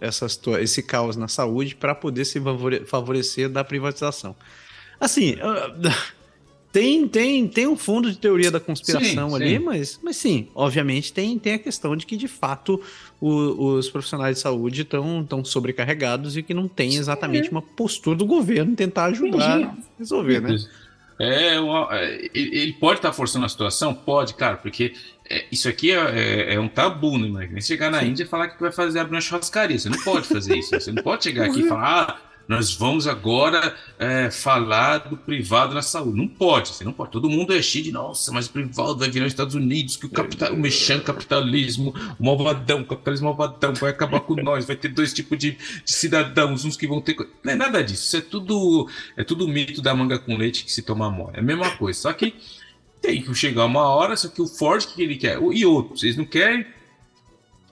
esse caos na saúde para poder se favorecer da privatização. Assim, tem, tem, tem um fundo de teoria da conspiração sim, ali, sim. Mas, mas sim, obviamente tem, tem a questão de que de fato o, os profissionais de saúde estão tão sobrecarregados e que não tem exatamente uma postura do governo tentar ajudar Entendi. a resolver, né? É, é ele pode estar forçando a situação? Pode, claro, porque é, isso aqui é, é, é, um tabu, né? Nem chegar na Sim. Índia e falar que vai fazer abrir uma churrascaria. Você não pode fazer isso. Você não pode chegar aqui e falar, ah, nós vamos agora é, falar do privado na saúde. Não pode, você não pode. Todo mundo é cheio de, nossa, mas o privado vai virar os Estados Unidos, que o, capital, o mexendo capitalismo, o malvadão, o capitalismo malvadão vai acabar com nós, vai ter dois tipos de, de, cidadãos, uns que vão ter. Não é nada disso. Isso é tudo, é tudo mito da manga com leite que se toma mole. É a mesma coisa. Só que tem que chegar uma hora, só que o Ford que ele quer, e outros, eles não querem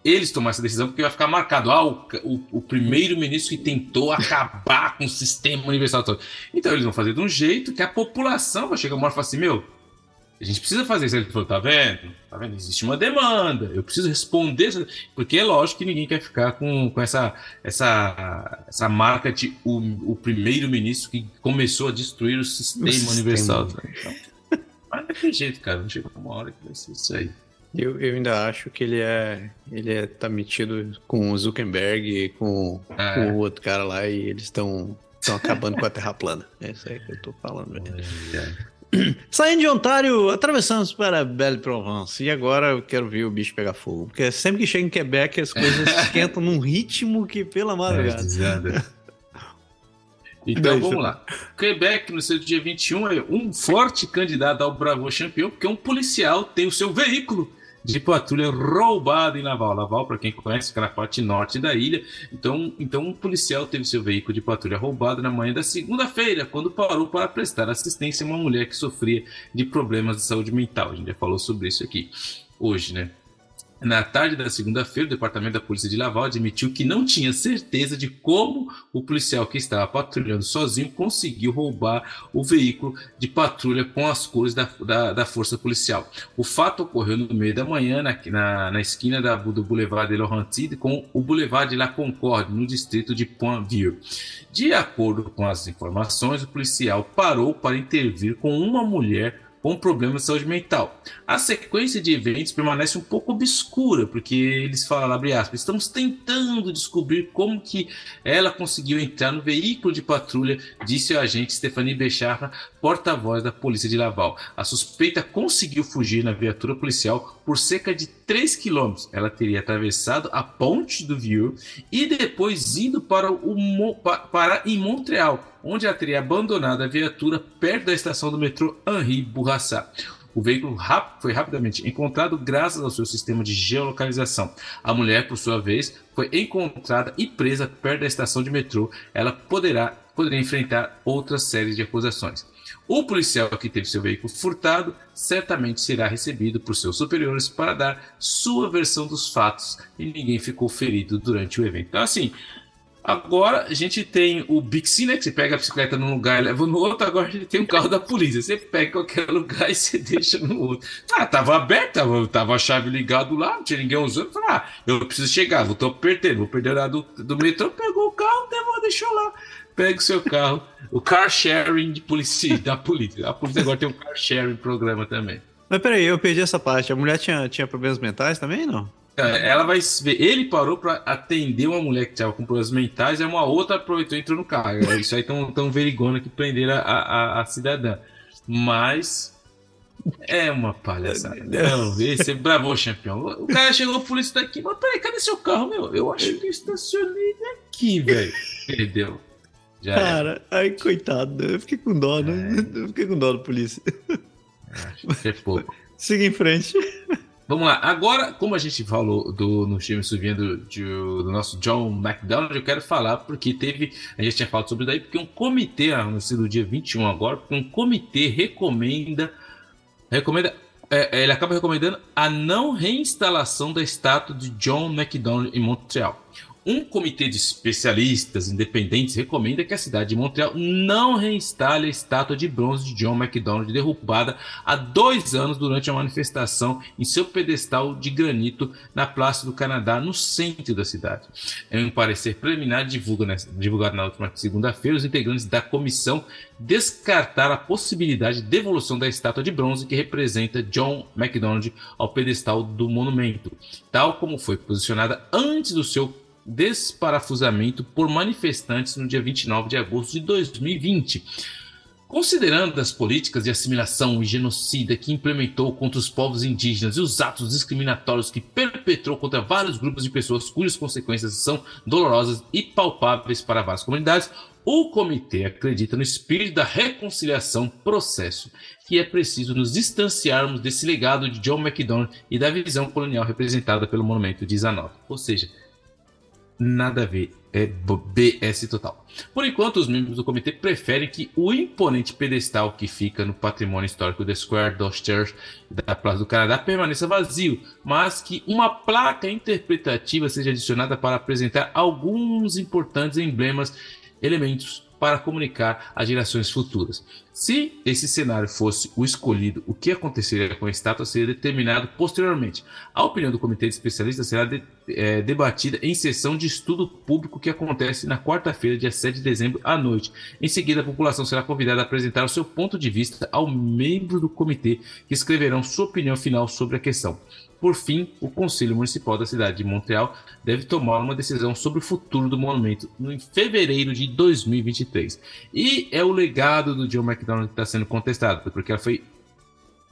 eles tomar essa decisão, porque vai ficar marcado ah, o, o, o primeiro-ministro que tentou acabar com o sistema universal todo. Então eles vão fazer de um jeito que a população vai chegar uma hora e falar assim: meu, a gente precisa fazer isso. Ele falou: tá vendo? Tá vendo? Existe uma demanda, eu preciso responder. Porque é lógico que ninguém quer ficar com, com essa, essa, essa marca de o, o primeiro-ministro que começou a destruir o sistema o universal. Sistema. Então, mas daquele jeito, cara. Não chega uma hora que vai ser isso aí. Eu, eu ainda acho que ele é. Ele é, tá metido com o Zuckerberg e com, ah, com é. o outro cara lá e eles estão estão acabando com a Terra plana. É isso aí que eu tô falando. É. Saindo de Ontário, atravessamos para Belle-Provence. E agora eu quero ver o bicho pegar fogo. Porque sempre que chega em Quebec, as coisas esquentam num ritmo que, pela madrugada. É, então vamos lá. Quebec, no seu dia 21, é um forte candidato ao Bravo Champion, porque um policial tem o seu veículo de patrulha roubado em Laval. Laval, para quem conhece, fica na parte norte da ilha. Então, então, um policial teve seu veículo de patrulha roubado na manhã da segunda-feira, quando parou para prestar assistência a uma mulher que sofria de problemas de saúde mental. A gente já falou sobre isso aqui hoje, né? Na tarde da segunda-feira, o Departamento da Polícia de Laval admitiu que não tinha certeza de como o policial que estava patrulhando sozinho conseguiu roubar o veículo de patrulha com as cores da, da, da Força Policial. O fato ocorreu no meio da manhã, na, na, na esquina da, do Boulevard de Laurentide com o Boulevard de La Concorde, no distrito de Pointville. De acordo com as informações, o policial parou para intervir com uma mulher com problemas de saúde mental. A sequência de eventos permanece um pouco obscura, porque eles falam, abre aspas, estamos tentando descobrir como que ela conseguiu entrar no veículo de patrulha, disse o agente Stephanie Becharra, porta-voz da polícia de Laval. A suspeita conseguiu fugir na viatura policial por cerca de 3 quilômetros. Ela teria atravessado a ponte do Vieux e depois indo para, o, para em Montreal, onde ela teria abandonado a viatura perto da estação do metrô Henri Bourassa. O veículo foi rapidamente encontrado graças ao seu sistema de geolocalização. A mulher, por sua vez, foi encontrada e presa perto da estação de metrô. Ela poderá, poderia enfrentar outras séries de acusações. O policial que teve seu veículo furtado certamente será recebido por seus superiores para dar sua versão dos fatos e ninguém ficou ferido durante o evento. Então, assim, Agora a gente tem o Bixi, né? Que você pega a bicicleta num lugar e leva no outro. Agora a gente tem um carro da polícia. Você pega qualquer lugar e você deixa no outro. Ah, tava aberto, tava, tava a chave ligado lá, não tinha ninguém usando. Falei, ah, eu preciso chegar, vou tô perdendo, vou perder a do, do metrô. Pegou o carro, levou, deixou lá. Pega o seu carro, o car sharing de polícia, da polícia. A polícia agora tem um car sharing programa também. Mas peraí, eu perdi essa parte. A mulher tinha, tinha problemas mentais também, não? É, ela vai ver. Ele parou para atender uma mulher que estava com problemas mentais, e uma outra aproveitou e entrou no carro. Isso aí tão, tão verigona que prenderam a, a, a cidadã. Mas é uma palhaçada. Não, esse é bravo, campeão. O cara chegou, a polícia daqui, mas peraí, cadê seu carro, meu? Eu acho que eu estacionei aqui, velho. Perdeu. Já cara, é. ai, coitado. Eu fiquei com dó, né? É. Eu fiquei com dó da polícia. Acho que é pouco. Siga em frente. Vamos lá. Agora, como a gente falou do, no filme subindo do, do, nosso John McDonald, eu quero falar porque teve. A gente tinha falado sobre isso daí, porque um comitê, no dia 21 agora, porque um comitê recomenda. Recomenda. É, ele acaba recomendando a não reinstalação da estátua de John McDonald em Montreal. Um comitê de especialistas independentes recomenda que a cidade de Montreal não reinstale a estátua de bronze de John MacDonald derrubada há dois anos durante a manifestação em seu pedestal de granito na Praça do Canadá, no centro da cidade. Em um parecer preliminar divulgado na última segunda-feira, os integrantes da comissão descartaram a possibilidade de devolução da estátua de bronze que representa John MacDonald ao pedestal do monumento, tal como foi posicionada antes do seu desparafusamento por manifestantes no dia 29 de agosto de 2020. Considerando as políticas de assimilação e genocida que implementou contra os povos indígenas e os atos discriminatórios que perpetrou contra vários grupos de pessoas cujas consequências são dolorosas e palpáveis para várias comunidades, o comitê acredita no espírito da reconciliação processo, que é preciso nos distanciarmos desse legado de John MacDonald e da visão colonial representada pelo monumento de Zanoff. Ou seja, nada a ver. É BS total. Por enquanto, os membros do comitê preferem que o imponente pedestal que fica no patrimônio histórico da Square Church da Praça do Canadá permaneça vazio, mas que uma placa interpretativa seja adicionada para apresentar alguns importantes emblemas, elementos para comunicar às gerações futuras. Se esse cenário fosse o escolhido, o que aconteceria com a estátua seria determinado posteriormente. A opinião do comitê de especialistas será de, é, debatida em sessão de estudo público que acontece na quarta-feira, dia 7 de dezembro, à noite. Em seguida, a população será convidada a apresentar o seu ponto de vista ao membro do comitê, que escreverão sua opinião final sobre a questão. Por fim, o Conselho Municipal da cidade de Montreal deve tomar uma decisão sobre o futuro do monumento em fevereiro de 2023. E é o legado do John McDonald que está sendo contestado, porque ela foi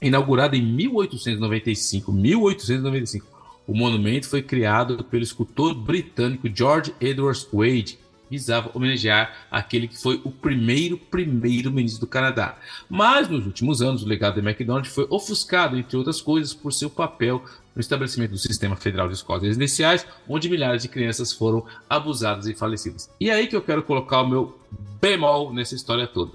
inaugurada em 1895. 1895. O monumento foi criado pelo escultor britânico George Edwards Wade, visava homenagear aquele que foi o primeiro primeiro-ministro do Canadá. Mas nos últimos anos, o legado de McDonald foi ofuscado, entre outras coisas, por seu papel no estabelecimento do Sistema Federal de Escolas Residenciais, onde milhares de crianças foram abusadas e falecidas. E é aí que eu quero colocar o meu bemol nessa história toda.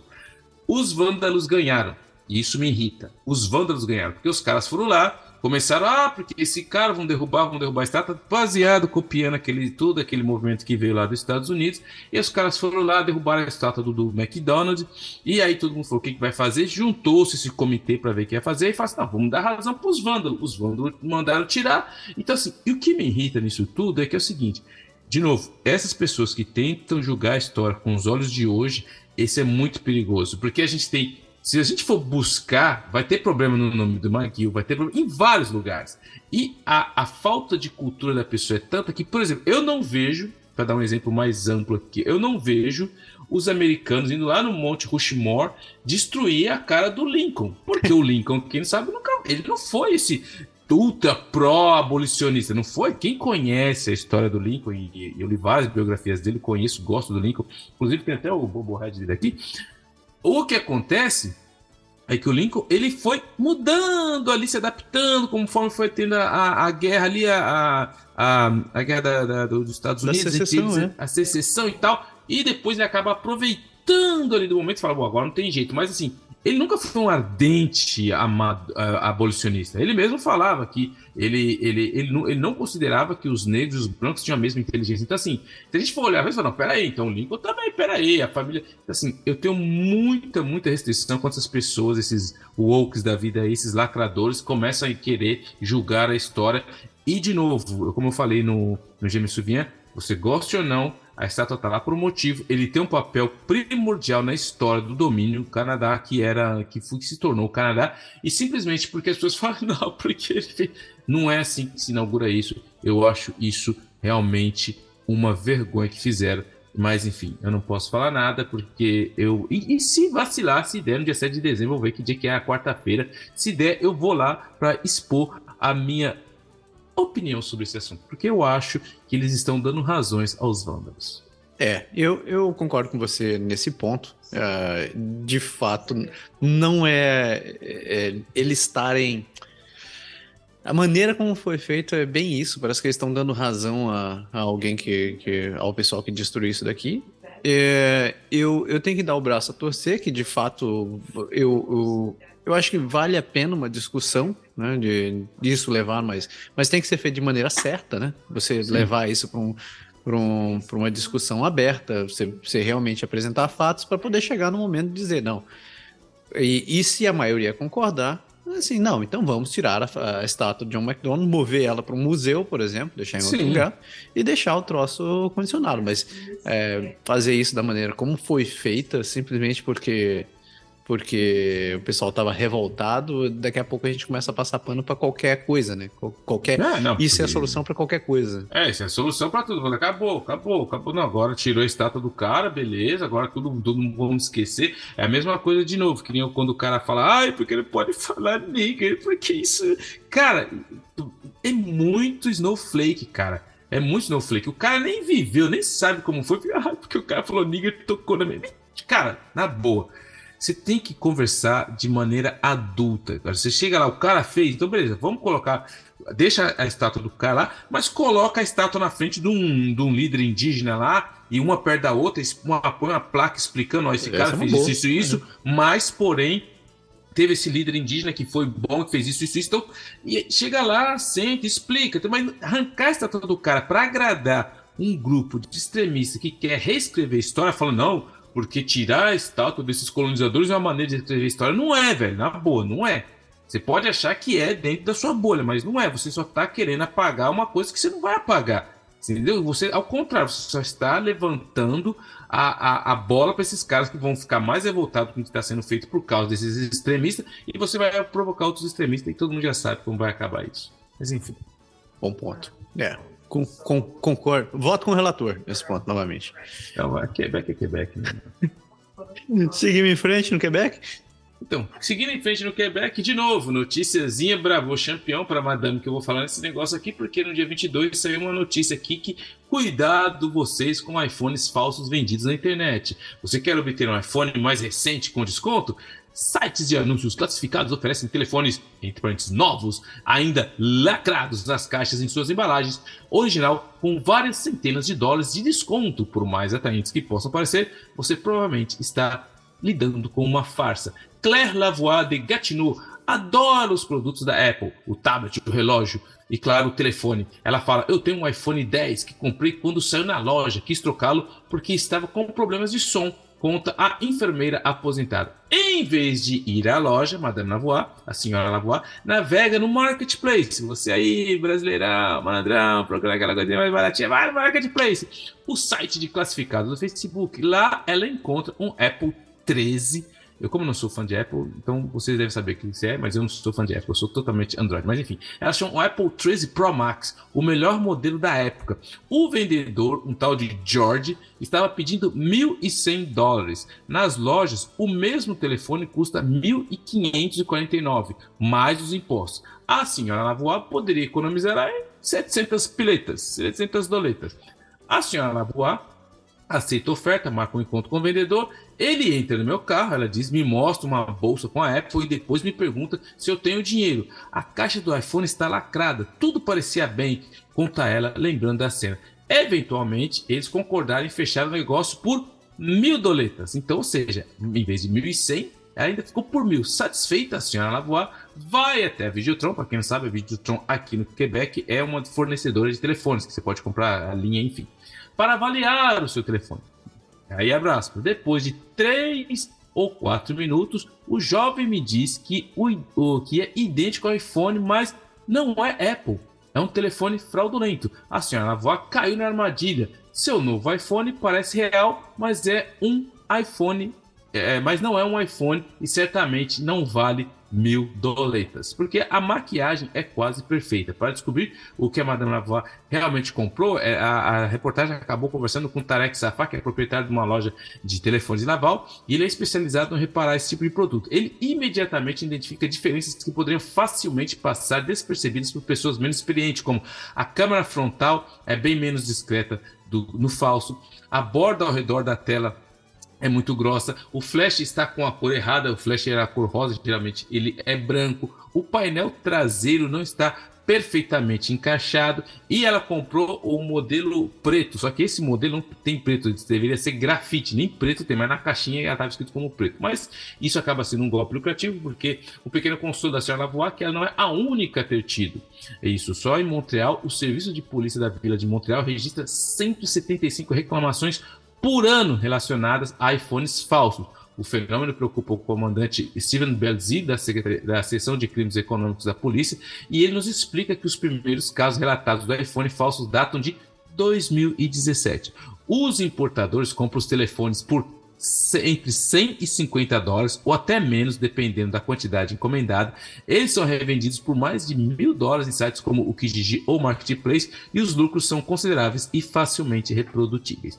Os vândalos ganharam, e isso me irrita. Os vândalos ganharam, porque os caras foram lá, começaram, ah, porque esse cara vão derrubar, vão derrubar a estátua, baseado, copiando aquele tudo, aquele movimento que veio lá dos Estados Unidos, e os caras foram lá, derrubaram a estátua do, do McDonald's, e aí todo mundo falou, o que, que vai fazer? Juntou-se esse comitê para ver o que ia fazer, e falou assim, não, vamos dar razão para os vândalos, os vândalos mandaram tirar, então assim, e o que me irrita nisso tudo é que é o seguinte, de novo, essas pessoas que tentam julgar a história com os olhos de hoje, esse é muito perigoso, porque a gente tem Se a gente for buscar, vai ter problema no nome do McGill, vai ter problema em vários lugares. E a, a falta de cultura da pessoa é tanta que, por exemplo, eu não vejo, para dar um exemplo mais amplo aqui, eu não vejo os americanos indo lá no Monte Rushmore destruir a cara do Lincoln. Porque o Lincoln, quem sabe, nunca, ele não foi esse ultra pró-abolicionista, não foi? Quem conhece a história do Lincoln, e, eu li várias biografias dele, conheço, gosto do Lincoln, inclusive tem até o Bobo Red dele aqui. O que acontece é que o Lincoln ele foi mudando ali, se adaptando, conforme foi tendo a, a, guerra ali, a, a, a guerra da, da, dos Estados Unidos, secessão, eles, é. a secessão e tal, e depois ele acaba aproveitando ali do momento e fala, bom, agora não tem jeito, mas assim, ele nunca foi um ardente abolicionista. Ele mesmo falava que ele, ele, ele, não, ele não considerava que os negros e os brancos tinham a mesma inteligência. Então, assim, se a gente for olhar, a gente fala, não, peraí, então Lincoln também, peraí, a família. Então, assim, eu tenho muita, muita restrição quando essas pessoas, esses wokes da vida, esses lacradores, começam a querer julgar a história. E, de novo, como eu falei no, no James Souvian, você goste ou não, a estátua está lá por um motivo. Ele tem um papel primordial na história do domínio do Canadá, que era que, foi, que se tornou o Canadá, e simplesmente porque as pessoas falam, não, porque ele não é assim que se inaugura isso. Eu acho isso realmente uma vergonha que fizeram. Mas enfim, eu não posso falar nada porque eu. E, e, se vacilar, se der no dia 7 de dezembro, vou ver que dia que é a quarta-feira. Se der, eu vou lá para expor a minha opinião sobre esse assunto, porque eu acho que eles estão dando razões aos vândalos. É, eu, eu concordo com você nesse ponto. Uh, de fato, não é, é, eles estarem. A maneira como foi feito é bem isso. Parece que eles estão dando razão a, a alguém que, que. ao pessoal que destruiu isso daqui. É, eu, eu tenho que dar o braço a torcer, que de fato eu, eu, eu acho que vale a pena uma discussão né, de disso levar, mas, mas tem que ser feito de maneira certa, né? Você Sim. levar isso para um, um, uma discussão aberta, você, você realmente apresentar fatos para poder chegar no momento de dizer não. E, e se a maioria concordar, assim, não, então vamos tirar a, a estátua de John McDonald, mover ela para um museu, por exemplo, deixar em outro Sim. lugar e deixar o troço condicionado. Mas é, fazer isso da maneira como foi feita, simplesmente porque porque o pessoal tava revoltado, daqui a pouco a gente começa a passar pano para qualquer coisa, né? Qualquer... É, não, isso porque... é a solução para qualquer coisa. É, isso é a solução para tudo. Acabou, acabou, acabou. Não, agora tirou a estátua do cara, beleza, agora tudo, todo mundo vamos esquecer. É a mesma coisa de novo, que nem quando o cara fala, ai, porque ele pode falar nigger, porque isso. Cara, é muito snowflake, cara. É muito snowflake. O cara nem viveu, nem sabe como foi, porque o cara falou nigger tocou na minha. Cara, na boa. Você tem que conversar de maneira adulta. Você chega lá, o cara fez, então beleza, vamos colocar. Deixa a estátua do cara lá, mas coloca a estátua na frente de um, de um líder indígena lá, e uma perto da outra, uma, põe uma placa explicando: ó, esse cara é fez isso, isso, isso, uhum. mas porém teve esse líder indígena que foi bom, que fez isso, isso, isso. Então, e chega lá, senta, explica. Mas arrancar a estátua do cara para agradar um grupo de extremistas que quer reescrever a história, falando, não, porque tirar a estátua desses colonizadores é uma maneira de escrever história. Não é, velho. Na boa, não é. Você pode achar que é dentro da sua bolha, mas não é. Você só está querendo apagar uma coisa que você não vai apagar. Entendeu? Você, ao contrário, você só está levantando a, a, a bola para esses caras que vão ficar mais revoltados com o que está sendo feito por causa desses extremistas e você vai provocar outros extremistas e todo mundo já sabe como vai acabar isso. Mas enfim. Bom ponto. É. Com, com, concordo. Voto com o relator nesse ponto, novamente. Então, vai, Quebec é Quebec. Né? Seguimos em frente no Quebec? Então, seguindo em frente no Quebec, de novo, noticiazinha Bravo campeão para Madame, que eu vou falar nesse negócio aqui, porque no dia 22 saiu uma notícia aqui que cuidado vocês com iPhones falsos vendidos na internet. Você quer obter um iPhone mais recente com desconto? Sites de anúncios classificados oferecem telefones, entre parênteses, novos, ainda lacrados nas caixas em suas embalagens, original com várias centenas de dólares de desconto. Por mais atraentes que possam parecer, você provavelmente está lidando com uma farsa. Claire Lavoie de Gatineau adora os produtos da Apple, o tablet, o relógio e, claro, o telefone. Ela fala: Eu tenho um iPhone 10 que comprei quando saiu na loja, quis trocá-lo porque estava com problemas de som conta a enfermeira aposentada. Em vez de ir à loja, Madame Lavoie, a senhora Lavoie, navega no Marketplace. Você aí, brasileirão, malandrão, procura aquela coisinha mais baratinha, vai no Marketplace. O site de classificados do Facebook. Lá ela encontra um Apple 13 Eu, como não sou fã de Apple, então vocês devem saber o que isso é, mas eu não sou fã de Apple, eu sou totalmente Android. Mas enfim, ela achou um Apple 13 Pro Max, o melhor modelo da época. O vendedor, um tal de George, estava pedindo 1.100 dólares. Nas lojas, o mesmo telefone custa 1.549, mais os impostos. A senhora Lavoie poderia economizar aí 700 piletas, 700 doletas. A senhora Lavoie aceita a oferta, marca um encontro com o vendedor. Ele entra no meu carro, ela diz, me mostra uma bolsa com a Apple e depois me pergunta se eu tenho dinheiro. A caixa do iPhone está lacrada, tudo parecia bem, conta ela, lembrando da cena. Eventualmente, eles concordaram em fechar o negócio por mil doletas. Então, ou seja, em vez de 1.100, ainda ficou por mil. Satisfeita, a senhora Lavoie vai até a Videotron. Para quem não sabe, a Videotron aqui no Quebec é uma fornecedora de telefones que você pode comprar a linha, enfim para avaliar o seu telefone. Aí abraço. Depois de três ou quatro minutos, o jovem me diz que, o, que é idêntico ao iPhone, mas não é Apple. É um telefone fraudulento. A senhora avó caiu na armadilha. Seu novo iPhone parece real, mas é um iPhone, é, mas não é um iPhone e certamente não vale mil doletas, porque a maquiagem é quase perfeita. Para descobrir o que a Madame Lavoie realmente comprou, é, a, a, reportagem acabou conversando com Tarek Safá, que é proprietário de uma loja de telefones naval, e ele é especializado em reparar esse tipo de produto. Ele imediatamente identifica diferenças que poderiam facilmente passar despercebidas por pessoas menos experientes, como a câmera frontal é bem menos discreta do, no falso, a borda ao redor da tela é muito grossa. O flash está com a cor errada, o flash era a cor rosa, geralmente ele é branco. O painel traseiro não está perfeitamente encaixado e ela comprou o modelo preto, só que esse modelo não tem preto, deveria ser grafite, nem preto tem, mas na caixinha ela estava escrito como preto. Mas isso acaba sendo um golpe lucrativo porque o pequeno consolo da senhora Lavoie que ela não é a única a ter tido isso. Só em Montreal, o serviço de polícia da vila de Montreal registra 175 reclamações por ano relacionadas a iPhones falsos. O fenômeno preocupou o comandante Steven Belzi, da, da Seção de Crimes Econômicos da Polícia, e ele nos explica que os primeiros casos relatados do iPhone falsos datam de 2017. Os importadores compram os telefones por entre 100 e 50 dólares, ou até menos, dependendo da quantidade encomendada. Eles são revendidos por mais de mil dólares em sites como o Kijiji ou Marketplace, e os lucros são consideráveis e facilmente reprodutíveis.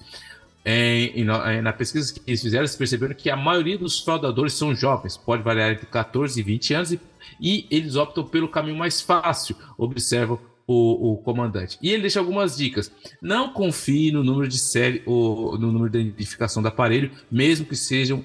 Em, em, na pesquisa que eles fizeram, eles perceberam que a maioria dos fraudadores são jovens, pode variar entre 14 e 20 anos, e, e eles optam pelo caminho mais fácil, observam o, o, comandante. E ele deixa algumas dicas. Não confie no número de série ou no número de identificação do aparelho, mesmo que sejam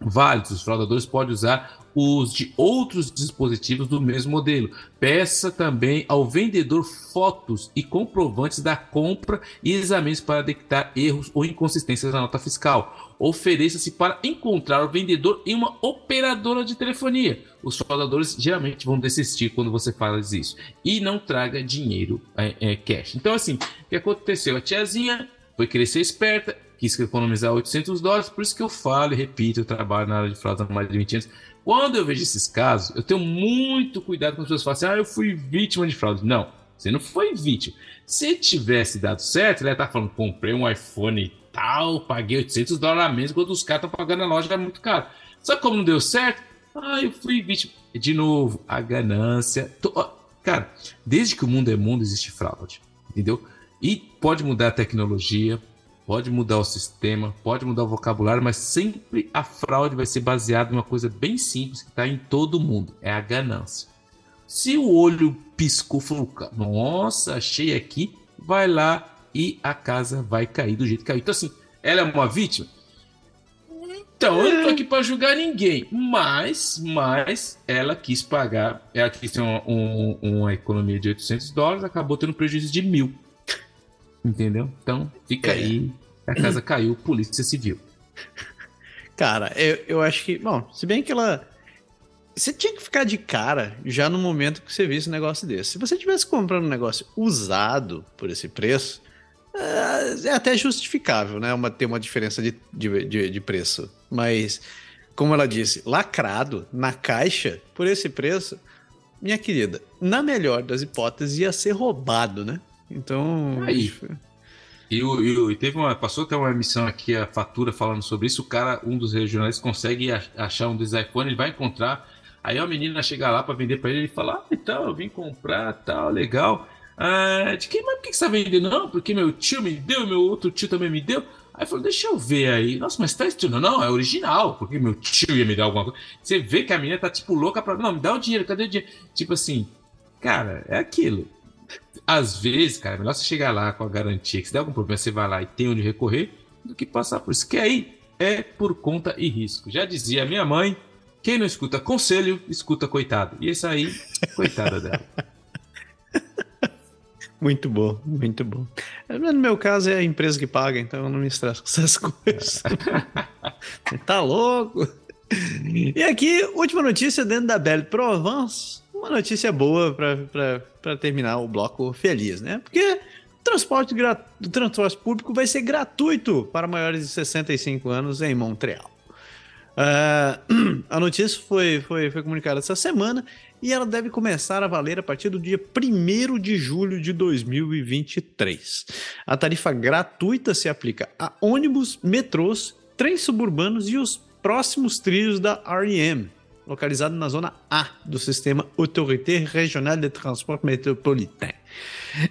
válidos. Os fraudadores podem usar os de outros dispositivos do mesmo modelo. Peça também ao vendedor fotos e comprovantes da compra e exames para detectar erros ou inconsistências na nota fiscal. Ofereça-se para encontrar o vendedor em uma operadora de telefonia. Os fraudadores geralmente vão desistir quando você faz isso. E não traga dinheiro é, é, cash. Então, assim, o que aconteceu? A tiazinha foi ser esperta, quis economizar 800 dólares, por isso que eu falo e repito, eu trabalho na área de fraude há mais de 20 anos. Quando eu vejo esses casos, eu tenho muito cuidado quando as pessoas falam assim: ah, eu fui vítima de fraude. Não, você não foi vítima. Se tivesse dado certo, ele ia estar falando: comprei um iPhone e tal, paguei 800 dólares a menos, quando os caras estão pagando na loja, é muito caro. Só que como não deu certo, ah, eu fui vítima. De novo, a ganância. Cara, desde que o mundo é mundo, existe fraude. Entendeu? E pode mudar a tecnologia, pode mudar o sistema, pode mudar o vocabulário, mas sempre a fraude vai ser baseada em uma coisa bem simples que está em todo mundo: é a ganância. Se o olho piscou, falou, nossa, achei aqui, vai lá e a casa vai cair do jeito que caiu. Então, assim, ela é uma vítima? Então, eu não tô aqui para julgar ninguém, mas, mas ela quis pagar, ela quis ter uma, um, uma economia de 800 dólares, acabou tendo prejuízo de mil. Entendeu? Então, fica é. aí. A casa caiu, polícia civil. Cara, eu, eu acho que. Bom, se bem que ela. Você tinha que ficar de cara já no momento que você visse um negócio desse. Se você tivesse comprando um negócio usado por esse preço, é, é até justificável, né? Uma, ter uma diferença de, de, de, de preço. Mas, como ela disse, lacrado na caixa por esse preço, minha querida, na melhor das hipóteses, ia ser roubado, né? Então. Aí. E, o, e, o, e, teve uma. Passou até uma emissão aqui, a fatura falando sobre isso. O cara, um dos regionais, consegue achar um dos iPhone, ele vai encontrar. Aí a menina chega lá para vender para ele e fala: Ah, então, eu vim comprar, tal, legal. Ah, de quem, mas por que você tá vendendo? Não, porque meu tio me deu, meu outro tio também me deu. Aí falou, deixa eu ver aí. Nossa, mas tá estranho. Não, é original, porque meu tio ia me dar alguma coisa. Você vê que a menina tá, tipo, louca pra. Não, me dá o dinheiro, cadê o dinheiro? Tipo assim, cara, é aquilo. Às vezes, cara, é melhor você chegar lá com a garantia que se der algum problema, você vai lá e tem onde recorrer, do que passar por isso. Que aí é por conta e risco. Já dizia minha mãe, quem não escuta conselho, escuta coitado. E isso aí, coitada dela. Muito bom, muito bom. No meu caso é a empresa que paga, então eu não me estresso com essas coisas. tá louco? E aqui, última notícia dentro da Belle Provence. Uma notícia boa para terminar o bloco feliz, né? Porque transporte, o transporte público vai ser gratuito para maiores de 65 anos em Montreal. Uh, a notícia foi, foi, foi comunicada essa semana e ela deve começar a valer a partir do dia 1 de julho de 2023. A tarifa gratuita se aplica a ônibus, metrôs, trens suburbanos e os próximos trilhos da REM, localizado na zona A do sistema Autorité Régionale de Transport Métropolitain.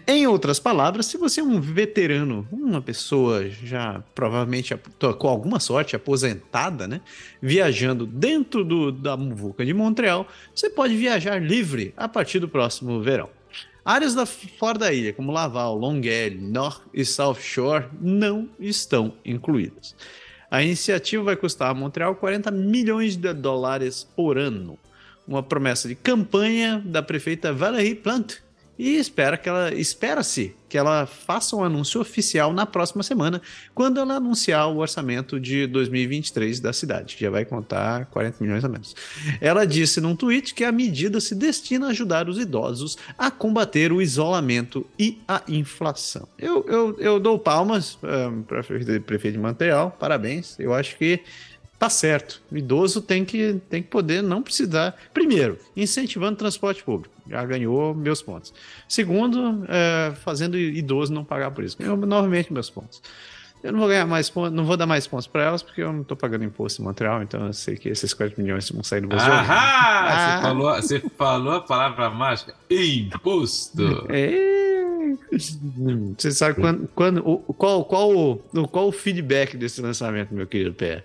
Em outras palavras, se você é um veterano, uma pessoa já provavelmente com alguma sorte aposentada, né, viajando dentro do, da muvuca de Montreal, você pode viajar livre a partir do próximo verão. Áreas da, fora da ilha, como Laval, Longueuil, North e South Shore, não estão incluídas. A iniciativa vai custar a Montreal 40 milhões de dólares por ano. Uma promessa de campanha da prefeita Valérie Plante, e espera que ela espera-se que ela faça um anúncio oficial na próxima semana, quando ela anunciar o orçamento de 2023 da cidade, que já vai contar 40 milhões a menos. Ela disse num tweet que a medida se destina a ajudar os idosos a combater o isolamento e a inflação. Eu, eu, eu dou palmas um, para o prefeito de Montreal, parabéns. Eu acho que tá certo. O idoso tem que, tem que poder não precisar. Primeiro, incentivando o transporte público. Já ganhou meus pontos. Segundo, é, fazendo idoso não pagar por isso. Ganhou novamente meus pontos. Eu não vou ganhar mais pontos, não vou dar mais pontos para elas, porque eu não estou pagando imposto em Montreal, então eu sei que esses 40 milhões vão sair do. Ah, ah, você, falou, você falou a palavra mágica: imposto. É. Você sabe quando, quando, qual, qual, qual o feedback desse lançamento, meu querido Pé?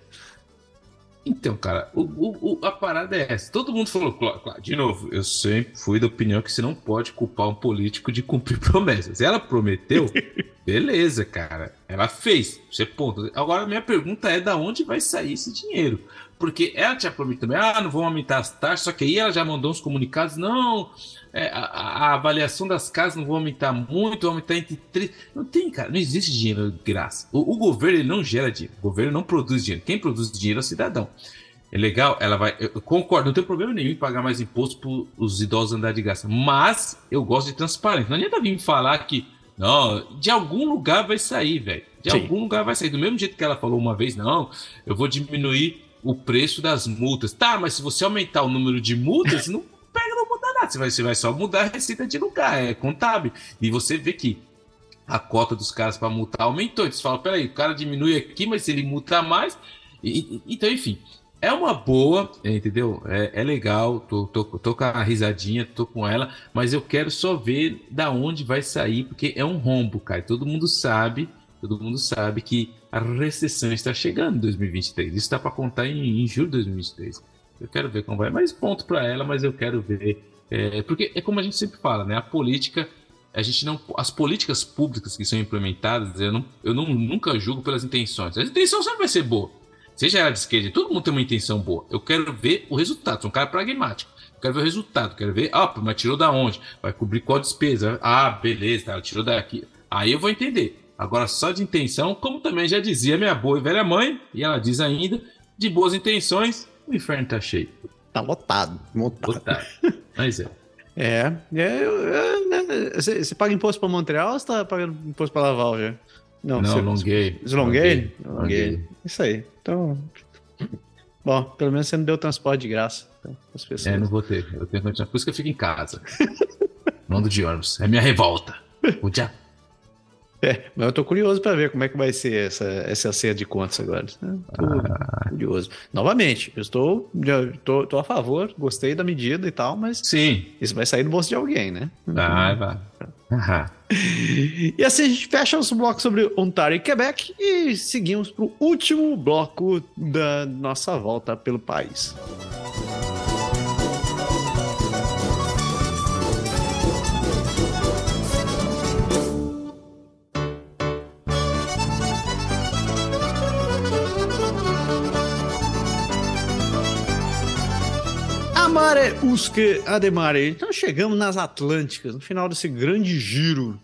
Então, cara, o, o, a parada é essa. Todo mundo falou, claro, claro, de novo, eu sempre fui da opinião que você não pode culpar um político de cumprir promessas. Ela prometeu, beleza, cara. Ela fez, você ponto. Agora, minha pergunta é da onde vai sair esse dinheiro? Porque ela tinha prometido também, ah, não vão aumentar as taxas, só que aí ela já mandou uns comunicados, não, é, a, a, avaliação das casas não vai aumentar muito, vai aumentar entre três. Não tem, cara, não existe dinheiro de graça. O, o, governo ele não gera dinheiro, o governo não produz dinheiro. Quem produz dinheiro é o cidadão. É legal, ela vai. Eu concordo, não tem problema nenhum em pagar mais imposto para os idosos andar de graça. Mas eu gosto de transparência. Não adianta vir falar que. Não, de algum lugar vai sair, velho. De Sim. algum lugar vai sair. Do mesmo jeito que ela falou uma vez, não, eu vou diminuir o preço das multas. Tá, mas se você aumentar o número de multas, não pega, muda nada. Você vai, você vai só mudar a receita de lugar, é contábil. E você vê que a cota dos caras para multar aumentou. Então você fala, peraí, o cara diminui aqui, mas se ele multar mais. E, então, enfim, é uma boa, entendeu? É, é legal, tô, tô, tô, com a risadinha, tô com ela, mas eu quero só ver da onde vai sair, porque é um rombo, cara. Todo mundo sabe, todo mundo sabe que a recessão está chegando em 2023. Isso está para contar em, em julho de 2023. Eu quero ver como vai. Mais ponto para ela, mas eu quero ver. É, porque é como a gente sempre fala, né? A política, a gente não. As políticas públicas que são implementadas, eu, não, eu não, nunca julgo pelas intenções. A intenção sempre vai ser boa. Seja ela de esquerda, todo mundo tem uma intenção boa. Eu quero ver o resultado. Sou um cara pragmático. Eu quero ver o resultado. Quero ver, ah, mas tirou da onde? Vai cobrir qual despesa? Ah, beleza, tirou daqui. Aí eu vou entender. Agora, só de intenção, como também já dizia minha boa e velha mãe, e ela diz ainda, de boas intenções, o inferno tá cheio. Tá lotado, montado. Lotado. Mas é. É, é, é né, você, você paga imposto para Montreal ou você tá pagando imposto para Laval já? Não, não Longuei. Longuei? Longuei. Isso aí. Então, bom, pelo menos você não deu transporte de graça então, as pessoas. É, não vou ter. Eu tenho que Por isso que eu fico em casa. Mando de ônibus. É minha revolta. O dia É, mas eu tô curioso para ver como é que vai ser essa, essa ceia de contas agora. Tô ah. curioso. Novamente, eu estou, já, tô, tô a favor, gostei da medida e tal, mas Sim. isso vai sair do bolso de alguém, né? Vai, vai. E assim a gente fecha nosso bloco sobre Ontário e Quebec e seguimos para o último bloco da nossa volta pelo país. Amare Usque Ademare. Então chegamos nas Atlânticas, no final desse grande giro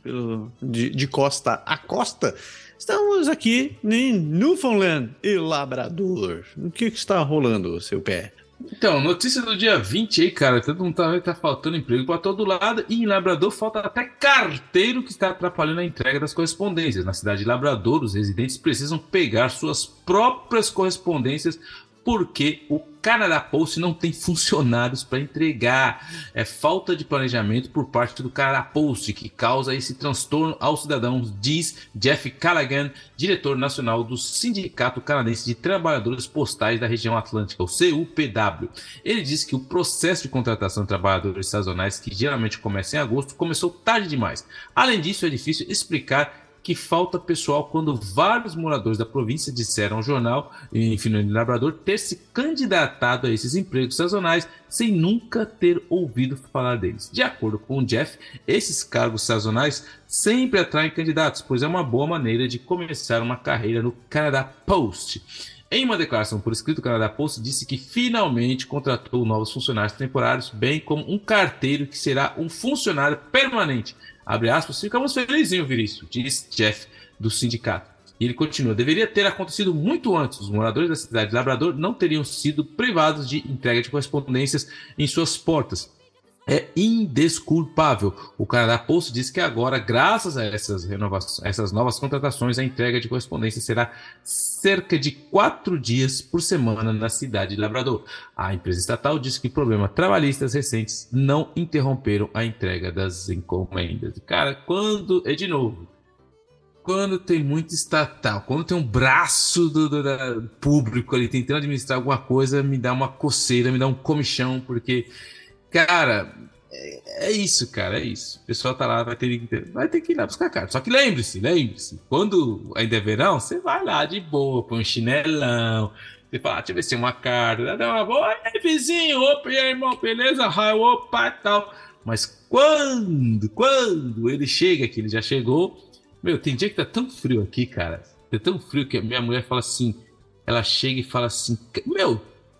de, de costa a costa. Estamos aqui em Newfoundland e Labrador. O que, que está rolando, seu pé? Então, notícia do dia 20 aí, cara. Todo mundo tá, tá faltando emprego para todo lado. E em Labrador falta até carteiro que está atrapalhando a entrega das correspondências. Na cidade de Labrador, os residentes precisam pegar suas próprias correspondências porque o Canada Post não tem funcionários para entregar. É falta de planejamento por parte do Canada Post que causa esse transtorno aos cidadãos, diz Jeff Callaghan, diretor nacional do Sindicato Canadense de Trabalhadores Postais da Região Atlântica, o CUPW. Ele diz que o processo de contratação de trabalhadores sazonais, que geralmente começa em agosto, começou tarde demais. Além disso, é difícil explicar que falta pessoal quando vários moradores da província disseram ao jornal, enfim, no Labrador, ter se candidatado a esses empregos sazonais sem nunca ter ouvido falar deles. De acordo com o Jeff, esses cargos sazonais sempre atraem candidatos, pois é uma boa maneira de começar uma carreira no Canada Post. Em uma declaração por escrito, o Canadá Post disse que finalmente contratou novos funcionários temporários, bem como um carteiro que será um funcionário permanente Abre aspas, ficamos felizes em ouvir isso, diz Jeff, do sindicato. E ele continua: deveria ter acontecido muito antes. Os moradores da cidade de Labrador não teriam sido privados de entrega de correspondências em suas portas é indesculpável. O Canadá Post diz que agora, graças a essas, renovações, essas novas contratações, a entrega de correspondência será cerca de quatro dias por semana na cidade de Labrador. A empresa estatal diz que problemas trabalhistas recentes não interromperam a entrega das encomendas. Cara, quando. É de novo. Quando tem muito estatal, quando tem um braço do, do, do público ali tentando administrar alguma coisa, me dá uma coceira, me dá um comichão, porque Cara, é, é, isso, cara, é isso. O pessoal tá lá, vai ter, vai ter que ir lá buscar carta. Só que lembre-se, lembre-se, quando ainda é verão, você vai lá de boa, põe um chinelão, você fala, ah, deixa eu ver se é uma carta, dá uma boa, aí vizinho, opa, e aí, irmão, beleza? Hi, opa, tal. Mas quando, quando ele chega, que ele já chegou, meu, tem dia que tá tão frio aqui, cara, tá tão frio que a minha mulher fala assim, ela chega e fala assim, meu,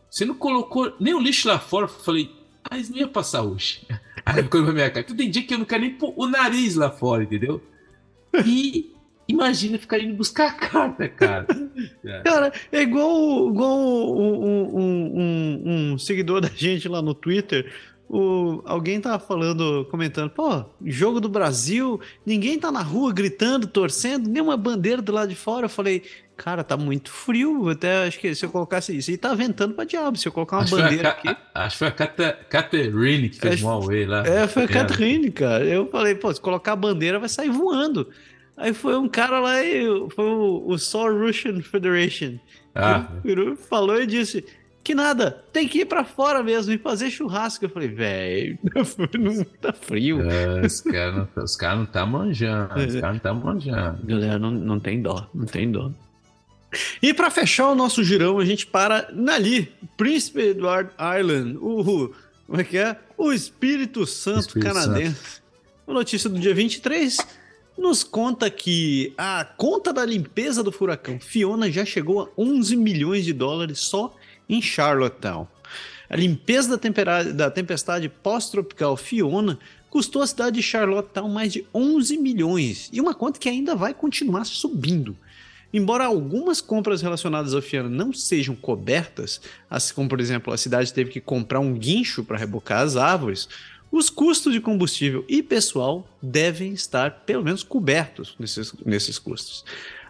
você não colocou nem o lixo lá fora? Eu falei, mas não ia passar hoje. Aí ficou pra minha cara. Tem dia que eu não quero nem pôr o nariz lá fora, entendeu? E imagina ficar indo buscar a carta, cara. Cara, é igual, igual um, um, um, um seguidor da gente lá no Twitter o, alguém tava falando, comentando, pô, jogo do Brasil, ninguém tá na rua gritando, torcendo, nem uma bandeira do lado de fora. Eu falei, cara, tá muito frio. Até acho que se eu colocasse isso, e tá ventando pra diabo. Se eu colocar uma acho bandeira a, aqui. Acho que foi a Catherine que fez um away lá. É, foi a Catherine, cara. Eu falei, pô, se colocar a bandeira vai sair voando. Aí foi um cara lá foi o, o Russian Federation. Ah. Ele falou e disse: que nada, tem que ir para fora mesmo e fazer churrasco. Eu falei, velho, não tá frio. É, os caras não, tá, cara não tá manjando, os caras não tá manjando. Galera, não, não tem dó, não tem dó. E para fechar o nosso girão, a gente para ali, Príncipe Edward Island, o, como é que é? O Espírito Santo Espírito canadense. Santo. A notícia do dia 23 nos conta que a conta da limpeza do furacão Fiona já chegou a 11 milhões de dólares só em Charlottetown. A limpeza da, da tempestade pós-tropical Fiona custou à cidade de Charlottetown mais de 11 milhões, e uma conta que ainda vai continuar subindo. Embora algumas compras relacionadas ao Fiona não sejam cobertas, assim como por exemplo a cidade teve que comprar um guincho para rebocar as árvores, os custos de combustível e pessoal devem estar pelo menos cobertos nesses, nesses custos.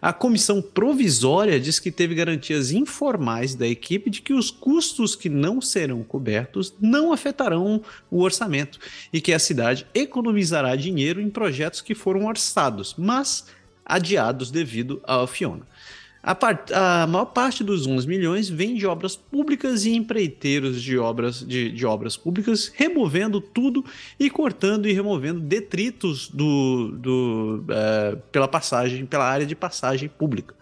A comissão provisória diz que teve garantias informais da equipe de que os custos que não serão cobertos não afetarão o orçamento e que a cidade economizará dinheiro em projetos que foram orçados, mas adiados devido à Fiona. A, part... a, maior parte dos 11 milhões vem de obras públicas e empreiteiros de obras, de, de, obras públicas, removendo tudo e cortando e removendo detritos do, do, uh, pela passagem, pela área de passagem pública.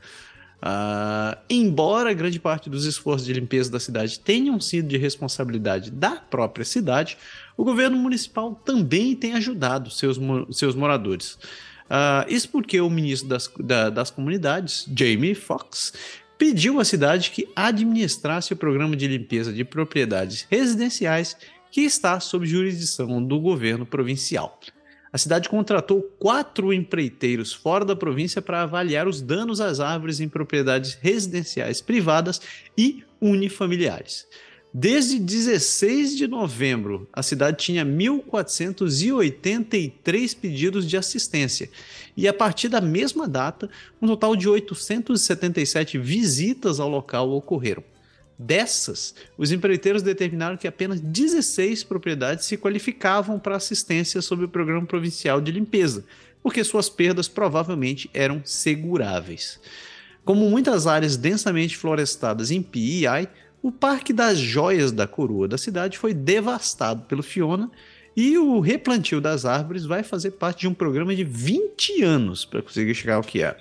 Uh, embora grande parte dos esforços de limpeza da cidade tenham sido de responsabilidade da própria cidade, o governo municipal também tem ajudado seus, seus moradores. Uh, isso porque o ministro das, da, das comunidades, Jamie Foxx, pediu à cidade que administrasse o programa de limpeza de propriedades residenciais que está sob jurisdição do governo provincial a cidade contratou quatro empreiteiros fora da província para avaliar os danos às árvores em propriedades residenciais privadas e unifamiliares. Desde 16 de novembro, a cidade tinha 1.483 pedidos de assistência, e a partir da mesma data, um total de 877 visitas ao local ocorreram. Dessas, os empreiteiros determinaram que apenas 16 propriedades se qualificavam para assistência sob o Programa Provincial de Limpeza, porque suas perdas provavelmente eram seguráveis. Como muitas áreas densamente florestadas em PEI, o Parque das Joias da Coroa da cidade foi devastado pelo Fiona e o replantio das árvores vai fazer parte de um programa de 20 anos para conseguir chegar ao que é.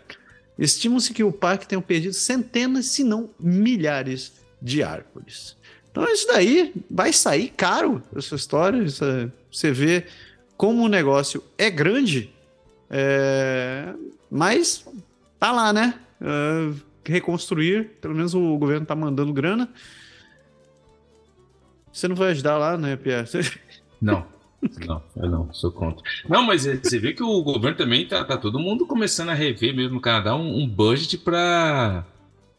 Estima-se que o parque tenha perdido centenas, se não milhares de árvores. Então isso daí vai sair caro, essa história. Essa, você vê como o negócio é grande, é, mas tá lá, né? É, reconstruir, pelo menos o governo tá mandando grana. Você não vai ajudar lá, né, Pierre? Não. Não, eu não, sou contra. Não, mas você vê que o governo também tá, tá todo mundo começando a rever mesmo no Canadá um, um budget para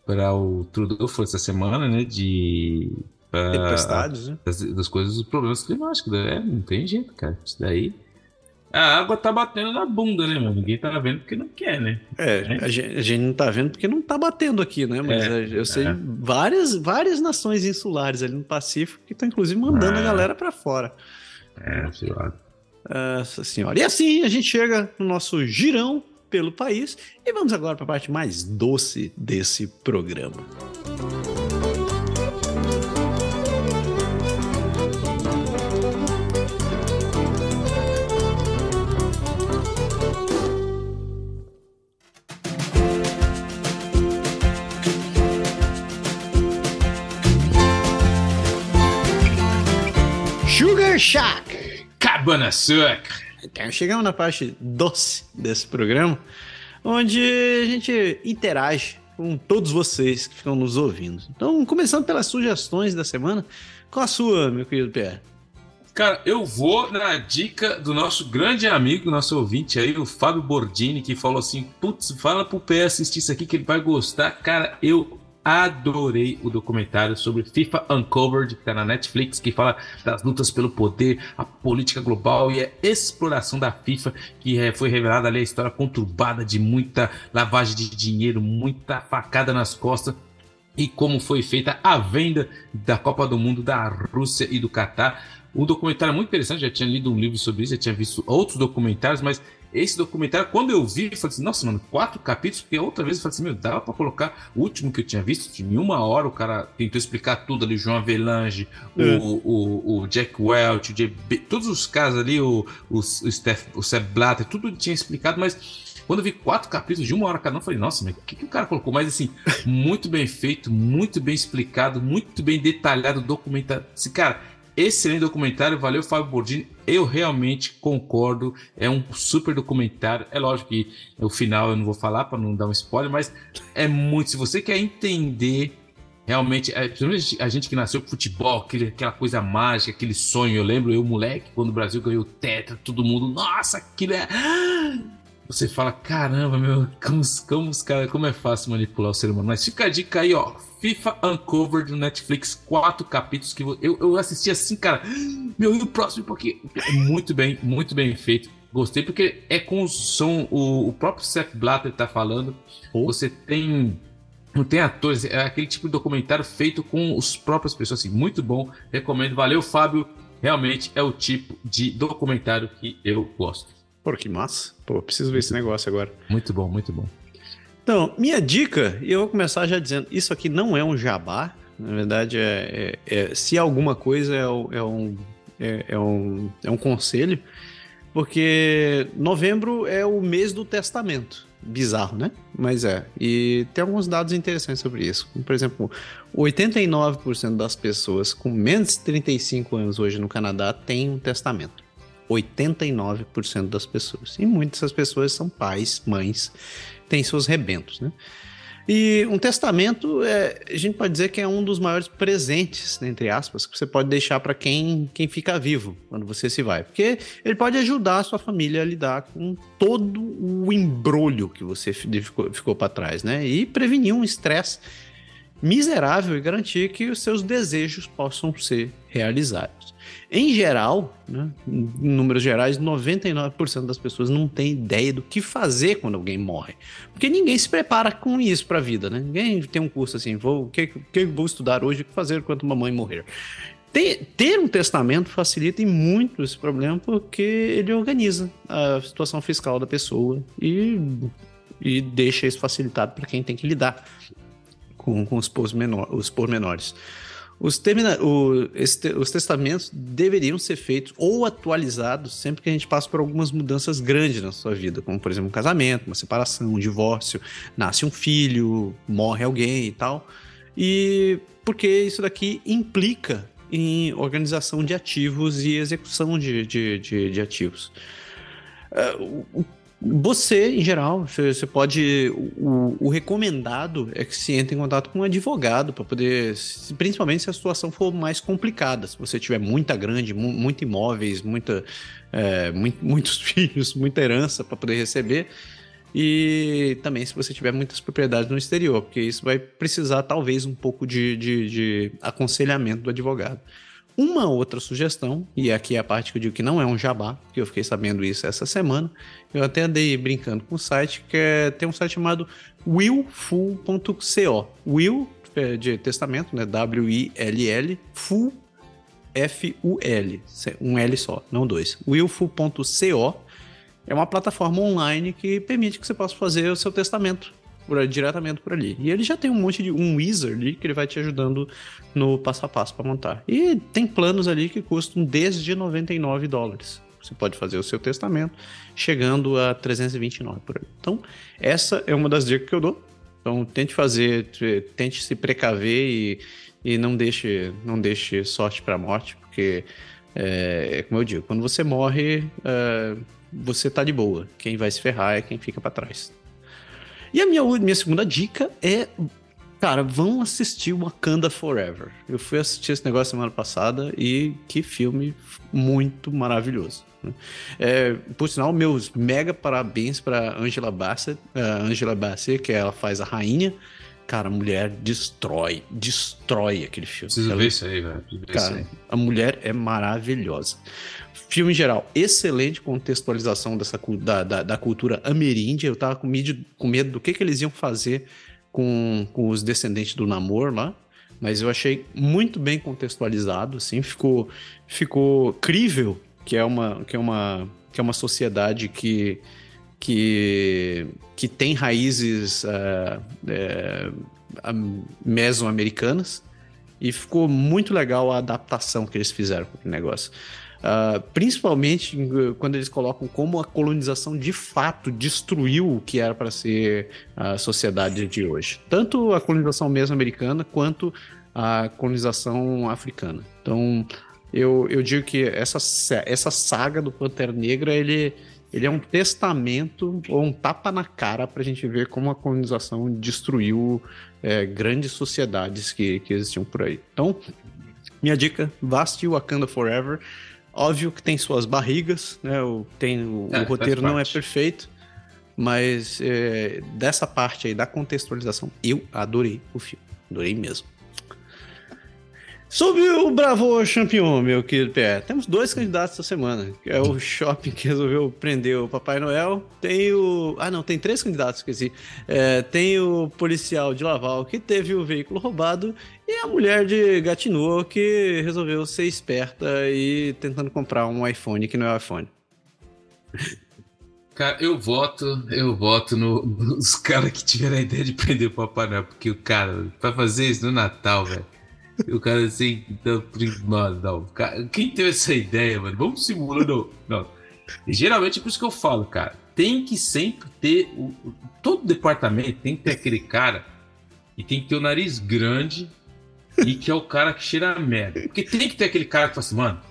para o Trudeau foi essa semana, né? De. Tempestades, né? Das, das coisas, dos problemas climáticos. Né? É, não tem jeito, cara. Isso daí. A água tá batendo na bunda, né, mano? Ninguém tá vendo porque não quer, né? É, a gente, a gente não tá vendo porque não tá batendo aqui, né? Mas é, eu sei é. várias, várias nações insulares ali no Pacífico que estão, inclusive, mandando a é. galera para fora. É, senhora. Nossa senhora. E assim a gente chega no nosso girão pelo país. E vamos agora para a parte mais doce desse programa. Sugar Shack. Cabana Sucre. Então, chegamos na parte doce desse programa, onde a gente interage com todos vocês que ficam nos ouvindo. Então, começando pelas sugestões da semana, qual a sua, meu querido Pierre? Cara, eu vou na dica do nosso grande amigo, nosso ouvinte aí, o Fábio Bordini, que falou assim: putz, fala pro Pé assistir isso aqui que ele vai gostar. Cara, eu adorei o documentário sobre FIFA Uncovered, que está na Netflix, que fala das lutas pelo poder, a política global e a exploração da FIFA, que é, foi revelada ali a história conturbada de muita lavagem de dinheiro, muita facada nas costas e como foi feita a venda da Copa do Mundo da Rússia e do Catar. Um documentário muito interessante, já tinha lido um livro sobre isso, já tinha visto outros documentários, mas esse documentário, quando eu vi, eu falei assim, nossa, mano, quatro capítulos, porque outra vez eu falei assim, meu, dava pra colocar o último que eu tinha visto, em uma hora o cara tentou explicar tudo ali, João Avelange, é. o, o, o, Jack Welch, o JB, todos os casos ali, o, o, o, Steph, o Seb Blatter, tudo tinha explicado, mas quando eu vi quatro capítulos de uma hora cada um, eu falei, nossa, mas o que, que o cara colocou? Mas assim, muito bem feito, muito bem explicado, muito bem detalhado, documentado. Esse cara, Excelente documentário, valeu Fábio Bordini. Eu realmente concordo, é um super documentário. É lógico que o final eu não vou falar para não dar um spoiler, mas é muito. Se você quer entender realmente, é, a gente que nasceu com futebol, aquele, aquela coisa mágica, aquele sonho. Eu lembro, eu, moleque, quando o Brasil ganhou o Tetra, todo mundo, nossa, aquilo é. Você fala, caramba, meu, como, como, como é fácil manipular o ser humano. Mas fica a dica aí, ó FIFA Uncovered no Netflix, quatro capítulos que eu, eu assisti assim, cara. Meu, e o próximo, porque é muito bem, muito bem feito. Gostei porque é com o som, o, o próprio Seth Blatter tá falando. Oh. Você tem não tem atores, é aquele tipo de documentário feito com as próprias pessoas, assim, muito bom, recomendo, valeu Fábio, realmente é o tipo de documentário que eu gosto. Pô, que massa. Pô, preciso ver esse negócio agora. Muito bom, muito bom. Então, minha dica, e eu vou começar já dizendo, isso aqui não é um jabá, na verdade, é, é, é se alguma coisa é, é um, é, é, um, é um conselho, porque novembro é o mês do testamento. Bizarro, né? Mas é. E tem alguns dados interessantes sobre isso. Por exemplo, 89% das pessoas com menos de 35 anos hoje no Canadá têm um testamento. 89% das pessoas. E muitas dessas pessoas são pais, mães, têm seus rebentos, né? E um testamento, é, a gente pode dizer que é um dos maiores presentes, né, entre aspas, que você pode deixar para quem, quem fica vivo quando você se vai. Porque ele pode ajudar a sua família a lidar com todo o embrulho que você ficou, ficou para trás, né? E prevenir um estresse miserável e garantir que os seus desejos possam ser realizados. Em geral, né, em números gerais, 99% das pessoas não tem ideia do que fazer quando alguém morre. Porque ninguém se prepara com isso para a vida, né? Ninguém tem um curso assim, vou, que, que vou estudar hoje, o que fazer quando mamãe morrer. Ter, ter, um testamento facilita muito esse problema porque ele organiza a situação fiscal da pessoa e, e deixa isso facilitado para quem tem que lidar com, com os, pormenor, os pormenores. Os, termina, o, os testamentos deveriam ser feitos ou atualizados sempre que a gente passa por algumas mudanças grandes na sua vida, como por exemplo um casamento, uma separação, um divórcio, nasce um filho, morre alguém e tal. E porque isso daqui implica em organização de ativos e execução de, de, de, de ativos. Uh, o você, em geral, você pode. O, o, recomendado é que se entre em contato com um advogado para poder. Principalmente se a situação for mais complicada. Se você tiver muita grande, mu muito imóveis, muita, é, muito, muitos filhos, muita herança para poder receber. E também se você tiver muitas propriedades no exterior, porque isso vai precisar talvez um pouco de, de, de aconselhamento do advogado. Uma outra sugestão, e aqui é a parte que eu digo que não é um jabá, que eu fiquei sabendo isso essa semana, eu até andei brincando com o site, que é, tem um site chamado willful.co. Will, é de testamento, né? W-I-L-L, full, F-U-L, um L só, não dois. willful.co é uma plataforma online que permite que você possa fazer o seu testamento diretamente por ali. E ele já tem um monte de um wizard ali que ele vai te ajudando no passo a passo para montar. E tem planos ali que custam desde 99 dólares. Você pode fazer o seu testamento chegando a 329 por aí. Então, essa é uma das dicas que eu dou. Então, tente fazer, tente se precaver e, e não deixe não deixe sorte para morte, porque é, é, como eu digo, quando você morre, é, você tá de boa. Quem vai se ferrar é quem fica para trás. E a minha, minha segunda dica é. Cara, vão assistir Wakanda Forever. Eu fui assistir esse negócio semana passada e que filme muito maravilhoso. Né? É, por sinal, meus mega parabéns para Angela Bassett, uh, Angela Bassett, que ela faz a rainha. Cara, a mulher destrói, destrói aquele filme. Preciso ela, ver isso aí, velho. Cara, a mulher é maravilhosa. Filme em geral, excelente contextualização dessa, da, da, da cultura ameríndia. Eu tava com medo, com medo do que, que eles iam fazer com, com os descendentes do Namor lá. Mas eu achei muito bem contextualizado, assim, ficou, ficou crível que é uma, que é uma, que é uma sociedade que, que, que tem raízes uh, uh, mesoamericanas e ficou muito legal a adaptação que eles fizeram com o negócio. Uh, principalmente quando eles colocam como a colonização de fato destruiu o que era para ser a sociedade de hoje. Tanto a colonização mesoamericana quanto a colonização africana. Então, eu, eu digo que essa, essa saga do Pantera Negra, ele, ele é um testamento ou um tapa na cara para a gente ver como a colonização destruiu é, grandes sociedades que, que existiam por aí. Então, minha dica, vá assistir Wakanda Forever. Óbvio que tem suas barrigas, né? O, tem, o, é, o roteiro não é perfeito, mas é, dessa parte aí da contextualização, eu adorei o filme. Adorei mesmo. Sobre o Bravo Champion, meu querido Pé, temos dois candidatos essa semana. É o shopping que resolveu prender o Papai Noel. Tem o. Ah, não, tem três candidatos, esqueci. É, tem o policial de Laval que teve o veículo roubado. E a mulher de Gatineau que resolveu ser esperta e tentando comprar um iPhone que não é iPhone. Cara, eu voto, eu voto no, nos caras que tiveram a ideia de prender o Papai Noel, porque o cara, pra fazer isso no Natal, velho. O cara assim, não, mano, não. Quem teve essa ideia, mano? Vamos simular, não. E, geralmente é por isso que eu falo, cara. Tem que sempre ter. O, todo departamento tem que ter aquele cara e tem que ter o nariz grande e que é o cara que cheira a merda. Porque tem que ter aquele cara que fala assim, mano,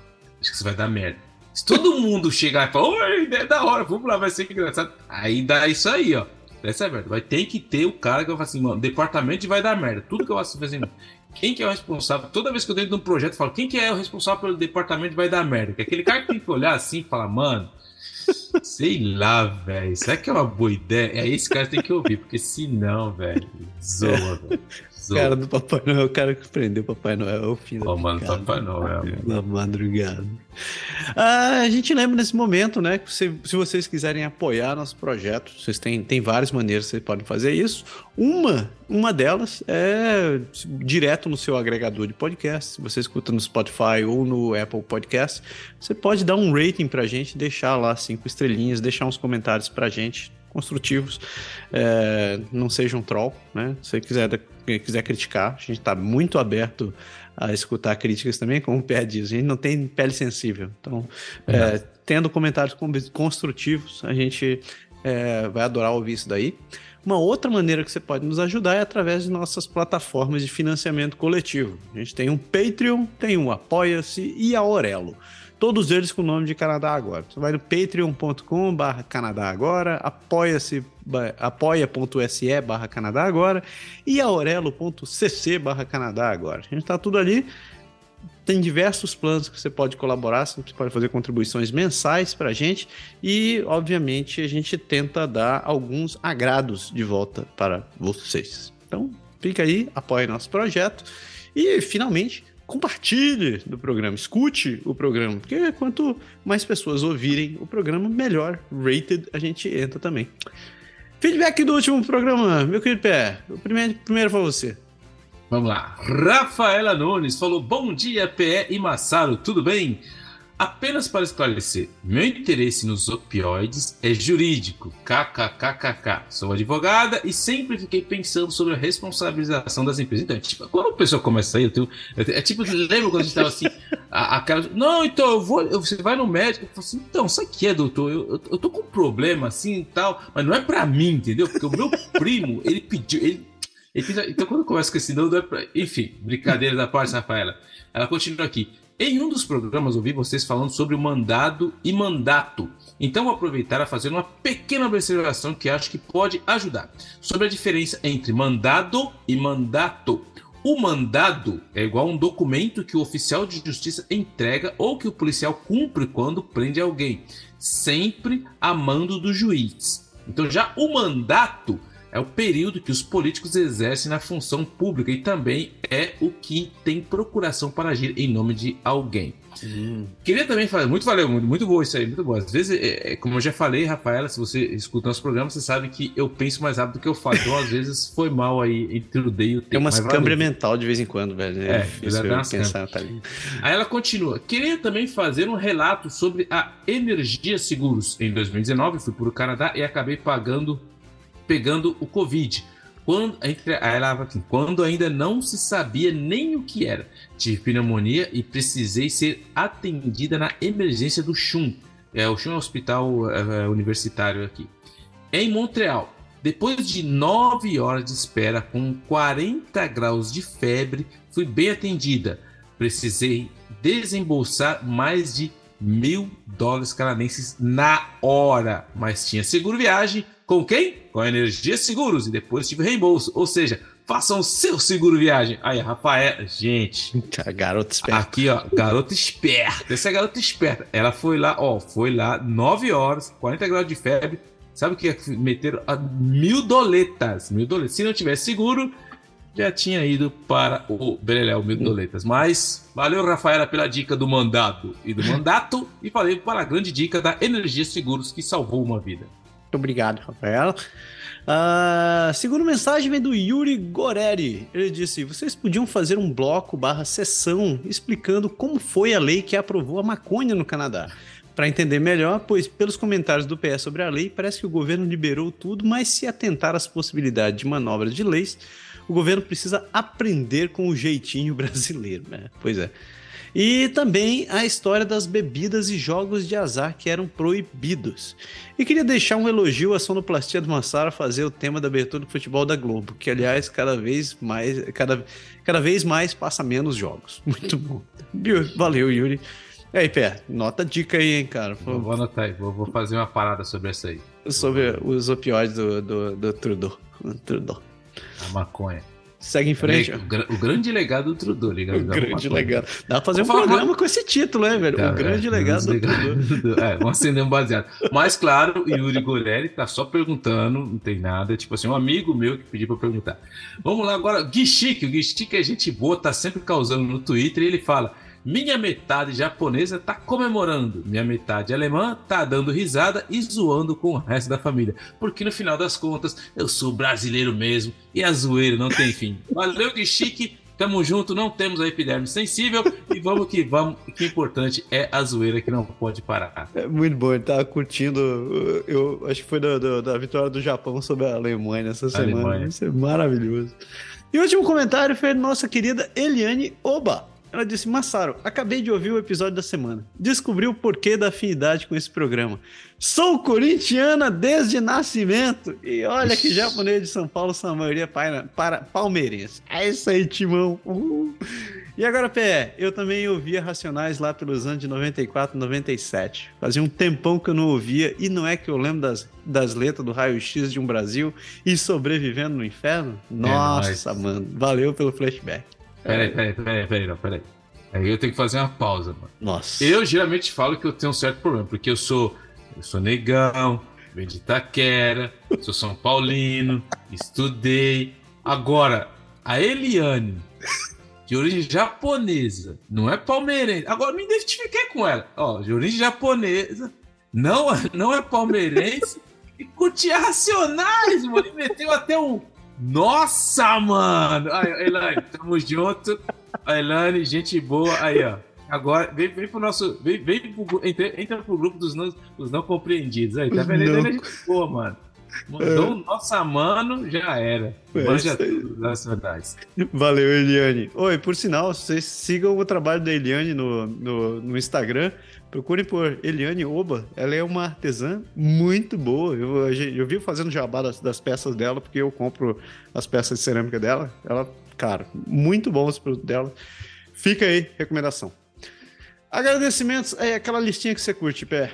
acho que você vai dar merda. Se todo mundo chegar e falar, oi, é da hora, vamos lá, vai ser engraçado. Aí dá isso aí, ó. Essa é verdade. Vai ter que ter o cara que vai falar assim, mano, departamento vai dar merda. Tudo que eu faço fazendo. Quem que é o responsável? Toda vez que eu dentro de um projeto, falo, quem que é o responsável pelo departamento vai dar merda? Que aquele cara que tem que olhar assim e falar, mano, sei lá, velho. Será que é uma boa ideia? É esse cara que tem que ouvir, porque senão, velho, zoa, velho. O cara do Papai Noel, o cara que prendeu o Papai Noel, é o filho oh, mano, Papai Noel. Na madrugada. Ah, a gente lembra nesse momento, né, que se, se vocês quiserem apoiar nosso projeto, vocês têm, têm várias maneiras que vocês podem fazer isso. Uma, uma delas é direto no seu agregador de podcast. Se você escuta no Spotify ou no Apple Podcast, você pode dar um rating pra gente, deixar lá cinco estrelinhas, deixar uns comentários pra gente construtivos, é, não seja um troll, né? Se você quiser, quiser criticar, a gente está muito aberto a escutar críticas também, como o Pé diz, a gente não tem pele sensível. Então, é, tendo comentários construtivos, a gente é, vai adorar ouvir isso daí. Uma outra maneira que você pode nos ajudar é através de nossas plataformas de financiamento coletivo. A gente tem um Patreon, tem um Apoia-se e a Orelo todos eles com o nome de Canadá Agora. Você vai no patreon.com barra Canadá Agora, apoia-se apoia.se barra Canadá Agora e aurelo.cc barra Canadá Agora. A gente está tudo ali. Tem diversos planos que você pode colaborar, você pode fazer contribuições mensais para a gente e, obviamente, a gente tenta dar alguns agrados de volta para vocês. Então, fica aí, apoie nosso projeto e, finalmente, compartilhe do programa, escute o programa, porque quanto mais pessoas ouvirem o programa, melhor rated a gente entra também. Feedback do último programa, meu querido Pé. O primeiro, primeiro foi você. Vamos lá. Rafaela Nunes falou: Bom dia, PE e Massaro, tudo bem? Apenas para esclarecer, meu interesse nos opioides é jurídico. KKKKK. Sou advogada e sempre fiquei pensando sobre a responsabilização das empresas. Então, tipo, quando a pessoa começa a ir, eu tenho, é tipo, lembra quando a gente tava assim, a, aquela. Não, então eu vou. Eu, você vai no médico e fala assim: então, isso aqui é, doutor? Eu, eu, eu, tô com um problema assim e tal, mas não é pra mim, entendeu? Porque o meu primo, ele pediu. Ele, ele, então, quando eu começo com esse não, não é pra. Enfim, brincadeira da parte, Rafaela. Ela continua aqui. Em um dos programas ouvi vocês falando sobre o mandado e mandato. Então vou aproveitar a fazer uma pequena observação que acho que pode ajudar sobre a diferença entre mandado e mandato. O mandado é igual a um documento que o oficial de justiça entrega ou que o policial cumpre quando prende alguém, sempre a mando do juiz. Então já o mandato é o período que os políticos exercem na função pública e também é o que tem procuração para agir em nome de alguém. Hum. Queria também falar, muito valeu, muito, muito bom isso aí, muito bom. Às vezes, é, é, como eu já falei, Rafaela, se você escuta nosso programa, você sabe que eu penso mais rápido do que eu falo. Então, às vezes, foi mal aí, intrudei o tempo. Tem umas câmeras mental de vez em quando, velho. É, é pensar, tá Aí ela continua. Queria também fazer um relato sobre a Energia Seguros. Em 2019, fui para o Canadá e acabei pagando pegando o Covid. Quando, entre, ela quando ainda não se sabia nem o que era. Tive pneumonia e precisei ser atendida na emergência do CHUM. É, o CHUM é hospital é, universitário aqui. Em Montreal, depois de nove horas de espera com 40 graus de febre, fui bem atendida. Precisei desembolsar mais de mil dólares canadenses na hora, mas tinha seguro viagem, com quem? Com a Energia Seguros e depois tive reembolso. Ou seja, façam o seu seguro viagem. Aí, Rafael, gente. Garota esperta. Aqui, ó, garota esperta. Essa é a garota esperta. Ela foi lá, ó, foi lá, 9 horas, 40 graus de febre. Sabe o que? Meteram a mil doletas. Mil doletas. Se não tivesse seguro, já tinha ido para o Beleléu Mil Doletas. Mas valeu, Rafaela, pela dica do mandado e do mandato. E falei para a grande dica da Energia Seguros, que salvou uma vida. Muito obrigado, Rafael. Uh, segunda mensagem vem do Yuri Goreri. Ele disse: vocês podiam fazer um bloco barra sessão explicando como foi a lei que aprovou a maconha no Canadá. para entender melhor, pois pelos comentários do PS sobre a lei, parece que o governo liberou tudo, mas se atentar às possibilidades de manobras de leis, o governo precisa aprender com o jeitinho brasileiro, né? Pois é. E também a história das bebidas e jogos de azar que eram proibidos. E queria deixar um elogio à sonoplastia do Massara fazer o tema da abertura do futebol da Globo, que aliás cada vez mais, cada, cada vez mais passa menos jogos. Muito bom. Valeu, Yuri. E aí, Pé, nota dica aí, hein, cara. Vou anotar aí, vou, vou, fazer uma parada sobre essa aí. Sobre os opioides do, do, do Trudeau. Trudeau. A maconha. Segue em frente. O, o grande legado do Trudeau, ligado? O grande legado. Dá pra fazer um programa uma... com esse título, né, velho? Tá, o grande é, legado do Trudeau. É, vamos acender um baseado. Mas, claro, o Yuri Gorelli tá só perguntando, não tem nada. Tipo assim, um amigo meu que pediu pra perguntar. Vamos lá agora. Gui Chique, o Gui Chique é gente boa, tá sempre causando no Twitter e ele fala. Minha metade japonesa tá comemorando, minha metade alemã tá dando risada e zoando com o resto da família. Porque no final das contas, eu sou brasileiro mesmo e a zoeira não tem fim. Valeu, que chique! Tamo junto, não temos a epiderme sensível e vamos que vamos. O que é importante é a zoeira que não pode parar. É muito bom, ele tava curtindo. Eu acho que foi da, da, da vitória do Japão sobre a Alemanha essa semana. Alemanha. Isso é maravilhoso. E o último comentário foi da nossa querida Eliane Oba. Ela disse: Massaro, acabei de ouvir o episódio da semana. Descobri o porquê da afinidade com esse programa. Sou corintiana desde nascimento. E olha que japonês de São Paulo, sua maioria para, para palmeirense. É isso aí, Timão. Uh. E agora, Pé, eu também ouvia Racionais lá pelos anos de 94, 97. Fazia um tempão que eu não ouvia, e não é que eu lembro das, das letras do raio-x de um Brasil e sobrevivendo no inferno? É Nossa, é mano, valeu pelo flashback. Peraí, peraí, peraí, peraí, não, peraí. Aí eu tenho que fazer uma pausa, mano. Nossa. Eu geralmente falo que eu tenho um certo problema, porque eu sou. Eu sou negão, venho de Itaquera, sou São Paulino, estudei. Agora, a Eliane, de origem japonesa, não é palmeirense. Agora me identifiquei com ela. Ó, de origem japonesa, não, não é palmeirense e curtia racionais, mano. E meteu até um nossa, mano! Aí, Elaine, tamo junto. A Elaine, gente boa. Aí, ó. Agora, vem, vem pro nosso. Vem, vem pro, entra, entra pro grupo dos não, dos não compreendidos. Aí, tá vendo? É gente boa, mano. Mandou é. nossa mano, já era. É Manja das verdades. Valeu, Eliane. Oi, por sinal, vocês sigam o trabalho da Eliane no, no, no Instagram. Procurem por Eliane Oba. Ela é uma artesã muito boa. Eu, eu vi fazendo jabá das, das, peças dela, porque eu compro as peças de cerâmica dela. Ela, cara, muito bom os produtos dela. Fica aí, recomendação. Agradecimentos, é aquela listinha que você curte, Pé.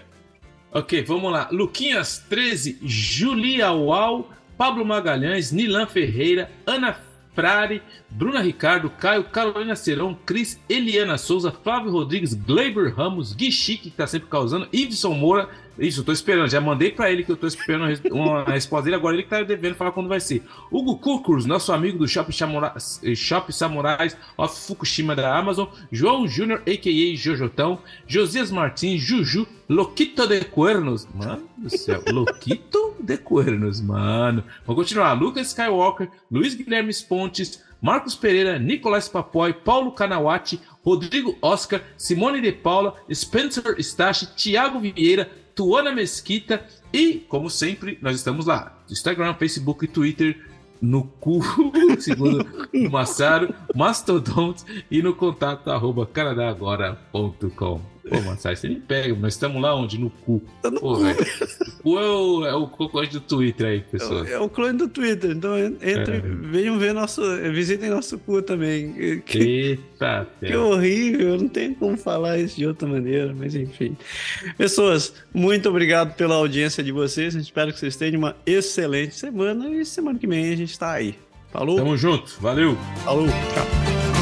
Ok, vamos lá. Luquinhas 13, Julia Uau, Pablo Magalhães, Nilan Ferreira, Ana Frari, Bruna Ricardo, Caio, Carolina Serão, Cris, Eliana Souza, Flávio Rodrigues, Gleiber Ramos, Gui Chique, que tá sempre causando, Iveson Moura, isso, eu tô esperando. Já mandei para ele que eu tô esperando uma resposta dele. Agora ele que tá devendo falar quando vai ser. Hugo Kukurs, nosso amigo do Shop, Samurais, Shop Samurais of Fukushima da Amazon. João Júnior, a.k.a. Jojotão. Josias Martins, Juju, Loquito de Cuernos. Mano do céu, Loquito de Cuernos, mano. Vamos continuar. Lucas Skywalker, Luiz Guilherme Pontes, Marcos Pereira, Nicolás Papoy, Paulo Canawati, Rodrigo Oscar, Simone de Paula, Spencer Stache, Thiago Vieira, Tuana Mesquita e, como sempre, nós estamos lá. Instagram, Facebook e Twitter no cu, segundo o Massaro, Mastodonte e no contato arroba canadagora.com. Pô, Massaro, você me pega, nós estamos lá onde? No cu. Tá no Pô, cu. Véio. O cu é o, é o concorrente do Twitter aí, pessoal. É, é, o clone do Twitter, então entre, é. venham ver nosso, visitem nosso cu também. Que, Eita, que horrível, não tem como falar isso de outra maneira, mas enfim. Pessoas, muito obrigado pela audiência de vocês, espero que vocês tenham uma excelente semana e semana que vem a gente está aí. Falou? Tamo junto, valeu. Falou, tchau.